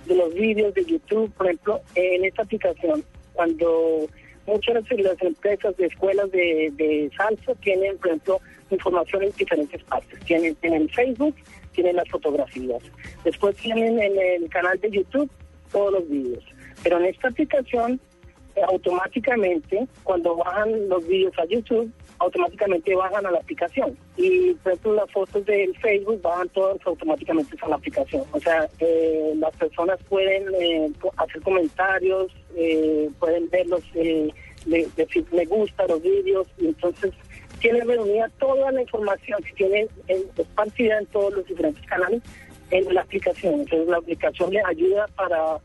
de los vídeos de YouTube, por ejemplo, en esta aplicación, cuando muchas de las empresas de escuelas de, de salsa tienen, por ejemplo, información en diferentes partes. Tienen en Facebook, tienen las fotografías. Después tienen en el canal de YouTube todos los vídeos. Pero en esta aplicación, eh, automáticamente, cuando bajan los vídeos a YouTube, automáticamente bajan a la aplicación. Y, por ejemplo, las fotos del Facebook bajan todas automáticamente a la aplicación. O sea, eh, las personas pueden eh, hacer comentarios, eh, pueden verlos, eh, le- decir me gusta los vídeos, y entonces tiene reunida toda la información que tiene en, esparcida en todos los diferentes canales en la aplicación. Entonces la aplicación le ayuda para,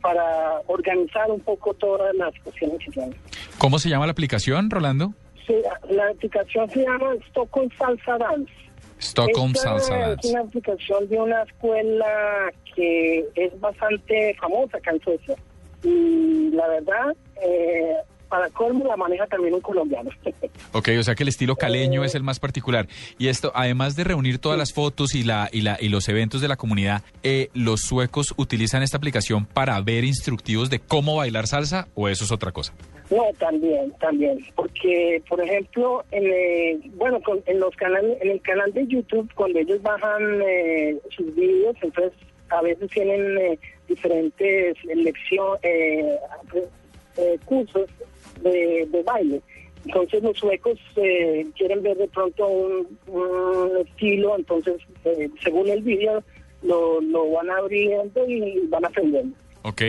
para organizar un poco todas las cuestiones que tiene. ¿Cómo se llama la aplicación, Rolando? Sí, la aplicación se llama Stockholm Salsa Dance. Stockholm Esta Salsa Es Dance. una aplicación de una escuela que es bastante famosa acá en Suecia. Y la verdad, eh, para colmo la maneja también un colombiano. <laughs> Ok, o sea que el estilo caleño es el más particular. Y esto, además de reunir todas las fotos y la y la y los eventos de la comunidad, eh, ¿los suecos utilizan esta aplicación para ver instructivos de cómo bailar salsa o eso es otra cosa? No, también, también, porque por ejemplo, en, eh, bueno, con- en los canales, en el canal de YouTube, cuando ellos bajan eh, sus vídeos, entonces a veces tienen eh, diferentes lecciones, eh, eh, cursos de, de baile. Entonces los suecos eh, quieren ver de pronto un, un estilo, entonces eh, según el vídeo lo, lo van abriendo y van aprendiendo. Ok,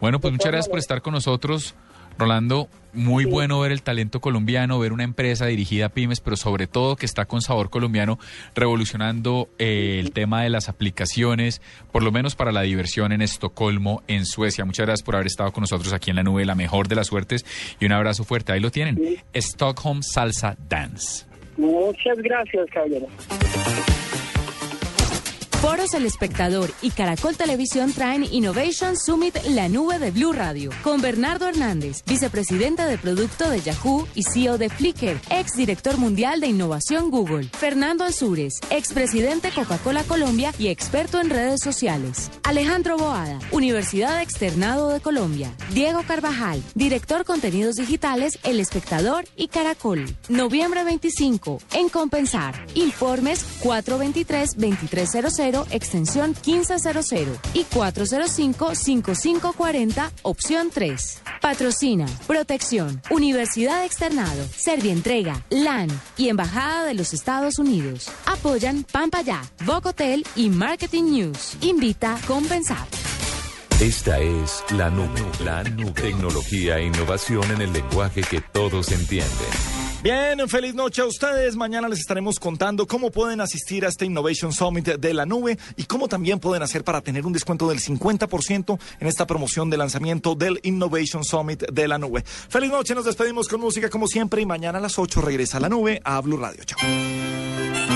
bueno, pues muchas gracias por estar con nosotros. Rolando, muy bueno ver el talento colombiano, ver una empresa dirigida a pymes, pero sobre todo que está con sabor colombiano, revolucionando eh, el tema de las aplicaciones, por lo menos para la diversión en Estocolmo, en Suecia. Muchas gracias por haber estado con nosotros aquí en la nube, la mejor de las suertes, y un abrazo fuerte. Ahí lo tienen, Stockholm Salsa Dance. Muchas gracias, caballero. Foros El Espectador y Caracol Televisión traen Innovation Summit La Nube de Blue Radio con Bernardo Hernández, vicepresidente de producto de Yahoo y CEO de Flickr, ex director mundial de innovación Google. Fernando Ansúrez, expresidente Coca-Cola Colombia y experto en redes sociales. Alejandro Boada, Universidad Externado de Colombia. Diego Carvajal, director contenidos digitales El Espectador y Caracol. Noviembre 25, en Compensar. Informes 423-2300, extensión 1500 y 405-5540, opción 3. Patrocina, protección, Universidad Externado, Servientrega, LAN y Embajada de los Estados Unidos. Apoyan Pampaya, Bocotel y Marketing News. Invita Compensar. Esta es la nube, la nube. Tecnología e innovación en el lenguaje que todos entienden. Bien, feliz noche a ustedes. Mañana les estaremos contando cómo pueden asistir a este Innovation Summit de la nube y cómo también pueden hacer para tener un descuento del 50% en esta promoción de lanzamiento del Innovation Summit de la nube. Feliz noche, nos despedimos con música como siempre y mañana a las 8 regresa a la nube a Blue Radio. Chao.